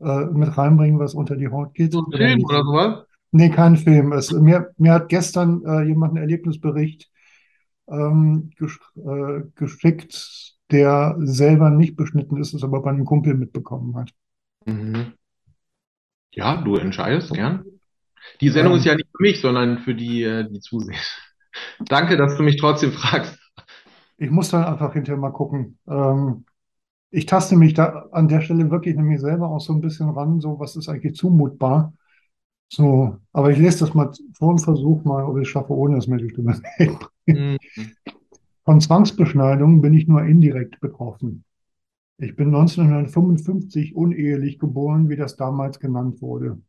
[SPEAKER 1] äh, mit reinbringen, was unter die Haut geht?
[SPEAKER 2] So ein Film oder sowas?
[SPEAKER 1] Nee, kein Film. Es, mir, mir hat gestern äh, jemand einen Erlebnisbericht ähm, gesch äh, geschickt, der selber nicht beschnitten ist, es aber bei einem Kumpel mitbekommen hat.
[SPEAKER 2] Mhm. Ja, du entscheidest gern. Die Sendung
[SPEAKER 1] Ähm,
[SPEAKER 2] ist ja nicht für mich, sondern für die, äh, die zusehen. Danke, dass du mich trotzdem fragst.
[SPEAKER 1] Ich muss dann einfach hinterher mal gucken. Ähm, ich taste mich da an der Stelle wirklich nämlich selber auch so ein bisschen ran, so was ist eigentlich zumutbar. So, aber ich lese das mal vor und versuche mal, ob ich es schaffe, ohne dass mir die Stimme.
[SPEAKER 2] Mhm.
[SPEAKER 1] Von Zwangsbeschneidung bin ich nur indirekt betroffen. Ich bin 1955 unehelich geboren, wie das damals genannt wurde.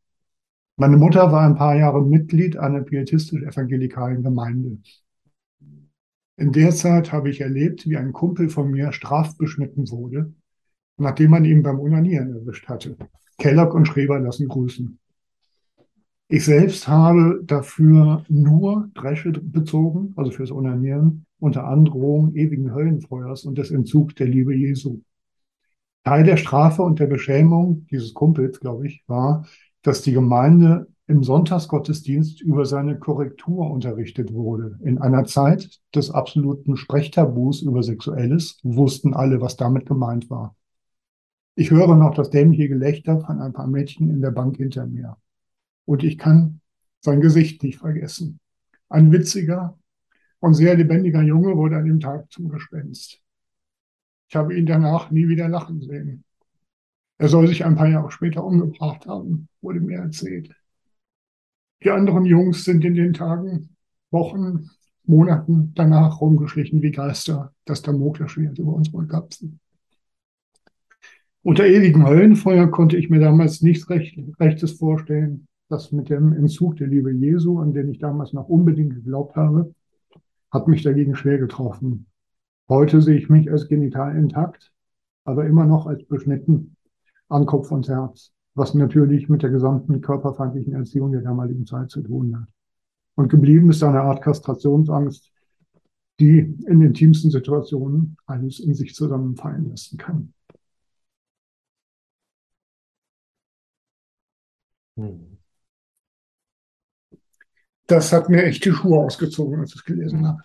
[SPEAKER 1] Meine Mutter war ein paar Jahre Mitglied einer pietistisch-evangelikalen Gemeinde. In der Zeit habe ich erlebt, wie ein Kumpel von mir strafbeschnitten wurde, nachdem man ihn beim Unanieren erwischt hatte. Kellogg und Schreber lassen grüßen. Ich selbst habe dafür nur Dresche bezogen, also fürs Onanieren, unter Androhung ewigen Höllenfeuers und des Entzugs der Liebe Jesu. Teil der Strafe und der Beschämung dieses Kumpels, glaube ich, war, dass die Gemeinde im Sonntagsgottesdienst über seine Korrektur unterrichtet wurde. In einer Zeit des absoluten Sprechtabus über Sexuelles wussten alle, was damit gemeint war. Ich höre noch das dämliche Gelächter von ein paar Mädchen in der Bank hinter mir. Und ich kann sein Gesicht nicht vergessen. Ein witziger und sehr lebendiger Junge wurde an dem Tag zum Gespenst. Ich habe ihn danach nie wieder lachen sehen. Er soll sich ein paar Jahre später umgebracht haben, wurde mir erzählt. Die anderen Jungs sind in den Tagen, Wochen, Monaten danach rumgeschlichen wie Geister, das Damoklesschwert über unsere Kapseln. Unter ewigem Höllenfeuer konnte ich mir damals nichts Recht, Rechtes vorstellen. Das mit dem Entzug der Liebe Jesu, an den ich damals noch unbedingt geglaubt habe, hat mich dagegen schwer getroffen. Heute sehe ich mich als genital intakt, aber immer noch als beschnitten an Kopf und Herz, was natürlich mit der gesamten körperfeindlichen Erziehung der damaligen Zeit zu tun hat. Und geblieben ist eine Art Kastrationsangst, die in den intimsten Situationen alles in sich zusammenfallen lassen kann. Das hat mir echt die Schuhe ausgezogen, als ich es gelesen habe.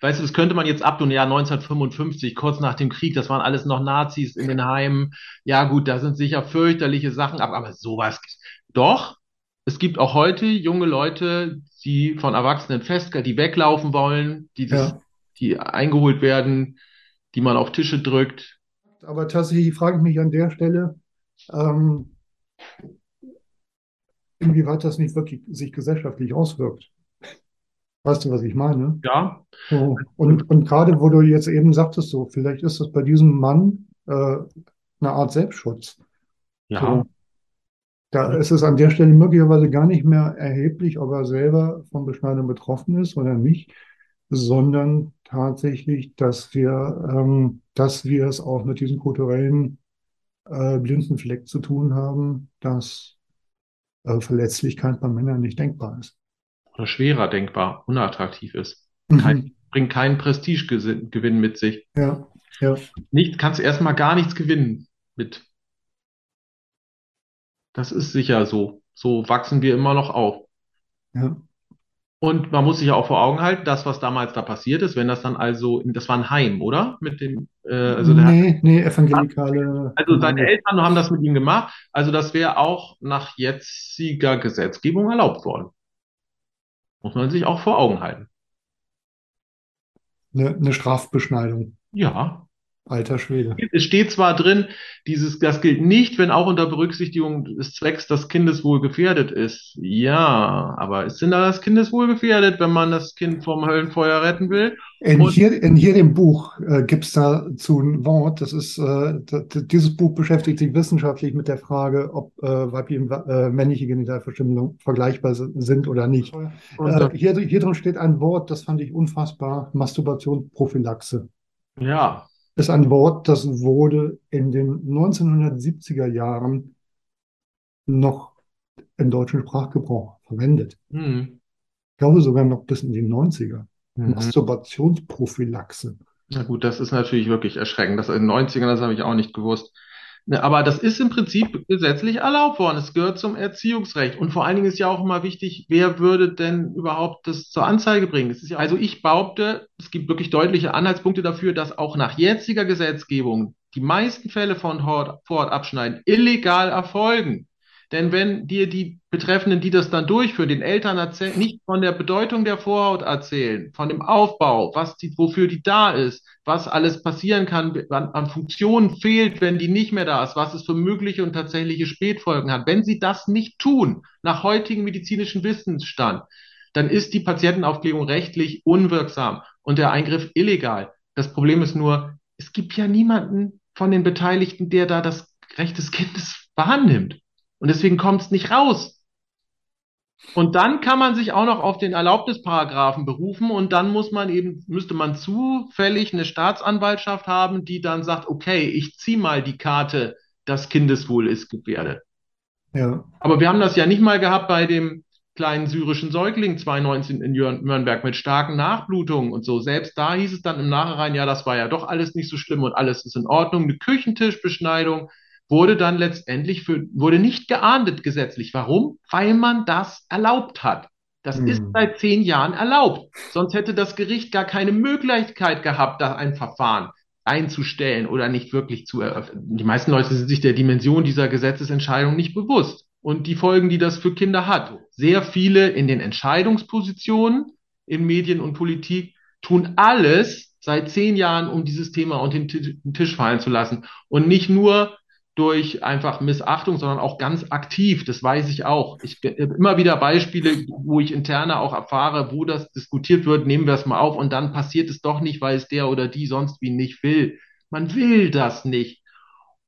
[SPEAKER 2] Weißt du, das könnte man jetzt ab Jahr 1955, kurz nach dem Krieg, das waren alles noch Nazis in den Heimen. Ja, gut, da sind sicher fürchterliche Sachen, aber, aber sowas. Doch, es gibt auch heute junge Leute, die von Erwachsenen fest, die weglaufen wollen, die, das,
[SPEAKER 1] Ja.
[SPEAKER 2] die eingeholt werden, die man auf Tische drückt.
[SPEAKER 1] Aber tatsächlich frage ich mich an der Stelle, ähm, inwieweit das nicht wirklich sich gesellschaftlich auswirkt. Weißt du, was ich meine?
[SPEAKER 2] Ja,
[SPEAKER 1] So. Und, und gerade wo du jetzt eben sagtest, so, vielleicht ist das bei diesem Mann äh, eine Art Selbstschutz.
[SPEAKER 2] ja.
[SPEAKER 1] So. Da ist es an der Stelle möglicherweise gar nicht mehr erheblich, ob er selber von Beschneidung betroffen ist oder nicht, sondern tatsächlich, dass wir, ähm, dass wir es auch mit diesem kulturellen äh, blinden Fleck zu tun haben, dass äh, Verletzlichkeit bei Männern nicht denkbar ist.
[SPEAKER 2] Oder schwerer denkbar, unattraktiv ist.
[SPEAKER 1] Mhm.
[SPEAKER 2] Kein, bringt keinen Prestigegewinn mit sich.
[SPEAKER 1] Ja, ja.
[SPEAKER 2] Nicht, kannst erstmal gar nichts gewinnen mit. Das ist sicher so. So wachsen wir immer noch auf.
[SPEAKER 1] Ja.
[SPEAKER 2] Und man muss sich ja auch vor Augen halten, das, was damals da passiert ist, wenn das dann also, das war ein Heim, oder? Mit dem, äh, also der,
[SPEAKER 1] Nee, nee, evangelikale
[SPEAKER 2] also seine. Eltern haben das mit ihm gemacht. Also das wäre auch nach jetziger Gesetzgebung erlaubt worden. Muss man sich auch vor Augen halten.
[SPEAKER 1] Eine, eine Strafbeschneidung.
[SPEAKER 2] Ja,
[SPEAKER 1] Alter Schwede.
[SPEAKER 2] Es steht zwar drin, dieses, das gilt nicht, wenn auch unter Berücksichtigung des Zwecks das Kindeswohl gefährdet ist. Ja, aber ist denn da das Kindeswohl gefährdet, wenn man das Kind vom Höllenfeuer retten will?
[SPEAKER 1] In
[SPEAKER 2] Und-
[SPEAKER 1] hier, in hier dem Buch äh, gibt es dazu ein Wort. Das ist, äh, dieses Buch beschäftigt sich wissenschaftlich mit der Frage, ob äh, weibliche und äh, männliche Genitalverstümmelung vergleichbar si- sind oder nicht. Äh, hier, hier drin steht ein Wort, das fand ich unfassbar. Masturbationsprophylaxe.
[SPEAKER 2] ja,
[SPEAKER 1] ist ein Wort, das wurde in den 1970er Jahren noch im deutschen Sprachgebrauch verwendet.
[SPEAKER 2] hm,
[SPEAKER 1] Ich glaube sogar noch bis in die 90er.
[SPEAKER 2] mhm.
[SPEAKER 1] Masturbationsprophylaxe.
[SPEAKER 2] Na gut, das ist natürlich wirklich erschreckend. Das in den 90ern, das habe ich auch nicht gewusst. Ne, Aber das ist im Prinzip gesetzlich erlaubt worden. Es gehört zum Erziehungsrecht. Und vor allen Dingen ist ja auch immer wichtig, wer würde denn überhaupt das zur Anzeige bringen? Ja, also ich behaupte, es gibt wirklich deutliche Anhaltspunkte dafür, dass auch nach jetziger Gesetzgebung die meisten Fälle von Hort, Vorortabschneiden illegal erfolgen. Denn wenn dir die Betreffenden, die das dann durchführen, den Eltern erzählen, nicht von der Bedeutung der Vorhaut erzählen, von dem Aufbau, was die, wofür die da ist, was alles passieren kann, an, an Funktionen fehlt, wenn die nicht mehr da ist, was es für mögliche und tatsächliche Spätfolgen hat. Wenn sie das nicht tun, nach heutigem medizinischen Wissensstand, dann ist die Patientenaufklärung rechtlich unwirksam und der Eingriff illegal. Das Problem ist nur, es gibt ja niemanden von den Beteiligten, der da das Recht des Kindes wahrnimmt. Und deswegen kommt es nicht raus. Und dann kann man sich auch noch auf den Erlaubnisparagraphen berufen und dann muss man eben, müsste man zufällig eine Staatsanwaltschaft haben, die dann sagt, okay, ich ziehe mal die Karte, das Kindeswohl ist gefährdet.
[SPEAKER 1] Ja,
[SPEAKER 2] Aber wir haben das ja nicht mal gehabt bei dem kleinen syrischen Säugling 2019 in Nürnberg mit starken Nachblutungen und so. Selbst da hieß es dann im Nachhinein, ja, das war ja doch alles nicht so schlimm und alles ist in Ordnung. Eine Küchentischbeschneidung wurde dann letztendlich für, wurde nicht geahndet gesetzlich. Warum? Weil man das erlaubt hat. Das
[SPEAKER 1] Hm.
[SPEAKER 2] ist seit zehn Jahren erlaubt. Sonst hätte das Gericht gar keine Möglichkeit gehabt, da ein Verfahren einzustellen oder nicht wirklich zu eröffnen. Die meisten Leute sind sich der Dimension dieser Gesetzesentscheidung nicht bewusst und die Folgen, die das für Kinder hat. Sehr viele in den Entscheidungspositionen in Medien und Politik tun alles seit zehn Jahren, um dieses Thema unter den Tisch fallen zu lassen und nicht nur durch einfach Missachtung, sondern auch ganz aktiv. Das weiß ich auch. Ich habe immer wieder Beispiele, wo ich interne auch erfahre, wo das diskutiert wird, nehmen wir es mal auf und dann passiert es doch nicht, weil es der oder die sonst wie nicht will. Man will das nicht.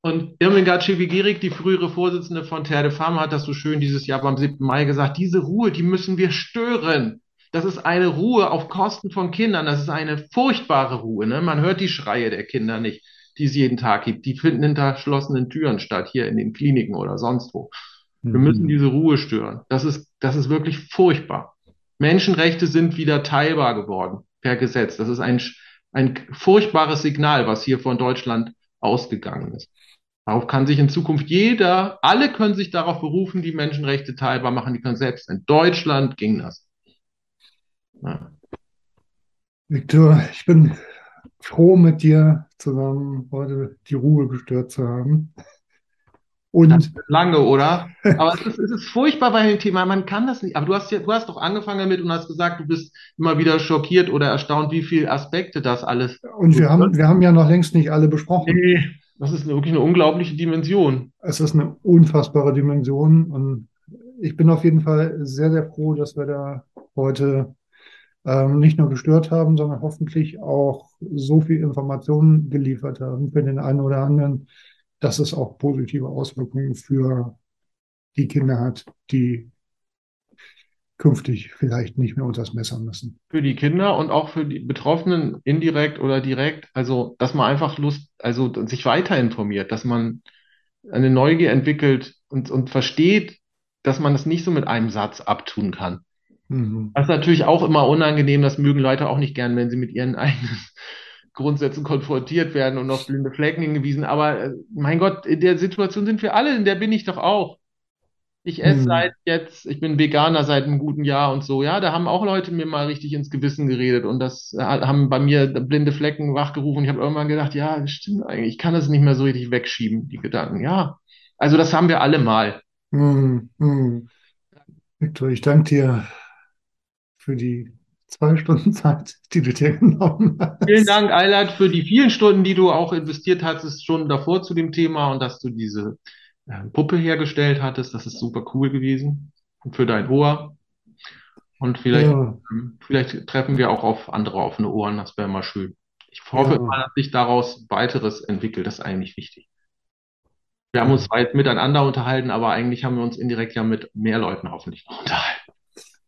[SPEAKER 2] Und Irmingard Schewigierig, die frühere Vorsitzende von Terre de Femme, hat das so schön dieses Jahr beim 7. Mai gesagt, diese Ruhe, die müssen wir stören. Das ist eine Ruhe auf Kosten von Kindern. Das ist eine furchtbare Ruhe. Ne? Man hört die Schreie der Kinder nicht, die es jeden Tag gibt. Die finden hinter verschlossenen Türen statt, hier in den Kliniken oder sonst wo. Wir müssen diese Ruhe stören. Das ist, das ist wirklich furchtbar. Menschenrechte sind wieder teilbar geworden per Gesetz. Das ist ein, ein furchtbares Signal, was hier von Deutschland ausgegangen ist. Darauf kann sich in Zukunft jeder, alle können sich darauf berufen, die Menschenrechte teilbar machen. Die können selbst in Deutschland ging das. Ja.
[SPEAKER 1] Viktor, ich bin froh, mit dir zusammen heute die Ruhe gestört zu haben. Und
[SPEAKER 2] Lange, oder? Aber es ist, es ist furchtbar bei dem Thema. Man kann das nicht. Aber du hast ja, du hast doch angefangen damit und hast gesagt, du bist immer wieder schockiert oder erstaunt, wie viele Aspekte das alles.
[SPEAKER 1] Und wir haben, wir haben ja noch längst nicht alle besprochen.
[SPEAKER 2] Nee, das ist wirklich eine unglaubliche Dimension.
[SPEAKER 1] Es ist eine unfassbare Dimension und ich bin auf jeden Fall sehr, sehr froh, dass wir da heute ähm, nicht nur gestört haben, sondern hoffentlich auch so viel Informationen geliefert haben für den einen oder anderen, dass es auch positive Auswirkungen für die Kinder hat, die künftig vielleicht nicht mehr unter das Messer müssen.
[SPEAKER 2] Für die Kinder und auch für die Betroffenen indirekt oder direkt. Also, dass man einfach Lust, also sich weiter informiert, dass man eine Neugier entwickelt und, und versteht, dass man das nicht so mit einem Satz abtun kann.
[SPEAKER 1] Mhm.
[SPEAKER 2] Das ist natürlich auch immer unangenehm, das mögen Leute auch nicht gern, wenn sie mit ihren eigenen Grundsätzen konfrontiert werden und auf blinde Flecken hingewiesen. Aber äh, mein Gott, in der Situation sind wir alle, in der bin ich doch auch. Ich esse
[SPEAKER 1] Mhm.
[SPEAKER 2] seit jetzt, ich bin Veganer seit einem guten Jahr und so. Ja, da haben auch Leute mir mal richtig ins Gewissen geredet und das äh, haben bei mir blinde Flecken wachgerufen. Ich habe irgendwann gedacht, ja, das stimmt eigentlich. Ich kann das nicht mehr so richtig wegschieben, die Gedanken. Ja, also das haben wir alle mal.
[SPEAKER 1] Mhm. Mhm. Viktor, ich danke dir für die zwei Stunden Zeit, die du dir genommen hast.
[SPEAKER 2] Vielen Dank, Eilert, für die vielen Stunden, die du auch investiert hattest, schon davor zu dem Thema und dass du diese äh, Puppe hergestellt hattest. Das ist super cool gewesen. Und für dein Ohr. Und vielleicht,
[SPEAKER 1] Ja,
[SPEAKER 2] ähm, vielleicht treffen wir auch auf andere offene Ohren. Das wäre mal schön. Ich hoffe
[SPEAKER 1] Ja.
[SPEAKER 2] mal, dass sich daraus weiteres entwickelt. Das ist eigentlich wichtig. Wir haben uns jetzt miteinander unterhalten, aber eigentlich haben wir uns indirekt ja mit mehr Leuten hoffentlich noch unterhalten.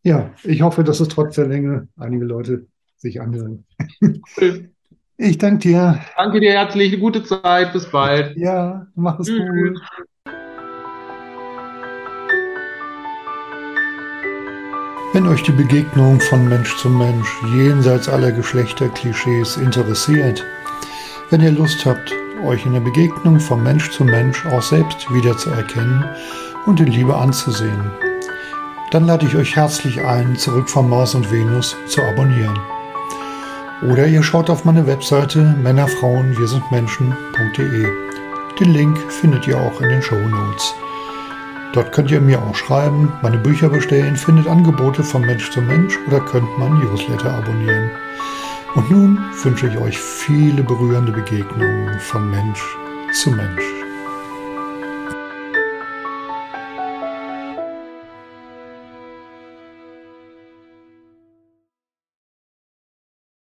[SPEAKER 1] Ja, ich hoffe, dass es trotz der Länge einige Leute sich anhören.
[SPEAKER 2] Cool.
[SPEAKER 1] Ich danke dir.
[SPEAKER 2] Danke dir herzlich. Eine gute Zeit. Bis bald.
[SPEAKER 1] Ja, mach es
[SPEAKER 2] Tschüss.
[SPEAKER 1] gut. Wenn euch die Begegnung von Mensch zu Mensch jenseits aller Geschlechterklischees interessiert, wenn ihr Lust habt, euch in der Begegnung von Mensch zu Mensch auch selbst wiederzuerkennen und in Liebe anzusehen, dann lade ich euch herzlich ein, zurück von Mars und Venus zu abonnieren. Oder ihr schaut auf meine Webseite Männerfrauen wir sind Menschen.de. Den Link findet ihr auch in den Show Notes. Dort könnt ihr mir auch schreiben, meine Bücher bestellen, findet Angebote von Mensch zu Mensch oder könnt mein Newsletter abonnieren. Und nun wünsche ich euch viele berührende Begegnungen von Mensch zu Mensch.